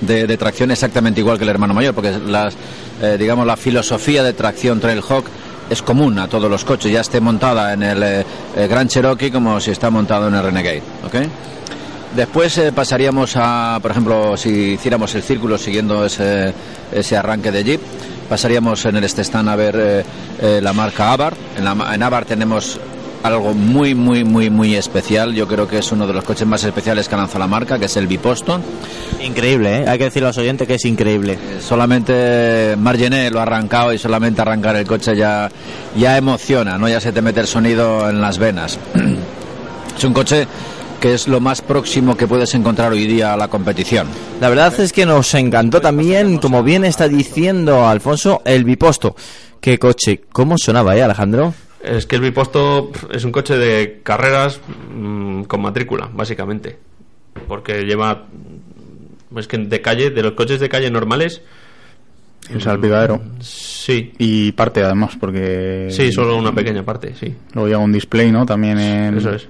de, de tracción exactamente igual que el hermano mayor, porque las, eh, digamos la filosofía de tracción Trailhawk es común a todos los coches, ya esté montada en el eh, eh, Gran Cherokee como si está montado en el Renegade, ¿ok? Después eh, pasaríamos a, por ejemplo, si hiciéramos el círculo siguiendo ese, ese arranque de Jeep, pasaríamos en el stand a ver la marca Abarth. En, la, en Abarth tenemos algo muy, muy, muy, muy especial. Yo creo que es uno de los coches más especiales que ha lanzado la marca, que es el Biposto. Increíble, ¿eh? Hay que decirle a los oyentes que es increíble. Solamente Margené lo ha arrancado y solamente arrancar el coche ya, ya emociona, ¿no? Ya se te mete el sonido en las venas. es un coche que es lo más próximo que puedes encontrar hoy día a la competición. La verdad es que nos encantó también, como bien está diciendo Alfonso, el biposto. ¿Qué coche? ¿Cómo sonaba, eh, Alejandro? Es que el biposto es un coche de carreras mm, con matrícula, básicamente. Porque lleva. Es que de calle, de los coches de calle normales. El salpicadero. Sí. Y parte además, porque. Sí, solo una pequeña parte, sí. Luego lleva un display, ¿no? También en. Eso es.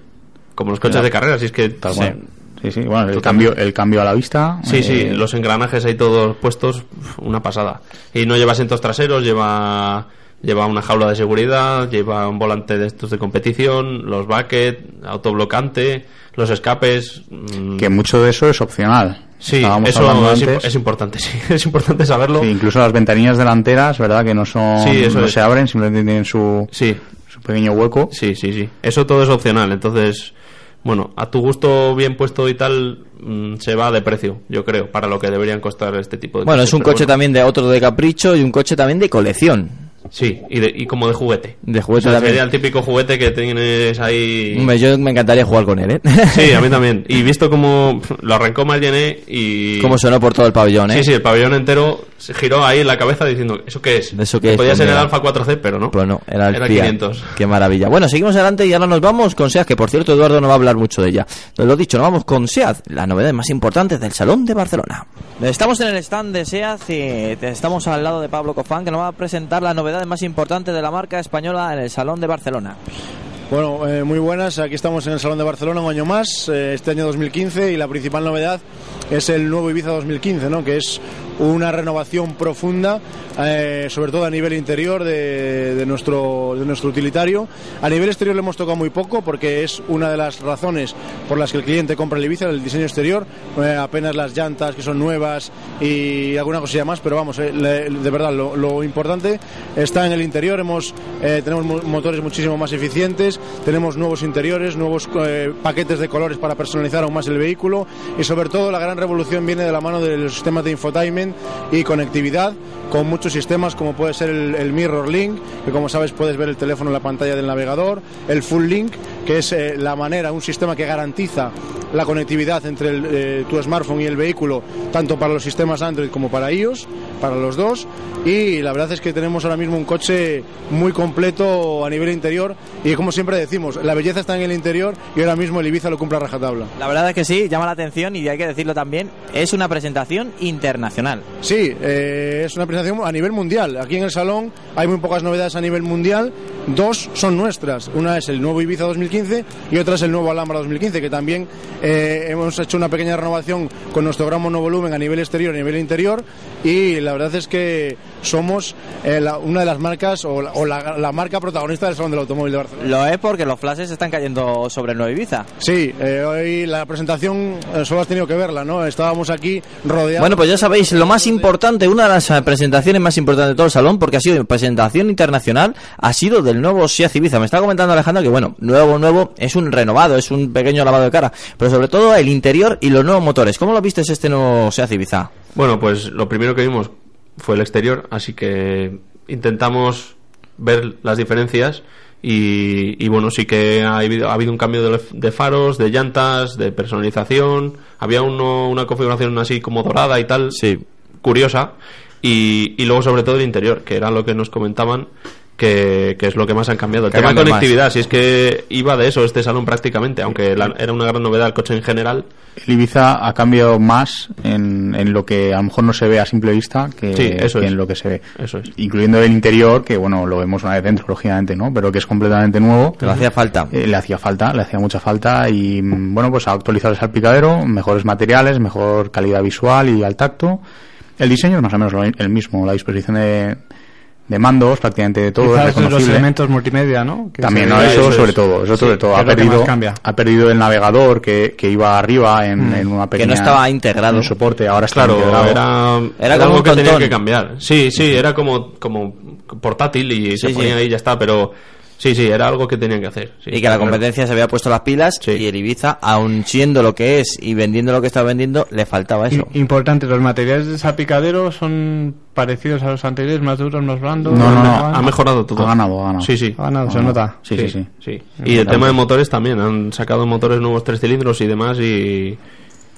Como los coches de carreras, y es que. Tal sí. cual. Sí, sí, bueno, el Totalmente. cambio, el cambio a la vista. Sí, sí, eh, los engranajes ahí todos puestos, una pasada. Y no lleva asientos traseros, lleva lleva una jaula de seguridad, lleva un volante de estos de competición, los bucket, autoblocante, los escapes. mm, Que mucho de eso es opcional. Sí, Estábamos eso es, imp- antes. es importante, sí, es importante saberlo. Sí, incluso las ventanillas delanteras, ¿verdad? Que no son. Sí, eso no es. se abren, simplemente tienen su, sí. su pequeño hueco. Sí, sí, sí. Eso todo es opcional, entonces, bueno, a tu gusto bien puesto y tal, mm, se va de precio, yo creo, para lo que deberían costar este tipo de Bueno, coches, es un coche bueno. también de otro de capricho y un coche también de colección. Sí, y, de- y como de juguete. De juguete O sea, también. sería el típico juguete que tienes ahí. Hombre, yo me encantaría jugar con él, ¿eh? Sí, a mí también. Y visto como lo arrancó Margené y. Cómo sonó por todo el pabellón, ¿eh? Sí, sí, el pabellón entero se giró ahí en la cabeza diciendo, ¿eso qué es? ¿Eso qué es? Podía ser el. Alfa 4C, pero no. Pues no, era el Era Fiat. 500. Qué maravilla. Bueno, seguimos adelante y ahora nos vamos con SEAT, que por cierto Eduardo no va a hablar mucho de ella. Nos lo dicho, nos vamos con SEAT, la novedad más importante del Salón de Barcelona. Estamos en el stand de SEAT y estamos al lado de Pablo Cofán, que nos va a presentar las novedades más importantes de la marca española en el Salón de Barcelona. Bueno, eh, muy buenas. Aquí estamos en el Salón de Barcelona un año más, eh, este año 2015, y la principal novedad es el nuevo Ibiza 2015, ¿no? que es una renovación profunda, eh, sobre todo a nivel interior de, de nuestro, de nuestro utilitario. A nivel exterior le hemos tocado muy poco porque es una de las razones por las que el cliente compra el Ibiza, el diseño exterior, eh, apenas las llantas que son nuevas y alguna cosilla más, pero vamos, eh, le- de verdad lo, lo importante está en el interior, hemos, eh, tenemos mo- motores muchísimo más eficientes, tenemos nuevos interiores, nuevos eh, paquetes de colores para personalizar aún más el vehículo y sobre todo la gran revolución viene de la mano de los sistemas de infotainment y conectividad con muchos sistemas como puede ser el, el Mirror Link, que como sabes puedes ver el teléfono en la pantalla del navegador, el Full Link, que es eh, la manera, un sistema que garantiza la conectividad entre el, eh, tu smartphone y el vehículo, tanto para los sistemas Android como para iOS, para los dos. Y la verdad es que tenemos ahora mismo un coche muy completo a nivel interior y como siempre decimos, la belleza está en el interior y ahora mismo el Ibiza lo cumple a rajatabla. La verdad es que sí, llama la atención y hay que decirlo también, es una presentación internacional. Sí, eh, es una presentación a nivel mundial. Aquí en el salón hay muy pocas novedades a nivel mundial. Dos son nuestras. Una es el nuevo Ibiza 2015 y otra es el nuevo Alhambra 2015, que también eh, hemos hecho una pequeña renovación con nuestro gran monovolumen a nivel exterior y a nivel interior. Y la verdad es que somos eh, la- una de las marcas o, la, o la- la marca protagonista del Salón del Automóvil de Barcelona. Lo es porque los flashes están cayendo sobre el nuevo Ibiza. Sí, eh, hoy la presentación eh, solo has tenido que verla, ¿no? Estábamos aquí rodeados. Bueno, pues ya sabéis, lo más importante, una de las eh, presentaciones más importantes de todo el salón, porque ha sido presentación internacional, ha sido del nuevo Seat Ibiza. Me está comentando Alejandro que, bueno, nuevo, nuevo, es un renovado, es un pequeño lavado de cara, pero sobre todo el interior y los nuevos motores. ¿Cómo lo viste este nuevo Seat Ibiza? Bueno, pues lo primero que vimos fue el exterior, así que intentamos ver las diferencias y, y bueno, sí que ha habido, ha habido un cambio de, de faros, de llantas, de personalización, había uno, una configuración así como dorada y tal, curiosa, y, y luego sobre todo el interior, que era lo que nos comentaban. Que, que es lo que más han cambiado. El Que tema de cambia más. conectividad, si es que iba de eso este salón prácticamente, aunque la- era una gran novedad el coche en general, El Ibiza ha cambiado más en, en lo que a lo mejor no se ve a simple vista que, Sí, eso que es. en lo que se ve. Eso es. Incluyendo el interior, que bueno, lo vemos una vez dentro, lógicamente, ¿no? Pero que es completamente nuevo. Le hacía falta. Eh, le hacía falta, le hacía mucha falta y mm, bueno, pues ha actualizado el salpicadero, mejores materiales, mejor calidad visual y al tacto. El diseño es más o menos lo- el mismo, la disposición de, de mandos, prácticamente de todo es los elementos multimedia, ¿no? Que También, ¿no? Eso, es. sobre todo, eso Sí, sobre todo. que Ha que perdido, ha perdido el navegador que, que iba arriba en, Mm. en una Que pequeña... no estaba integrado. en soporte, ahora está Claro, integrado. era, Era como algo un que tenía que cambiar. Sí, sí, era como, como portátil y se ponía sí. ahí y ya está, pero sí, sí, era algo que tenían que hacer. sí, y que la claro. competencia se había puesto las pilas y el Ibiza, aun siendo lo que es y vendiendo lo que está vendiendo, le faltaba eso. Importante, los materiales de salpicadero son parecidos a los anteriores, más duros, más blandos. No, no. Ha mejorado todo. Ha ganado, ha ganado. Sí, sí. Ha ganado, se nota. Sí, sí, sí. sí. Y el tema de motores también, han sacado motores nuevos tres cilindros y demás y...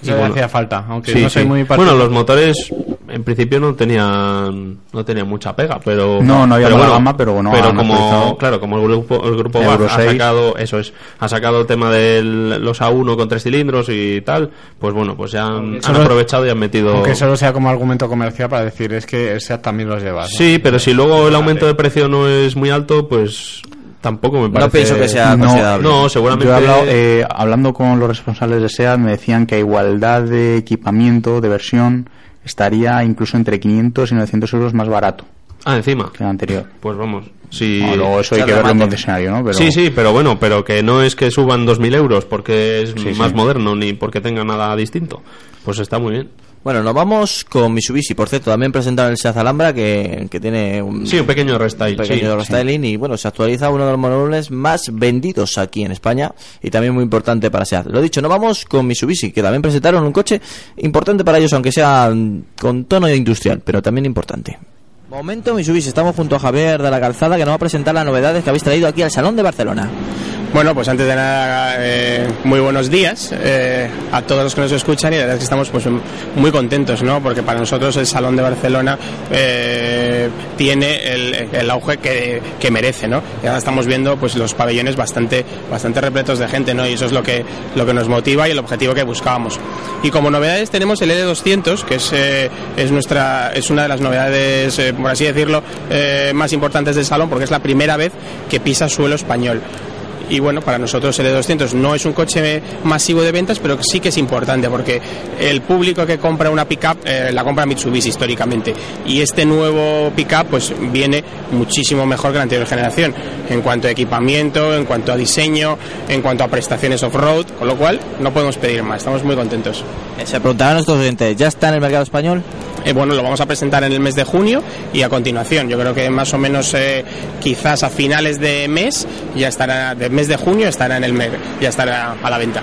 Eso le hacía falta, aunque Sí, no soy sí. muy Bueno, los motores en principio no tenían no tenían mucha pega, pero No, no había pero bueno, gama, pero bueno, pero como claro, como el grupo el grupo Euro ha 6. sacado eso es, ha sacado el tema de los A1 con tres cilindros y tal, pues bueno, pues ya han, aprovechado y han metido Aunque solo sea como argumento comercial para decir es que el SEAT también los lleva. ¿no? Sí, pero si luego el aumento de precio no es muy alto, pues tampoco me parece. pienso que sea No, considerable. No, seguramente. Yo he hablado, eh, hablando con los responsables de SEAT me decían que a igualdad de equipamiento, de versión, estaría incluso entre 500 y 900 euros más barato Ah, encima. que el anterior. Pues vamos. Sí. Bueno, luego eso hay que verlo en concesionario, ¿no? Pero... Sí, sí, pero bueno, pero que no es que suban 2.000 euros porque es Sí, más sí. moderno ni porque tenga nada distinto. Pues está muy bien. Bueno, nos vamos con Mitsubishi, por cierto, también presentaron el Seat Alhambra que, que tiene un, Sí, un pequeño restyle. un pequeño sí, restyling y bueno, se actualiza uno de los monovolumes más vendidos aquí en España y también muy importante para SEAT. Lo dicho, nos vamos con Mitsubishi, que también presentaron un coche importante para ellos, aunque sea con tono industrial, pero también importante. Momento Mitsubishi, estamos junto a Javier de la Calzada que nos va a presentar las novedades que habéis traído aquí al Salón de Barcelona. Bueno, pues antes de nada, eh, muy buenos días eh, a todos los que nos escuchan y la verdad es que estamos pues muy contentos, ¿no? Porque para nosotros el Salón de Barcelona eh, tiene el, auge que, que merece, ¿no? Y ahora estamos viendo pues los pabellones bastante, bastante repletos de gente, ¿no? Y eso es lo que, lo que nos motiva y el objetivo que buscábamos. Y como novedades tenemos el L200, que es, es, nuestra, es una de las novedades, por así decirlo, más importantes del salón, porque es la primera vez que pisa suelo español. Y bueno, para nosotros el E200 no es un coche masivo de ventas, pero sí que es importante porque el público que compra una pickup eh, la compra Mitsubishi históricamente y este nuevo pickup pues viene muchísimo mejor que la anterior generación en cuanto a equipamiento, en cuanto a diseño, en cuanto a prestaciones off-road, con lo cual no podemos pedir más, estamos muy contentos. Se preguntarán nuestros oyentes, ¿ya está en el mercado español? Eh, bueno, lo vamos a presentar en el mes de junio y a continuación, yo creo que más o menos eh, quizás a finales de mes, ya estará, del mes de junio estará en el mes, ya estará a la venta.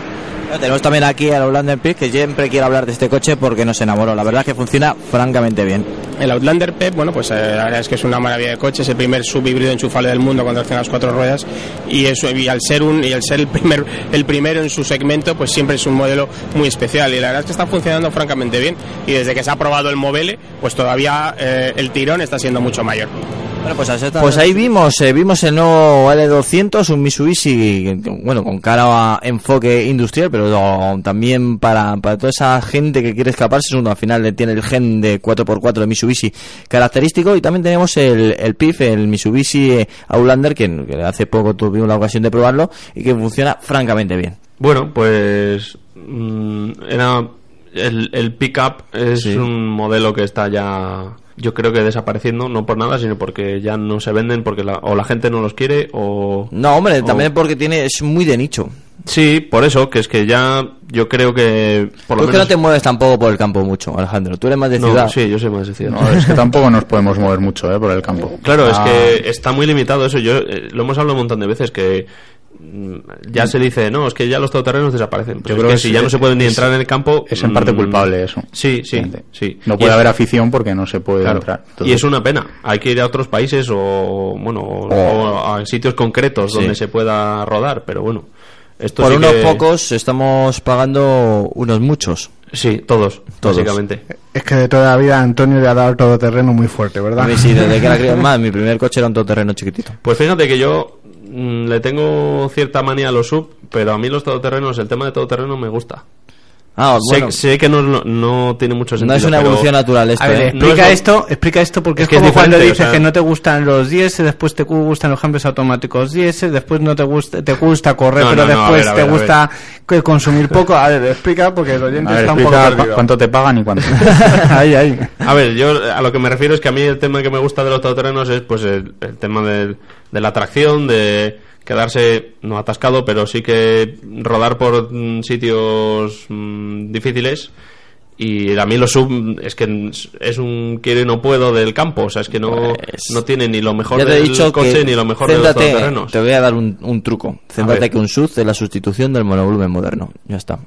Tenemos también aquí al Outlander Pep que siempre quiere hablar de este coche porque nos enamoró. La verdad es que funciona francamente bien. El Outlander Pep, bueno, pues eh, la verdad es que es una maravilla de coche, es el primer subhíbrido enchufable del mundo con tracción a las cuatro ruedas y, eso, y al ser un y al ser el primer el primero en su segmento, pues siempre es un modelo muy especial y la verdad es que está funcionando francamente bien y desde que se ha probado el Mobile, pues todavía eh, el tirón está siendo mucho mayor. Bueno, pues, pues ahí vimos, eh, vimos el nuevo L200, un Mitsubishi, bueno, con cara a enfoque industrial, pero también para, para toda esa gente que quiere escaparse, uno al final tiene el gen de 4x4 de Mitsubishi característico y también tenemos el, el PIF, el Mitsubishi Outlander, que, que hace poco tuvimos la ocasión de probarlo y que funciona francamente bien. Bueno, pues mm, era el, el pickup es un modelo que está ya yo creo que desapareciendo, no por nada, sino porque ya no se venden, porque la, o la gente no los quiere, o... No, hombre, también porque tiene es muy de nicho. Sí, por eso, que es que ya yo creo que... Por Tú es que no te mueves tampoco por el campo mucho, Alejandro. Tú eres más de ciudad. sí, yo soy más de ciudad. No, es que tampoco nos podemos mover mucho ¿eh? por el campo. Claro, es que está muy limitado eso. Yo eh, Lo hemos hablado un montón de veces, que mm, ya se dice, no, es que ya los todoterrenos desaparecen. Yo creo que, si ya no se pueden ni entrar en el campo... Es en parte mm, culpable eso. Sí, sí, sí. No puede haber afición porque no se puede entrar. Y es una pena. Hay que ir a otros países o, bueno, o a sitios concretos donde se pueda rodar, pero bueno. Esto Por sí unos que- pocos estamos pagando unos muchos. Sí, todos, Todos. básicamente. Es que de toda la vida Antonio le ha dado todoterreno muy fuerte, ¿verdad? A mí sí, desde que era más, mi primer coche era un todoterreno chiquitito. Pues fíjate que yo mm, le tengo cierta manía a los sub, pero a mí los todoterrenos, el tema de todoterreno me gusta. Ah, Sé- bueno. sé, que no, no, no tiene mucho sentido. No es una pero- evolución natural esto, A ver, ¿eh? explica No es lo- esto, explica esto porque Es es, que es como cuando dices o sea- que no te gustan los 10, después te gustan los cambios automáticos 10, después no te gusta, te gusta correr, No, pero no, no, a después ver, te ver, gusta que consumir poco. A ver, explica porque el oyente A ver, está un explica poco perdido. cuánto te pagan y cuánto. ahí, ahí. A ver, yo a lo que me refiero es que a mí el tema que me gusta de los todoterrenos es pues el, el tema del- de la atracción, de quedarse no atascado, pero sí que rodar por mm, sitios mm, difíciles. Y a mí los sub es que es un quiero y no puedo del campo, o sea, es que no, no tiene ni lo mejor del dicho coche ni lo mejor de los todoterrenos. Te voy a dar un, un truco. Céntrate que un SUV es la sustitución del monovolumen moderno. Ya está.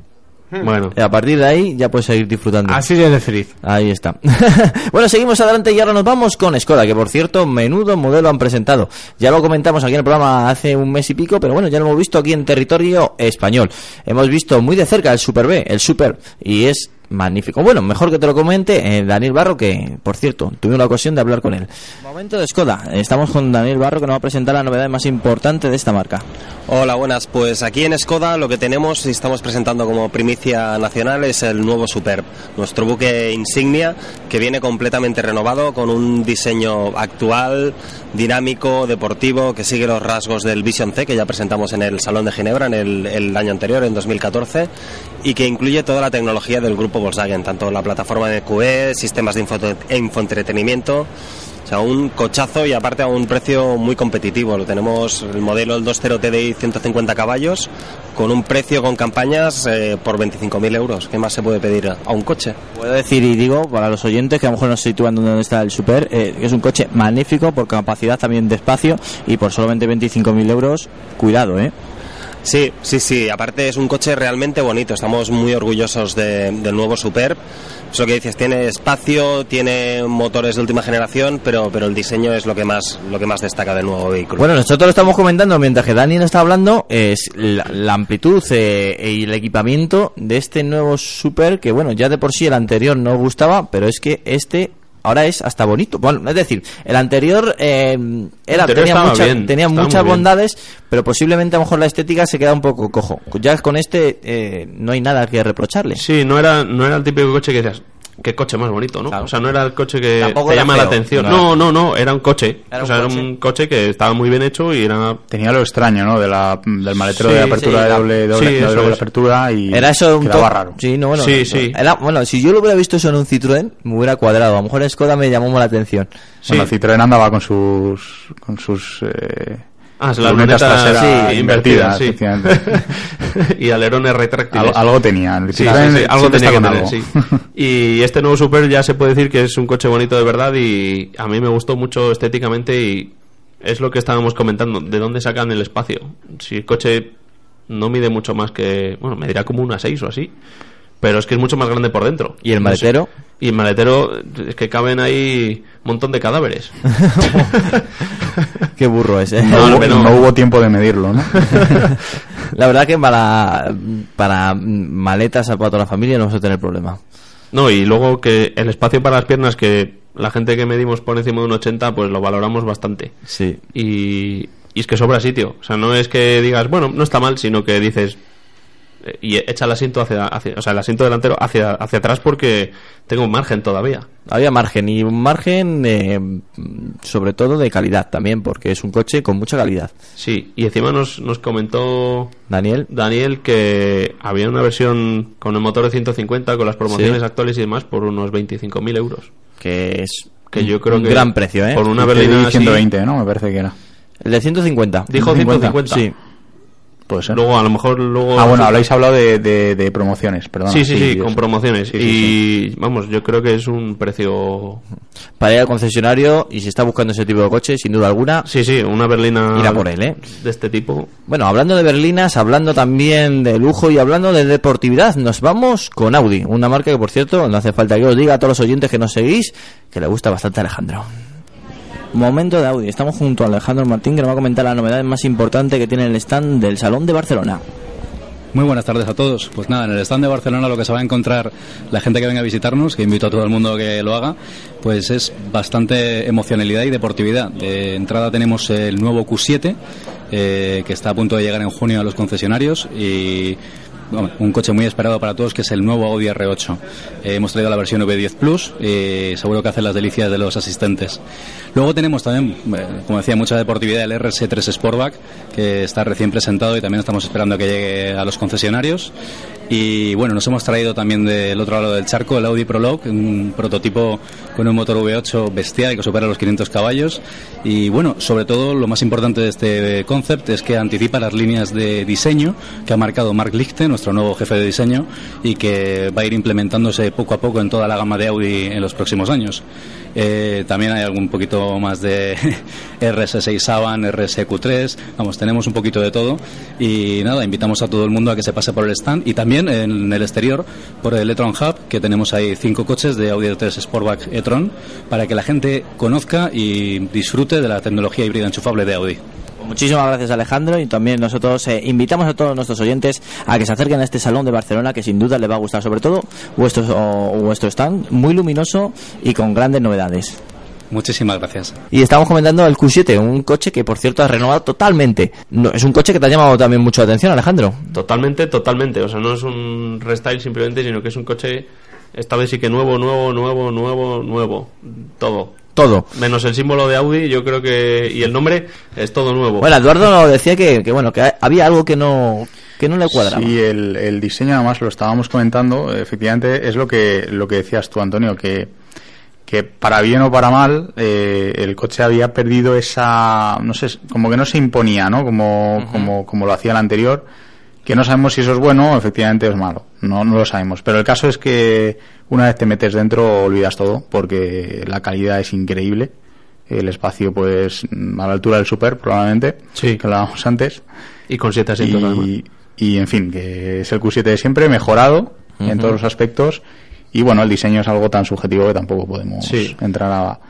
Bueno. Y a partir de ahí ya puedes seguir disfrutando. Así es de feliz. Ahí está. bueno, seguimos adelante y ahora nos vamos con Skoda, que por cierto, menudo modelo han presentado. Ya lo comentamos aquí en el programa hace un mes y pico, pero bueno, ya lo hemos visto aquí en territorio español. Hemos visto muy de cerca el Super B, el Super, y es magnífico. Bueno, mejor que te lo comente eh, Daniel Barro, que por cierto, tuve la ocasión de hablar con él. Momento de Skoda. Estamos con Daniel Barro, que nos va a presentar la novedad más importante de esta marca. Hola, buenas. Pues aquí en Skoda lo que tenemos y estamos presentando como primicia nacional es el nuevo Superb, nuestro buque insignia que viene completamente renovado con un diseño actual, dinámico, deportivo, que sigue los rasgos del Vision C que ya presentamos en el Salón de Ginebra en el, el año anterior, en 2014, y que incluye toda la tecnología del grupo Volkswagen, tanto la plataforma de QE, sistemas de info- infoentretenimiento. O sea, un cochazo y aparte a un precio muy competitivo. Lo tenemos el modelo el 20 TDI 150 caballos con un precio con campañas eh, por 25.000 euros. ¿Qué más se puede pedir a un coche? Puedo decir y digo para los oyentes que a lo mejor no se sitúan donde está el Super, eh, es un coche magnífico por capacidad también de espacio y por solamente 25.000 euros, cuidado, ¿eh? Sí, sí, sí. Aparte es un coche realmente bonito. Estamos muy orgullosos de- del nuevo Superb. Eso que dices, tiene espacio, tiene motores de última generación, pero, pero el diseño es lo que más, lo que más destaca del nuevo vehículo. Bueno, nosotros lo estamos comentando mientras que Dani nos está hablando, es la, amplitud eh, y el equipamiento de este nuevo Super, que bueno, ya de por sí el anterior no gustaba, pero es que este ahora es hasta bonito. Bueno, es decir, el anterior eh, era, anterior tenía, mucha- bien, tenía muchas bien. bondades, pero posiblemente a lo mejor la estética se queda un poco cojo. Ya con este eh, no hay nada que reprocharle. Sí, no era, no era el típico coche que decías, qué coche más bonito, ¿no? O sea, no era el coche que Tampoco te llama la atención. No. No, no, no, era un coche. Era o un sea, coche. era un coche que estaba muy bien hecho y era... Tenía lo extraño, ¿no? De la, del maletero Sí, de apertura sí, de doble, doble, sí, doble apertura y Era eso un quedaba raro. Sí, no, bueno. Sí, no, sí. Era, bueno, si yo lo hubiera visto eso en un Citroën, me hubiera cuadrado. A lo mejor en Skoda me llamó más la atención. Bueno, Citroën andaba con sus con sus eh, Ah, las lunetas lunetas traseras sí, invertidas, invertidas, sí. efectivamente. y alerones retráctiles. Algo- algo tenía, el Sí, Citroën sí, sí, algo tenía que tener, con sí. Y este nuevo Super ya se puede decir que es un coche bonito de verdad y a mí me gustó mucho estéticamente y es lo que estábamos comentando, de dónde sacan el espacio. Si el coche no mide mucho más que, bueno, medirá como una 6 o así, pero es que es mucho más grande por dentro. ¿Y el No sé. maletero? Y el maletero es que caben ahí un montón de cadáveres. Qué burro es, ¿eh? No, hubo- no hubo tiempo de medirlo, ¿no? la verdad que para, para maletas para toda la familia no vamos a tener problema. No, y luego que el espacio para las piernas que la gente que medimos por encima de un 80 pues lo valoramos bastante. Sí. Y, y es que sobra sitio. O sea, no es que digas, bueno, no está mal, sino que dices y echa el asiento hacia, hacia- o sea, el asiento delantero hacia, hacia atrás porque tengo un margen todavía. Había margen y un margen eh, sobre todo de calidad también, porque es un coche con mucha calidad. Sí, y encima nos, nos comentó Daniel. Daniel que había una versión con el motor de 150 con las promociones Sí. actuales y demás por unos 25.000 euros. Que es Que yo creo un que gran precio, ¿eh? Por una berlina di así- 120, ¿no? Me parece que era. El de 150. Dijo 150. Sí. Puede ser. Luego, a lo mejor, luego. Ah, bueno, habláis hablado de, de, de promociones, perdón. Sí, sí, sí, con promociones. Sí, sí, y vamos, yo creo que es un precio. Para ir al concesionario y si está buscando ese tipo de coche, sin duda alguna. Sí, sí, una berlina. Irá por él, ¿eh? De este tipo. Bueno, hablando de berlinas, hablando también de lujo y hablando de deportividad, nos vamos con Audi, una marca que por cierto no hace falta que os diga a todos los oyentes que nos seguís que le gusta bastante a Alejandro. Momento de Audi, estamos junto a Alejandro Martín que nos va a comentar la novedad más importante que tiene el stand del Salón de Barcelona. Muy buenas tardes a todos. Pues nada, en el stand de Barcelona lo que se va a encontrar la gente que venga a visitarnos, que invito a todo el mundo que lo haga, pues es bastante emocionalidad y deportividad. De entrada tenemos el nuevo Q7, eh, que está a punto de llegar en junio a los concesionarios y un coche muy esperado para todos que es el nuevo Audi R8. Eh, hemos traído la versión V10 Plus y seguro que hace las delicias de los asistentes. Luego tenemos también, eh, como decía, mucha deportividad el RS3 Sportback que está recién presentado y también estamos esperando que llegue a los concesionarios. Y bueno, nos hemos traído también del otro lado del charco el Audi Prologue, un prototipo con un motor V8 bestial que supera los 500 caballos. Y bueno, sobre todo lo más importante de este concept es que anticipa las líneas de diseño que ha marcado Mark Lichte, nuestro nuevo jefe de diseño, y que va a ir implementándose poco a poco en toda la gama de Audi en los próximos años. Eh, también hay algún poquito más de RS6 Saban, RSQ3, vamos, tenemos un poquito de todo y nada, invitamos a todo el mundo a que se pase por el stand y también en el exterior por el e-tron Hub, que tenemos ahí cinco coches de Audi R3 Sportback e-tron para que la gente conozca y disfrute de la tecnología híbrida enchufable de Audi. Muchísimas gracias Alejandro y también nosotros eh, invitamos a todos nuestros oyentes a que se acerquen a este salón de Barcelona que sin duda les va a gustar sobre todo vuestro, o- vuestro stand muy luminoso y con grandes novedades. Muchísimas gracias. Y estamos comentando el Q7, un coche que por cierto ha renovado totalmente. No, es un coche que te ha llamado también mucho la atención Alejandro. Totalmente, totalmente. O sea, no es un restyle simplemente, sino que es un coche. Esta vez sí que nuevo, nuevo, nuevo, nuevo, nuevo. Todo. Todo. Menos el símbolo de Audi, yo creo que. Y el nombre es todo nuevo. Bueno, Eduardo nos decía que, que, bueno que había algo que no que no le cuadraba. Sí, el, el diseño además lo estábamos comentando, efectivamente es lo que lo que decías tú Antonio que que para bien o para mal eh, el coche había perdido esa no sé como que no se imponía no como como como lo hacía el anterior que no sabemos si eso es bueno o efectivamente es malo. No no lo sabemos. Pero el caso es que una vez te metes dentro olvidas todo porque la calidad es increíble. El espacio pues a la altura del super probablemente Sí. que hablábamos antes. Y con siete asientos, y, y en fin que es el Q7 de siempre mejorado en todos los aspectos. Y bueno el diseño es algo tan subjetivo que tampoco podemos Sí. entrar a,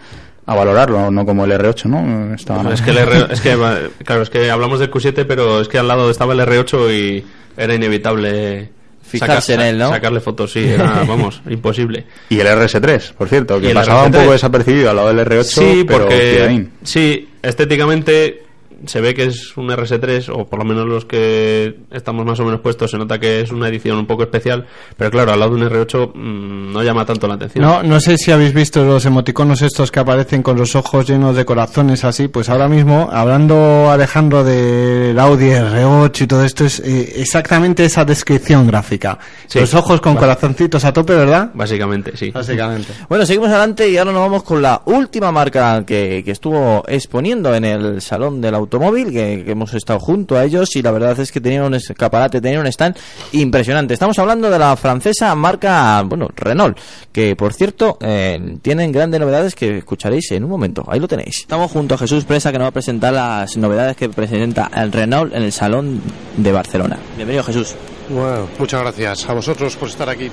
a valorarlo no como el R8 no Estaba- Es que el R, es que claro, es que hablamos del Q7, pero es que al lado estaba el R8 y era inevitable Fijarse en él, ¿no? Sacarle fotos, sí, era, vamos, imposible. y el RS3 por cierto que pasaba un RS3. poco desapercibido al lado del R8 Sí, pero porque sí, estéticamente se ve que es un RS3, o por lo menos los que estamos más o menos puestos, se nota que es una edición un poco especial, pero claro, al lado de un R8 mm, no llama tanto la atención. No, no sé si habéis visto los emoticonos estos que aparecen con los ojos llenos de corazones así, pues ahora mismo, hablando Alejandro del Audi R8 y todo esto, es eh, exactamente esa descripción gráfica. Sí. Los ojos con Vale. corazoncitos a tope, ¿verdad? Básicamente, sí. Básicamente. Bueno, seguimos adelante y ahora nos vamos con la última marca que, que estuvo exponiendo en el Salón del Automóvil, que, que hemos estado junto a ellos y la verdad es que tenían un escaparate, tenían un stand impresionante. Estamos hablando de la francesa marca, bueno, Renault, que por cierto eh, tienen grandes novedades que escucharéis en un momento. Ahí lo tenéis. Estamos junto a Jesús Presa que nos va a presentar las novedades que presenta el Renault en el Salón de Barcelona. Bienvenido Jesús. Bueno, muchas gracias a vosotros por estar aquí.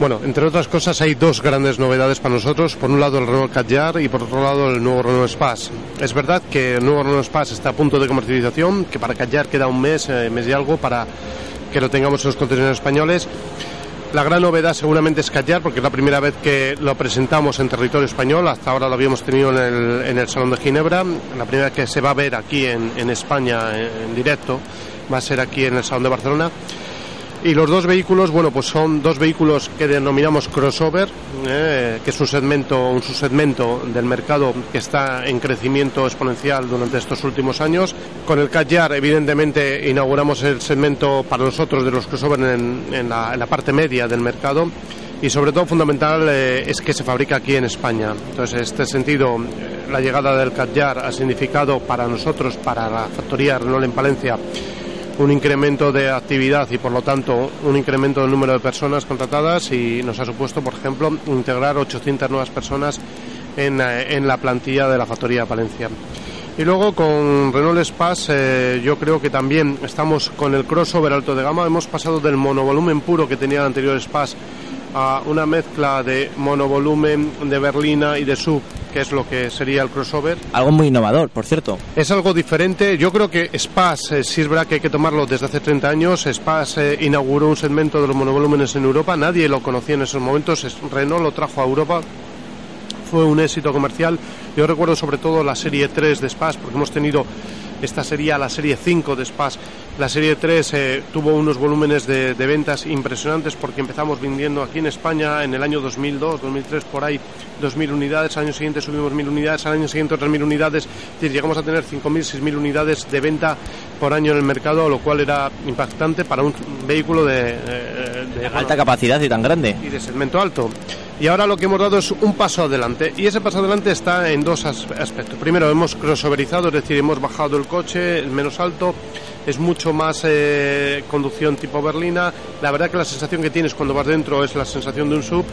Bueno, entre otras cosas hay dos grandes novedades para nosotros. Por un lado el Renault Kadjar y por otro lado el nuevo Renault Space. Es verdad que el nuevo Renault Space está a punto de comercialización, que para Kadjar queda un mes, eh, mes y algo para que lo tengamos en los contenedores españoles. La gran novedad seguramente es Kadjar, porque es la primera vez que lo presentamos en territorio español. Hasta ahora lo habíamos tenido en el, en el Salón de Ginebra. La primera vez que se va a ver aquí en, en España en, en directo va a ser aquí en el Salón de Barcelona. Y los dos vehículos, bueno, pues son dos vehículos que denominamos crossover, eh, que es un segmento, un subsegmento del mercado que está en crecimiento exponencial durante estos últimos años. Con el Kadjar, evidentemente, inauguramos el segmento para nosotros de los crossover en, en la, en la parte media del mercado. Y sobre todo fundamental eh, es que se fabrica aquí en España. Entonces, en este sentido, la llegada del Kadjar ha significado para nosotros, para la factoría Renault en Palencia, un incremento de actividad y por lo tanto un incremento del número de personas contratadas y nos ha supuesto, por ejemplo, integrar 800 nuevas personas en, eh, en la plantilla de la factoría de Palencia. Y luego con Renault Space eh, yo creo que también estamos con el crossover alto de gama, hemos pasado del monovolumen puro que tenía el anterior Space a una mezcla de monovolumen, de berlina y de sub, que es lo que sería el crossover. Algo muy innovador, por cierto. Es algo diferente. Yo creo que Spas, eh, sí es verdad que hay que tomarlo desde hace 30 años. Spas eh, inauguró un segmento de los monovolúmenes en Europa. Nadie lo conocía en esos momentos. Renault lo trajo a Europa. Fue un éxito comercial. Yo recuerdo sobre todo la serie 3 de Spas, porque hemos tenido. Esta sería la serie 5 de Spas. La serie 3 eh, tuvo unos volúmenes de, de ventas impresionantes porque empezamos vendiendo aquí en España en el año 2002, 2003, por ahí, 2.000 unidades. Al año siguiente subimos 1.000 unidades, al año siguiente otras 1.000 unidades. Es decir, llegamos a tener 5.000, 6.000 unidades de venta por año en el mercado, lo cual era impactante para un vehículo de, eh, de, bueno, Alta capacidad y tan grande. y de segmento alto. Y ahora lo que hemos dado es un paso adelante. Y ese paso adelante está en dos as- aspectos. Primero, hemos crossoverizado, es decir, hemos bajado el coche, el menos alto. Es mucho más eh, conducción tipo berlina. La verdad que la sensación que tienes cuando vas dentro es la sensación de un sub.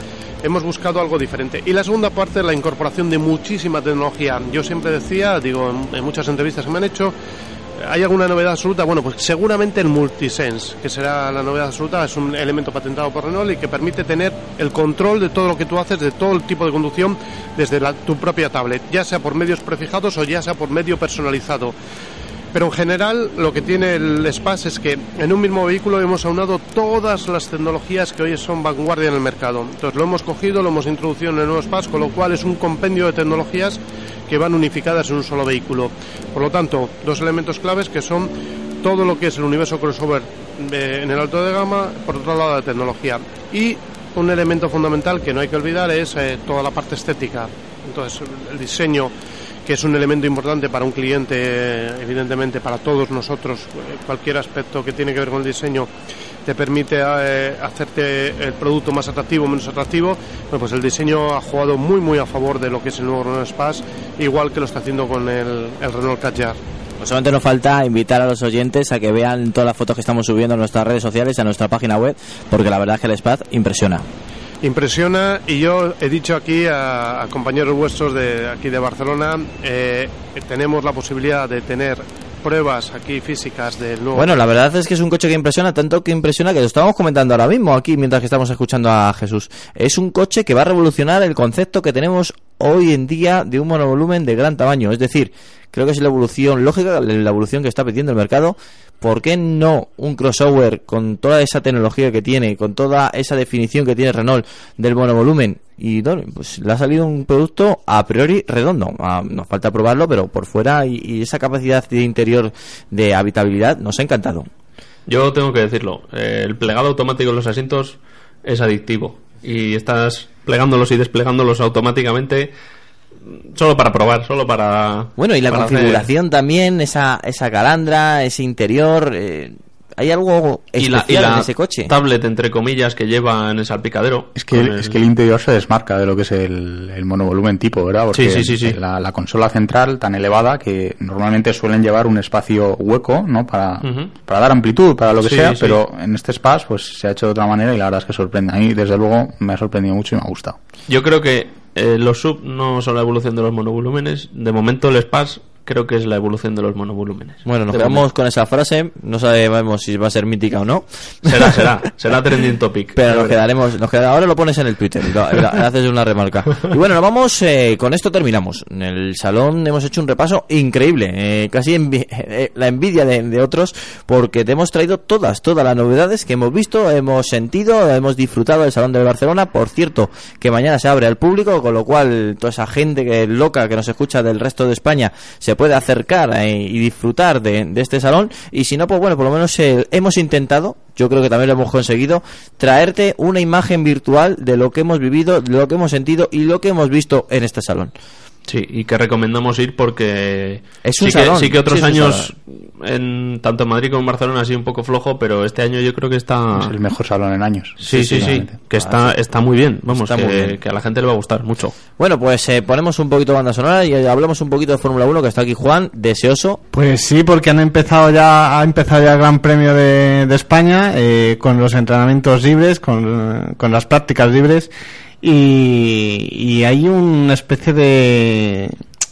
Hemos buscado algo diferente. Y la segunda parte la incorporación de muchísima tecnología. Yo siempre decía, digo, en muchas entrevistas que me han hecho, ¿Hay alguna novedad absoluta? Bueno, pues seguramente el Multisense, que será la novedad absoluta, es un elemento patentado por Renault y que permite tener el control de todo lo que tú haces, de todo el tipo de conducción, desde tu propia tablet, ya sea por medios prefijados o ya sea por medio personalizado. Pero en general lo que tiene el Space es que en un mismo vehículo hemos aunado todas las tecnologías que hoy son vanguardia en el mercado. Entonces lo hemos cogido, lo hemos introducido en el nuevo Space, con lo cual es un compendio de tecnologías que van unificadas en un solo vehículo. Por lo tanto, dos elementos claves que son todo lo que es el universo crossover eh, en el alto de gama, por otro lado la tecnología. Y un elemento fundamental que no hay que olvidar es eh, toda la parte estética. Entonces, el diseño que es un elemento importante para un cliente, evidentemente para todos nosotros, cualquier aspecto que tiene que ver con el diseño te permite eh, hacerte el producto más atractivo o menos atractivo, bueno, pues el diseño ha jugado muy muy a favor de lo que es el nuevo Renault Space, igual que lo está haciendo con el, el Renault Kadjar. Pues solamente nos falta invitar a los oyentes a que vean todas las fotos que estamos subiendo a nuestras redes sociales a nuestra página web, porque la verdad es que el Spaz impresiona. Impresiona y yo he dicho aquí a, a compañeros vuestros de aquí de Barcelona, eh, tenemos la posibilidad de tener pruebas aquí físicas del nuevo Bueno, la verdad es que es un coche que impresiona, tanto que impresiona que lo estábamos comentando ahora mismo aquí mientras que estamos escuchando a Jesús. Es un coche que va a revolucionar el concepto que tenemos hoy en día de un monovolumen de gran tamaño. Es decir, creo que es la evolución lógica, la evolución que está pidiendo el mercado, ¿por qué no un crossover con toda esa tecnología que tiene, con toda esa definición que tiene Renault del monovolumen? Y pues le ha salido un producto a priori redondo. Ah, nos falta probarlo, pero por fuera y, esa capacidad de interior de habitabilidad nos ha encantado. Yo tengo que decirlo, eh, el plegado automático en los asientos es adictivo y estás plegándolos y desplegándolos automáticamente solo para probar, solo para... Bueno, y la para hacer- configuración también, esa, esa calandra, ese interior, eh, hay algo y la, especial y la en ese coche. tablet, entre comillas, que lleva en el salpicadero. Es que, el, el- es que el interior se desmarca de lo que es el, el monovolumen tipo, ¿verdad? Porque Sí, sí, sí, sí. La, la consola central tan elevada que normalmente suelen llevar un espacio hueco, ¿no? Para, Ujú. para dar amplitud, para lo que Sí, sea, sí. pero en este Spass pues se ha hecho de otra manera y la verdad es que sorprende. A mí, desde luego, me ha sorprendido mucho y me ha gustado. Yo creo que eh, los sub no son la evolución de los monovolúmenes. De momento el SPAS creo que es la evolución de los monovolúmenes. Bueno, nos quedamos con esa frase, no sabemos si va a ser mítica o no. Será, será, será trending topic. Pero nos quedaremos, nos queda- ahora lo pones en el Twitter y lo- haces una remarca. Y bueno, nos vamos, eh, con esto terminamos. En el salón hemos hecho un repaso increíble, eh, casi envi- eh, la envidia de, de otros, porque te hemos traído todas, todas las novedades que hemos visto, hemos sentido, hemos disfrutado del salón de Barcelona. Por cierto, que mañana se abre al público, con lo cual toda esa gente que loca que nos escucha del resto de España se puede acercar eh, y disfrutar de, este salón. Y si no, pues bueno, por lo menos eh, hemos intentado, yo creo que también lo hemos conseguido, traerte una imagen virtual de lo que hemos vivido, de lo que hemos sentido y lo que hemos visto en este salón. Sí, y que recomendamos ir porque Es un sí, que, salón, sí que otros sí, años, en, tanto en Madrid como en Barcelona, ha sido un poco flojo, pero este año yo creo que está... Es el mejor salón en años. Sí, sí, sí, que está, está muy bien, vamos, Está que, muy bien. que a la gente le va a gustar mucho. Bueno, pues eh, ponemos un poquito de banda sonora y hablamos un poquito de Fórmula 1, que está aquí Juan, deseoso. Pues sí, porque han empezado ya, ha empezado ya el Gran Premio de, de España eh, con los entrenamientos libres, con, con las prácticas libres y, y hay una especie de,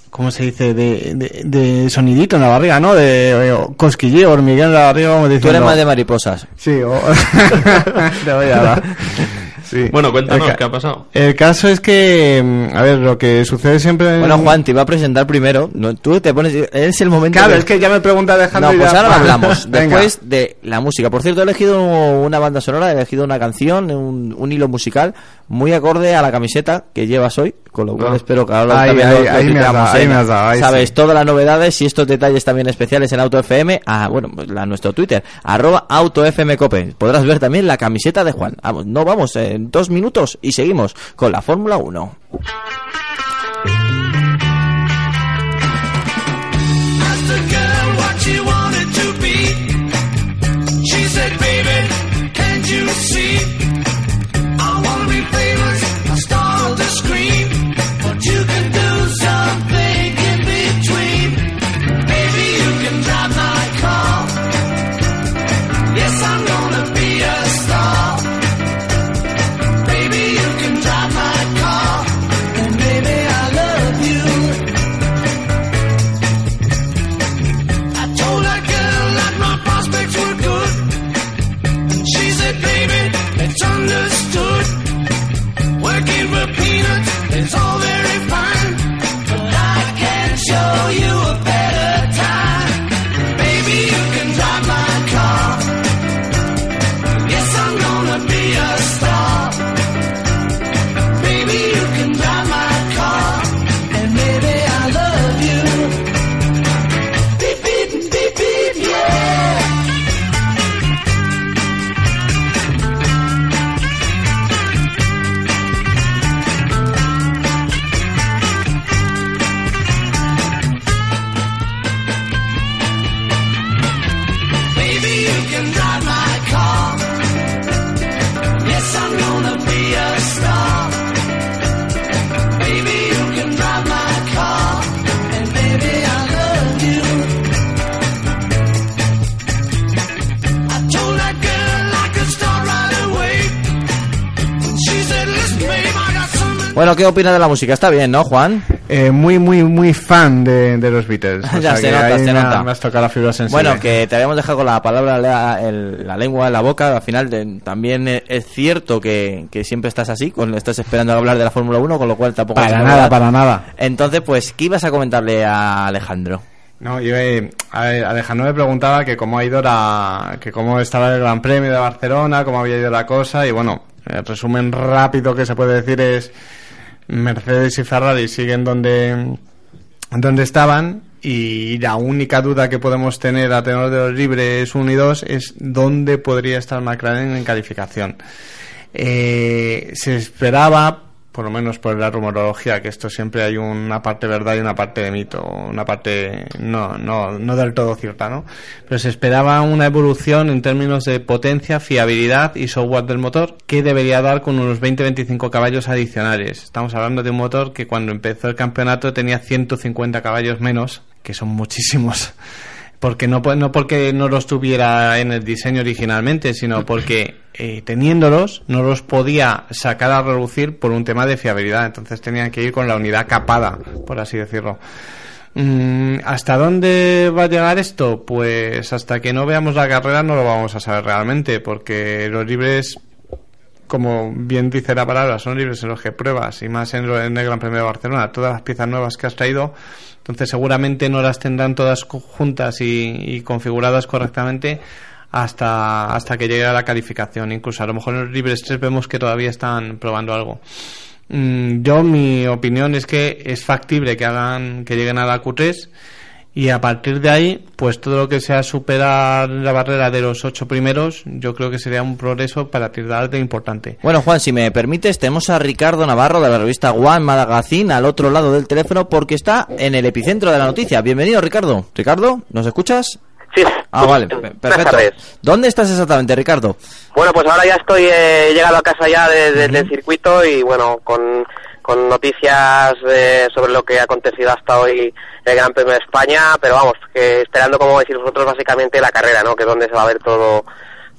¿cómo se dice? De, de, de sonidito en la barriga, ¿no? De, eh, cosquilleo, hormigueo en la barriga, como Tú diciendo. eres más de mariposas. Sí, o... Te voy a dar. Sí. Bueno, cuéntanos qué ha pasado. El caso es que, mm, a ver, lo que sucede siempre... en- Bueno, Juan, te iba a presentar primero. No, tú te pones. Es el momento. Claro, de- es que ya me pregunta Alejandro No, pues ya- ahora hablamos. Venga. Después de la música. Por cierto, he elegido una banda sonora, he elegido una canción, un, un hilo musical muy acorde a la camiseta que llevas hoy. Con lo cual Ah. espero que ahora Ahí, también ahí, lo- lo ahí me has dado, ahí ¿eh? me has dado, ahí Sabes sí. todas las novedades y estos detalles también especiales en Auto FM. A, bueno, pues la, nuestro Twitter, arroba Auto FM Cope. Podrás ver también la camiseta de Juan. Vamos, no vamos, en dos minutos y seguimos con la Fórmula 1. ¿Qué opina de la música? Está bien, ¿no, Juan? Eh, muy, muy, muy fan de, de los Beatles. O ya sea se nota, se nota. me has tocado la fibra sensible. Bueno, que te habíamos dejado con la palabra, la, el- la lengua en la boca. Al final, de- también es cierto que, que siempre estás así, con, estás esperando hablar de la Fórmula 1, con lo cual tampoco. Para nada, para nada. Entonces, pues, ¿qué ibas a comentarle a Alejandro? No, yo, eh, a ver, Alejandro me preguntaba que cómo ha ido la, que cómo estaba el Gran Premio de Barcelona, cómo había ido la cosa y bueno, el resumen rápido que se puede decir es Mercedes y Ferrari siguen donde donde estaban y la única duda que podemos tener a tenor de los libres 1 y 2 es dónde podría estar McLaren en calificación. Eh, se esperaba, por lo menos por la rumorología, que esto siempre hay una parte verdad y una parte de mito, una parte no, no, no del todo cierta, ¿no? Pero se esperaba una evolución en términos de potencia, fiabilidad y software del motor que debería dar con unos 20-25 caballos adicionales. Estamos hablando de un motor que cuando empezó el campeonato tenía 150 caballos menos, que son muchísimos porque no, no porque no los tuviera en el diseño originalmente, sino porque eh, teniéndolos no los podía sacar a relucir por un tema de fiabilidad. Entonces tenían que ir con la unidad capada, por así decirlo. Mm, ¿Hasta dónde va a llegar esto? Pues hasta que no veamos la carrera no lo vamos a saber realmente, porque los libres, como bien dice la palabra, son libres en los que pruebas, y más en, el Gran Premio de Barcelona, todas las piezas nuevas que has traído, entonces seguramente no las tendrán todas juntas y, y configuradas correctamente hasta, hasta que llegue a la calificación. Incluso a lo mejor en los libres 3 vemos que todavía están probando algo. Mm, yo mi opinión es que es factible que hagan que lleguen a la Q3 y a partir de ahí pues todo lo que sea superar la barrera de los ocho primeros yo creo que sería un progreso para tirar de importante Bueno, Juan, si me permites, tenemos a Ricardo Navarro de la revista One Magazine al otro lado del teléfono porque está en el epicentro de la noticia. Bienvenido, Ricardo. Ricardo, ¿nos escuchas? Sí. Ah, vale, pe- perfecto. ¿Dónde estás exactamente, Ricardo? Bueno, pues ahora ya estoy eh, he llegado a casa ya de- de- del circuito y bueno, con, con noticias eh, sobre lo que ha acontecido hasta hoy el Gran Premio de España, pero vamos, que esperando, como decís vosotros, básicamente la carrera, ¿no? Que es donde se va a ver todo,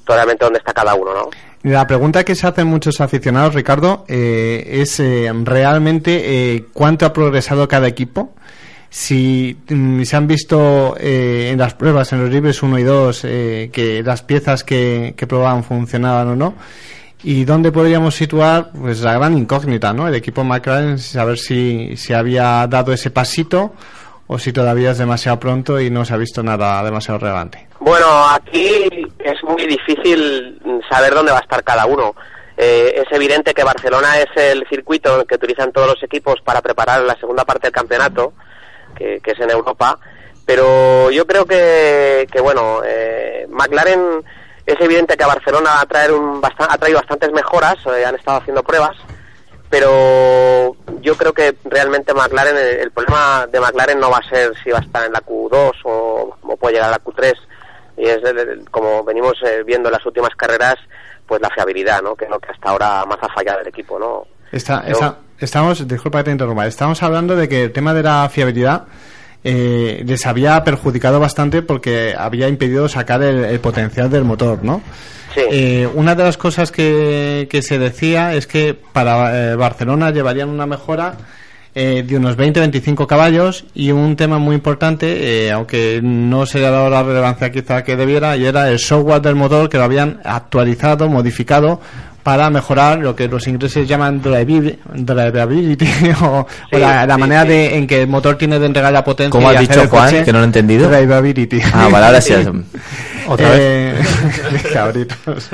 totalmente dónde está cada uno, ¿no? La pregunta que se hacen muchos aficionados, Ricardo, eh, es eh, realmente eh, cuánto ha progresado cada equipo. Si mm, se han visto eh, en las pruebas, en los libres 1 y 2, eh, que las piezas que, que probaban funcionaban o no. ¿Y dónde podríamos situar pues la gran incógnita, ¿no? El equipo McLaren, saber si, si había dado ese pasito o si todavía es demasiado pronto y no se ha visto nada demasiado relevante. Bueno, aquí es muy difícil saber dónde va a estar cada uno. Eh, es evidente que Barcelona es el circuito que utilizan todos los equipos para preparar la segunda parte del campeonato, que, que es en Europa. Pero yo creo que, que bueno, eh, McLaren es evidente que a Barcelona va a, traer un ha traído bastantes mejoras, eh, han estado haciendo pruebas, pero yo creo que realmente McLaren, el, el problema de McLaren no va a ser si va a estar en la Q2 o, o puede llegar a la Q3, y es el- el- como venimos eh, viendo en las últimas carreras, pues la fiabilidad, ¿no? que es lo que hasta ahora más ha fallado el equipo. ¿no? Está, está- estamos, disculpa que te interrumpa, estamos hablando de que el tema de la fiabilidad eh, les había perjudicado bastante porque había impedido sacar el, el potencial del motor, ¿no? Eh, una de las cosas que, que se decía es que para eh, Barcelona llevarían una mejora eh, de unos 20-25 caballos y un tema muy importante, eh, aunque no se le ha dado la relevancia quizá que debiera, y era el software del motor que lo habían actualizado, modificado para mejorar lo que los ingleses llaman drivabil- drivability o, o Sí, la, la sí, manera sí. de en que el motor tiene de entregar la potencia. ¿Cómo has dicho, Juan? Que no lo he entendido. Drivability. Ah, vale, ahora sí. Otra vez. Cabritos.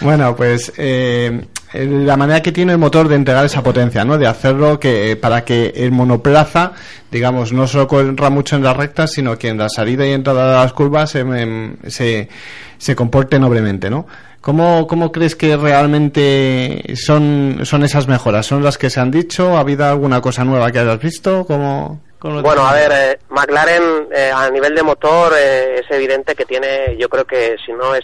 bueno, pues eh, la manera que tiene el motor de entregar esa potencia, ¿no? De hacerlo que para que el monoplaza, digamos, no solo corra mucho en las rectas, sino que en la salida y entrada de las curvas se, em, se, se comporte noblemente, ¿no? ¿Cómo, ¿Cómo crees que realmente son, son esas mejoras? ¿Son las que se han dicho? ¿Ha habido alguna cosa nueva que hayas visto? ¿Cómo, cómo Bueno, a ver, eh, McLaren eh, a nivel de motor eh, es evidente que tiene, yo creo que si no es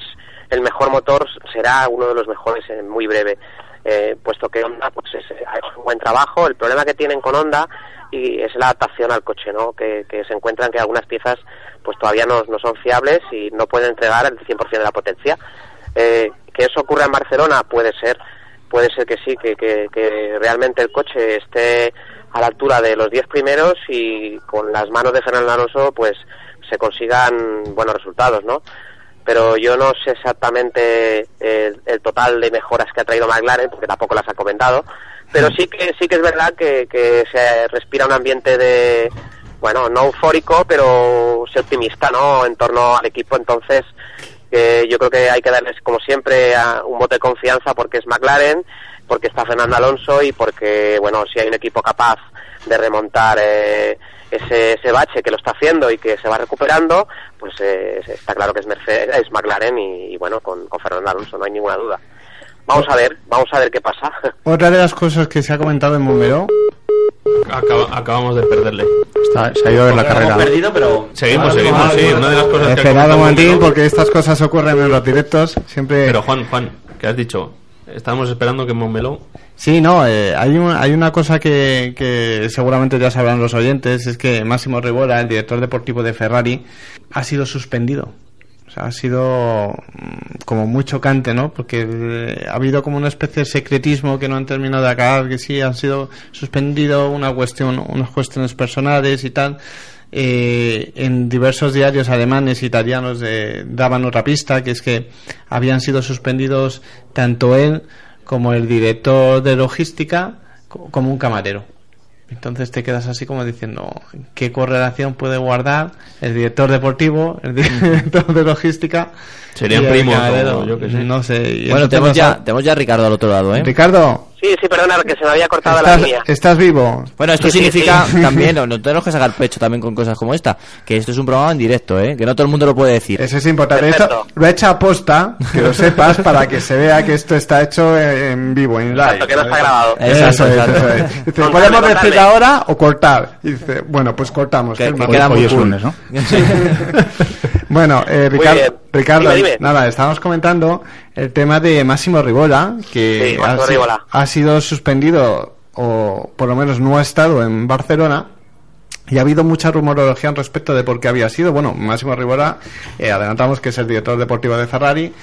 el mejor motor, será uno de los mejores en muy breve. Eh, puesto que Honda pues es, ha hecho un buen trabajo, el problema que tienen con Honda y es la adaptación al coche, ¿no? Que, que se encuentran que algunas piezas pues todavía no, no son fiables y no pueden entregar el 100% de la potencia. Eh, que eso ocurra en Barcelona puede ser, puede ser que sí, que, que, realmente el coche esté a la altura de los 10 primeros y con las manos de Fernando Alonso pues se consigan buenos resultados, ¿no? Pero yo no sé exactamente el, total de mejoras que ha traído McLaren, porque tampoco las ha comentado, pero sí que sí que es verdad que, que se respira un ambiente de, bueno, no eufórico, pero sí optimista, ¿no? En torno al equipo, entonces eh, yo creo que hay que darles, como siempre, un voto de confianza porque es McLaren, porque está Fernando Alonso y porque, bueno, si hay un equipo capaz de remontar eh, ese, ese bache que lo está haciendo y que se va recuperando, pues eh, está claro que es, Mercedes, es McLaren y, bueno, con, con Fernando Alonso no hay ninguna duda. Vamos a ver, vamos a ver qué pasa. Otra de las cosas que se ha comentado en Montmeló Acaba- acabamos de perderle. se ha ido a ver la carrera. pero... Seguimos, seguimos, sí. Una de las cosas que ha Esperad un comentado momentín Montmeló- porque estas cosas ocurren en los directos. Siempre. Pero Juan, Juan, ¿qué has dicho? Estábamos esperando que Montmeló... Sí, no, eh, hay, un- hay una cosa que, que seguramente ya sabrán los oyentes, es que Máximo Rivola, el director deportivo de Ferrari, ha sido suspendido. Ha sido mm, como muy chocante, ¿no? Porque eh, ha habido como una especie de secretismo que no han terminado de acabar, que sí han sido suspendido una cuestión, unas cuestiones personales y tal. Eh, en diversos diarios alemanes e italianos eh, daban otra pista, que es que habían sido suspendidos tanto él como el director de logística co- como un camarero. Entonces te quedas así como diciendo, ¿qué correlación puede guardar el director deportivo, el director de logística? Serían primos, yo sé. No sé. Bueno, tenemos ya, sa- tenemos ya a Ricardo al otro lado, ¿eh? Ricardo, Sí, sí, perdona, que se me había cortado la ¿estás, línea. estás vivo? Bueno, esto Sí, significa sí. también, no, no tenemos que sacar pecho también con cosas como esta, que esto es un programa en directo, ¿eh? Que no todo el mundo lo puede decir. Eso es importante. Esto lo he hecho a posta, que lo sepas, para que se vea que esto está hecho en vivo, en live. Exacto, que no está grabado. Exacto, exacto. ¿podemos decir contadme. ahora o cortar? Y dice, bueno, pues cortamos. Que- muy Hoy es lunes, ¿no? bueno, eh, Ricardo. Ricardo Dime, dime. nada, estábamos comentando el tema de Máximo Rivola, que Sí, Máximo ha, sido suspendido, o por lo menos no ha estado en Barcelona. Y ha habido mucha rumorología al respecto de por qué había sido. Bueno, Máximo Rivola, eh, adelantamos que es el director deportivo de Ferrari,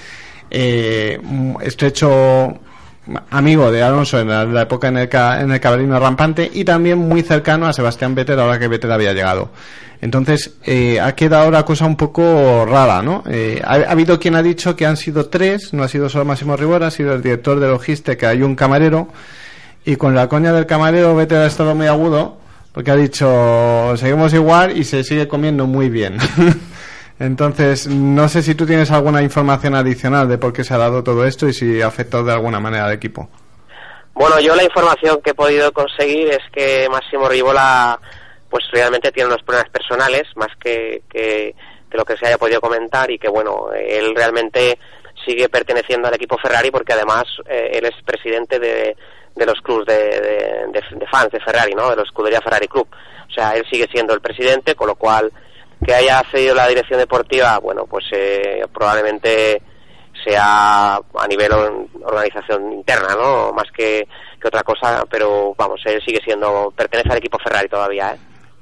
eh, un estrecho amigo de Alonso en la, época en el, en el cabalino rampante y también muy cercano a Sebastián Vettel ahora que Vettel había llegado. Entonces, eh, ha quedado la cosa un poco rara, ¿no? Eh, ha, ha habido quien ha dicho que han sido tres, no ha sido solo Máximo Rivola, ha sido el director de logística y un camarero. Y con la coña del camarero, Vettel ha estado muy agudo, porque ha dicho, seguimos igual y se sigue comiendo muy bien. Entonces, no sé si tú tienes alguna información adicional de por qué se ha dado todo esto y si ha afectado de alguna manera al equipo. Bueno, yo la información que he podido conseguir es que Máximo Rivola pues realmente tiene unos problemas personales más que, que, lo que se haya podido comentar y que bueno, él realmente sigue perteneciendo al equipo Ferrari porque además eh, él es presidente de, de los clubs de, de- de- de fans de Ferrari, ¿no? De la escudería Ferrari Club. O sea, él sigue siendo el presidente, con lo cual que haya cedido la dirección deportiva, bueno, pues eh, probablemente sea a nivel or- organización interna, ¿no? Más que, que otra cosa, pero vamos, él sigue siendo, pertenece al equipo Ferrari todavía, ¿eh?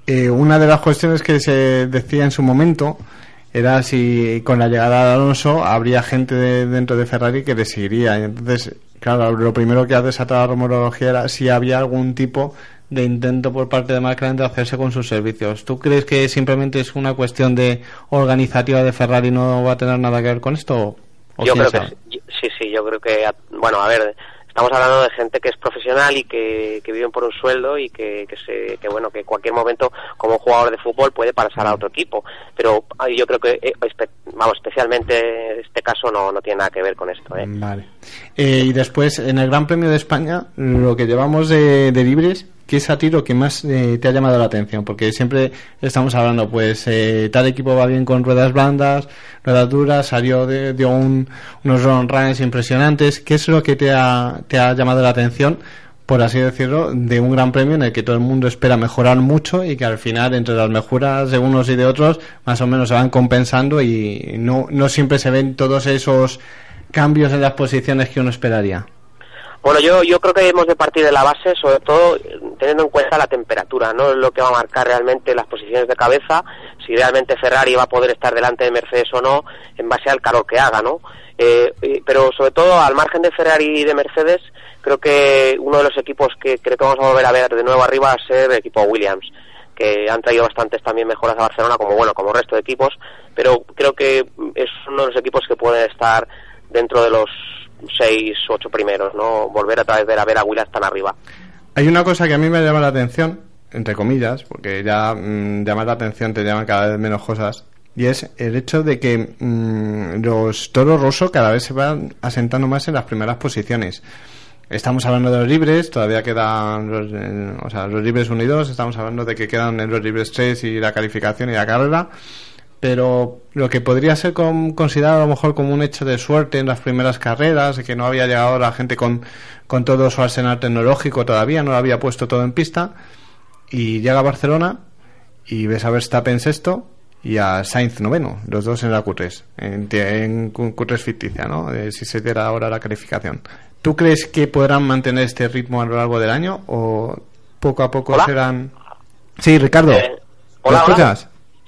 Eh, una de las cuestiones que se decía en su momento era si con la llegada de Alonso habría gente de- dentro de Ferrari que le seguiría. Entonces, claro, lo primero que ha desatado la rumorología era si había algún tipo de intento por parte de McLaren de hacerse con sus servicios. ¿Tú crees que simplemente es una cuestión de organizativa de Ferrari no va a tener nada que ver con esto? ¿O Yo creo que sabe? sí, sí, sí, yo creo que, bueno, a ver, estamos hablando de gente que es profesional y que, que viven por un sueldo y que, que, se, que, bueno, que en cualquier momento como jugador de fútbol puede pasar a otro equipo. Pero yo creo que, eh, vamos, especialmente este caso no, no tiene nada que ver con esto, ¿eh? Vale. Eh, y después, en el Gran Premio de España, lo que llevamos de, de libres, ¿qué es a ti lo que más eh, te ha llamado la atención? Porque siempre estamos hablando, pues, eh, tal equipo va bien con ruedas blandas, ruedas duras, salió, de, dio un- unos run runs impresionantes. ¿Qué es lo que te ha, te ha llamado la atención? por así decirlo, de un gran premio en el que todo el mundo espera mejorar mucho y que al final, entre las mejoras de unos y de otros, más o menos se van compensando y no, no siempre se ven todos esos cambios en las posiciones que uno esperaría. Bueno, yo, yo creo que hemos de partir de la base, sobre todo teniendo en cuenta la temperatura, no lo que va a marcar realmente las posiciones de cabeza, si realmente Ferrari va a poder estar delante de Mercedes o no, en base al calor que haga, ¿no? Eh, pero sobre todo, al margen de Ferrari y de Mercedes, creo que uno de los equipos que creo que vamos a volver a ver de nuevo arriba va a ser el equipo Williams, que han traído bastantes también mejoras a Barcelona, como bueno, como resto de equipos, pero creo que es uno de los equipos que puede estar dentro de los seis, ocho primeros, ¿no? Volver a vez ver a ver a Williams tan arriba. Hay una cosa que a mí me llama la atención, entre comillas, porque ya mm, llama la atención, te llaman cada vez menos cosas, y es el hecho de que mm, los toros rosso cada vez se van asentando más en las primeras posiciones. Estamos hablando de los libres, todavía quedan los, eh, o sea, los libres unidos, estamos hablando de que quedan en los libres 3 y la calificación y la carrera, pero lo que podría ser con- considerado a lo mejor como un hecho de suerte en las primeras carreras, que no había llegado la gente con, con todo su arsenal tecnológico todavía, no lo había puesto todo en pista, y llega a Barcelona y ves a Verstappen sexto y a Sainz noveno, los dos en la Q3, en, en Q3 ficticia, ¿no? Eh, si se diera ahora la calificación. ¿Tú crees que podrán mantener este ritmo a lo largo del año o poco a poco Hola. serán... Sí, Ricardo. Eh, ¿Me hola, hola.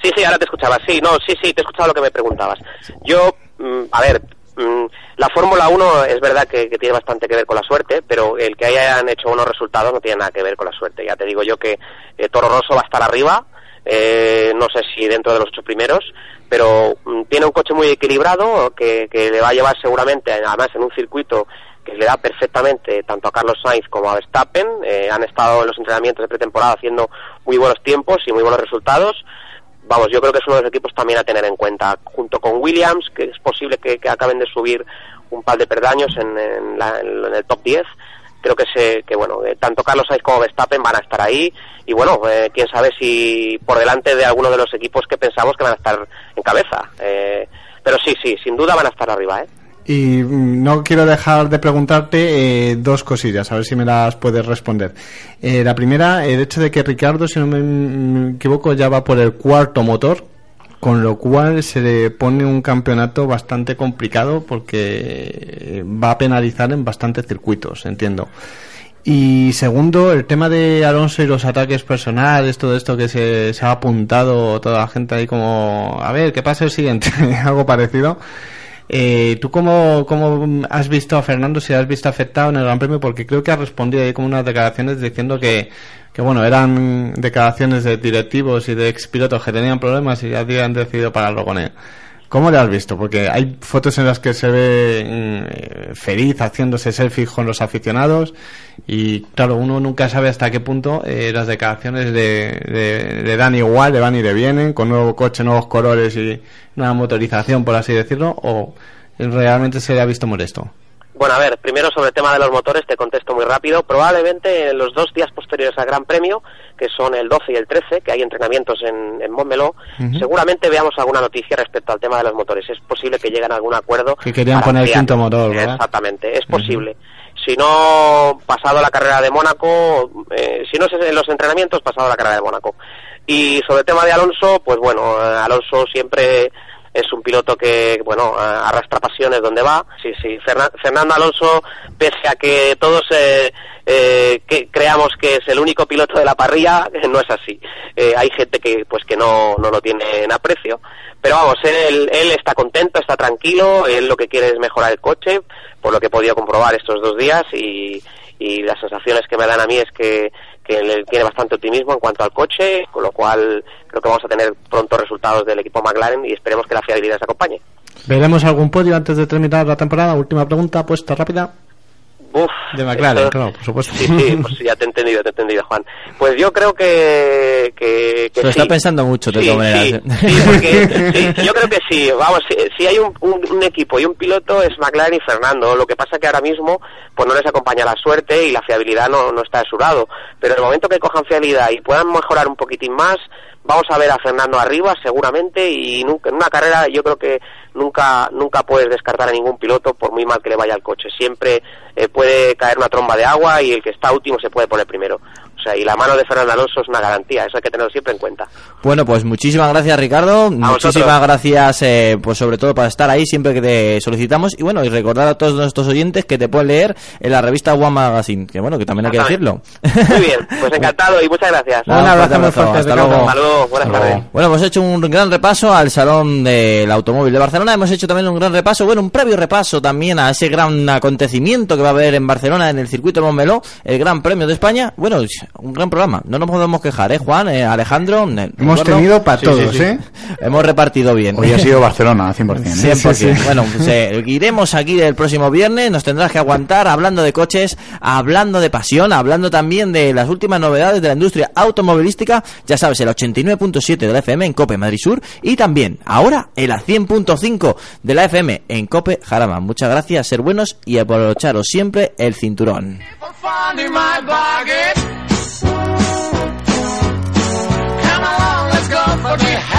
Sí, sí, ahora te escuchaba. Sí, no, sí, sí, te he escuchado lo que me preguntabas. Yo, mm, a ver, mm, la Fórmula 1 es verdad que, que tiene bastante que ver con la suerte, pero el que hayan hecho unos resultados no tiene nada que ver con la suerte. Ya te digo yo que eh, Toro Rosso va a estar arriba, eh, no sé si dentro de los ocho primeros, pero mm, tiene un coche muy equilibrado que, que le va a llevar seguramente, además en un circuito que le da perfectamente tanto a Carlos Sainz como a Verstappen. Eh, han estado en los entrenamientos de pretemporada haciendo muy buenos tiempos y muy buenos resultados. Vamos, yo creo que es uno de los equipos también a tener en cuenta, junto con Williams, que es posible que, acaben de subir un par de perdaños en, en la- en el top 10. Creo que, se, que bueno, tanto Carlos Sainz como Verstappen van a estar ahí y bueno, eh, quién sabe si por delante de alguno de los equipos que pensamos que van a estar en cabeza. Eh, pero sí, sí, sin duda van a estar arriba, ¿eh? Y no quiero dejar de preguntarte eh, dos cosillas, a ver si me las puedes responder. Eh, la primera, el hecho de que Ricardo, si no me equivoco, ya va por el cuarto motor, con lo cual se le pone un campeonato bastante complicado porque va a penalizar en bastantes circuitos, entiendo. Y segundo, el tema de Alonso y los ataques personales, todo esto que se, se ha apuntado toda la gente ahí como, a ver, ¿qué pasa el siguiente? Algo parecido. Eh, ¿Tú cómo, cómo has visto a Fernando, si has visto afectado en el Gran Premio? Porque creo que ha respondido ahí como unas declaraciones diciendo que, que bueno, eran declaraciones de directivos y de expilotos que tenían problemas y ya habían decidido pararlo con él. ¿Cómo le has visto? Porque hay fotos en las que se ve mm, eh, feliz haciéndose selfies con los aficionados y claro, uno nunca sabe hasta qué punto eh, las declaraciones de, de- dan igual, le van y le vienen, con nuevo coche, nuevos colores y nueva motorización, por así decirlo, o realmente se le ha visto molesto. Bueno, a ver, primero sobre el tema de los motores te contesto muy rápido. Probablemente en los dos días posteriores al Gran Premio, que son el 12 y el 13, que hay entrenamientos en, en Montmeló, seguramente veamos alguna noticia respecto al tema de los motores. Es posible que lleguen a algún acuerdo. Que querían poner el quinto motor, ¿verdad? Exactamente, es posible. Si no, pasado la carrera de Mónaco, eh, si no es en los entrenamientos, pasado la carrera de Mónaco. Y sobre el tema de Alonso, pues bueno, eh, Alonso siempre es un piloto que, bueno, arrastra pasiones donde va. Sí, sí, Ferna- Fernando Alonso, pese a que todos eh, eh, que creamos que es el único piloto de la parrilla, no es así. Eh, hay gente que, pues, que no, no lo tiene en aprecio. Pero vamos, él, él está contento, está tranquilo, él lo que quiere es mejorar el coche, por lo que he podido comprobar estos dos días y, y las sensaciones que me dan a mí es que, que él tiene bastante optimismo en cuanto al coche, con lo cual creo que vamos a tener pronto resultados del equipo McLaren y esperemos que la fiabilidad se acompañe. ¿Veremos algún podio antes de terminar la temporada? Última pregunta, puesta rápida. Uf, De McLaren, esto- claro, por supuesto. Sí, sí, pues ya te he entendido, te he entendido, Juan. Pues yo creo que, que, que Se lo sí. está pensando mucho, de Sí, todas maneras. sí, ¿eh? sí, porque sí, yo creo que sí. Vamos, si, si hay un, un- un equipo y un piloto es McLaren y Fernando. Lo que pasa que ahora mismo pues no les acompaña la suerte y la fiabilidad no, no está de su lado. Pero en el momento que cojan fiabilidad y puedan mejorar un poquitín más, vamos a ver a Fernando arriba seguramente y nunca, en una carrera yo creo que nunca nunca puedes descartar a ningún piloto por muy mal que le vaya al coche. Siempre eh, puede caer una tromba de agua y el que está último se puede poner primero. Sea, y la mano de Fernando Alonso es una garantía, eso hay que tenerlo siempre en cuenta. Bueno, pues muchísimas gracias Ricardo, muchísimas vosotros. gracias eh, pues sobre todo para estar ahí siempre que te solicitamos y bueno, y recordar a todos nuestros oyentes que te pueden leer en la revista One Magazine, que bueno, que también hay que decirlo. Muy bien, pues encantado y muchas gracias. Un abrazo muy fuerte, hasta Ricardo. luego. Hasta luego, buenas Hasta tardes. luego. Bueno, hemos hecho un gran repaso al Salón del Automóvil de Barcelona. Hemos hecho también un gran repaso, bueno, un previo repaso también a ese gran acontecimiento que va a haber en Barcelona en el circuito de Montmeló, el Gran Premio de España. Bueno, un gran programa. No nos podemos quejar, ¿eh, Juan? ¿Eh, Alejandro. ¿Eh, Hemos tenido para todos, ¿eh? Hemos repartido bien. Hoy ha sido Barcelona, 100%. 100%. Bueno, pues, iremos aquí el próximo viernes. Nos tendrás que aguantar hablando de coches, hablando de pasión, hablando también de las últimas novedades de la industria automovilística. Ya sabes, el 89.7 de la FM en Cope Madrid Sur y también ahora el 100.5 de la FM en Cope Jarama. Muchas gracias, ser buenos y aprovecharos siempre el cinturón. But we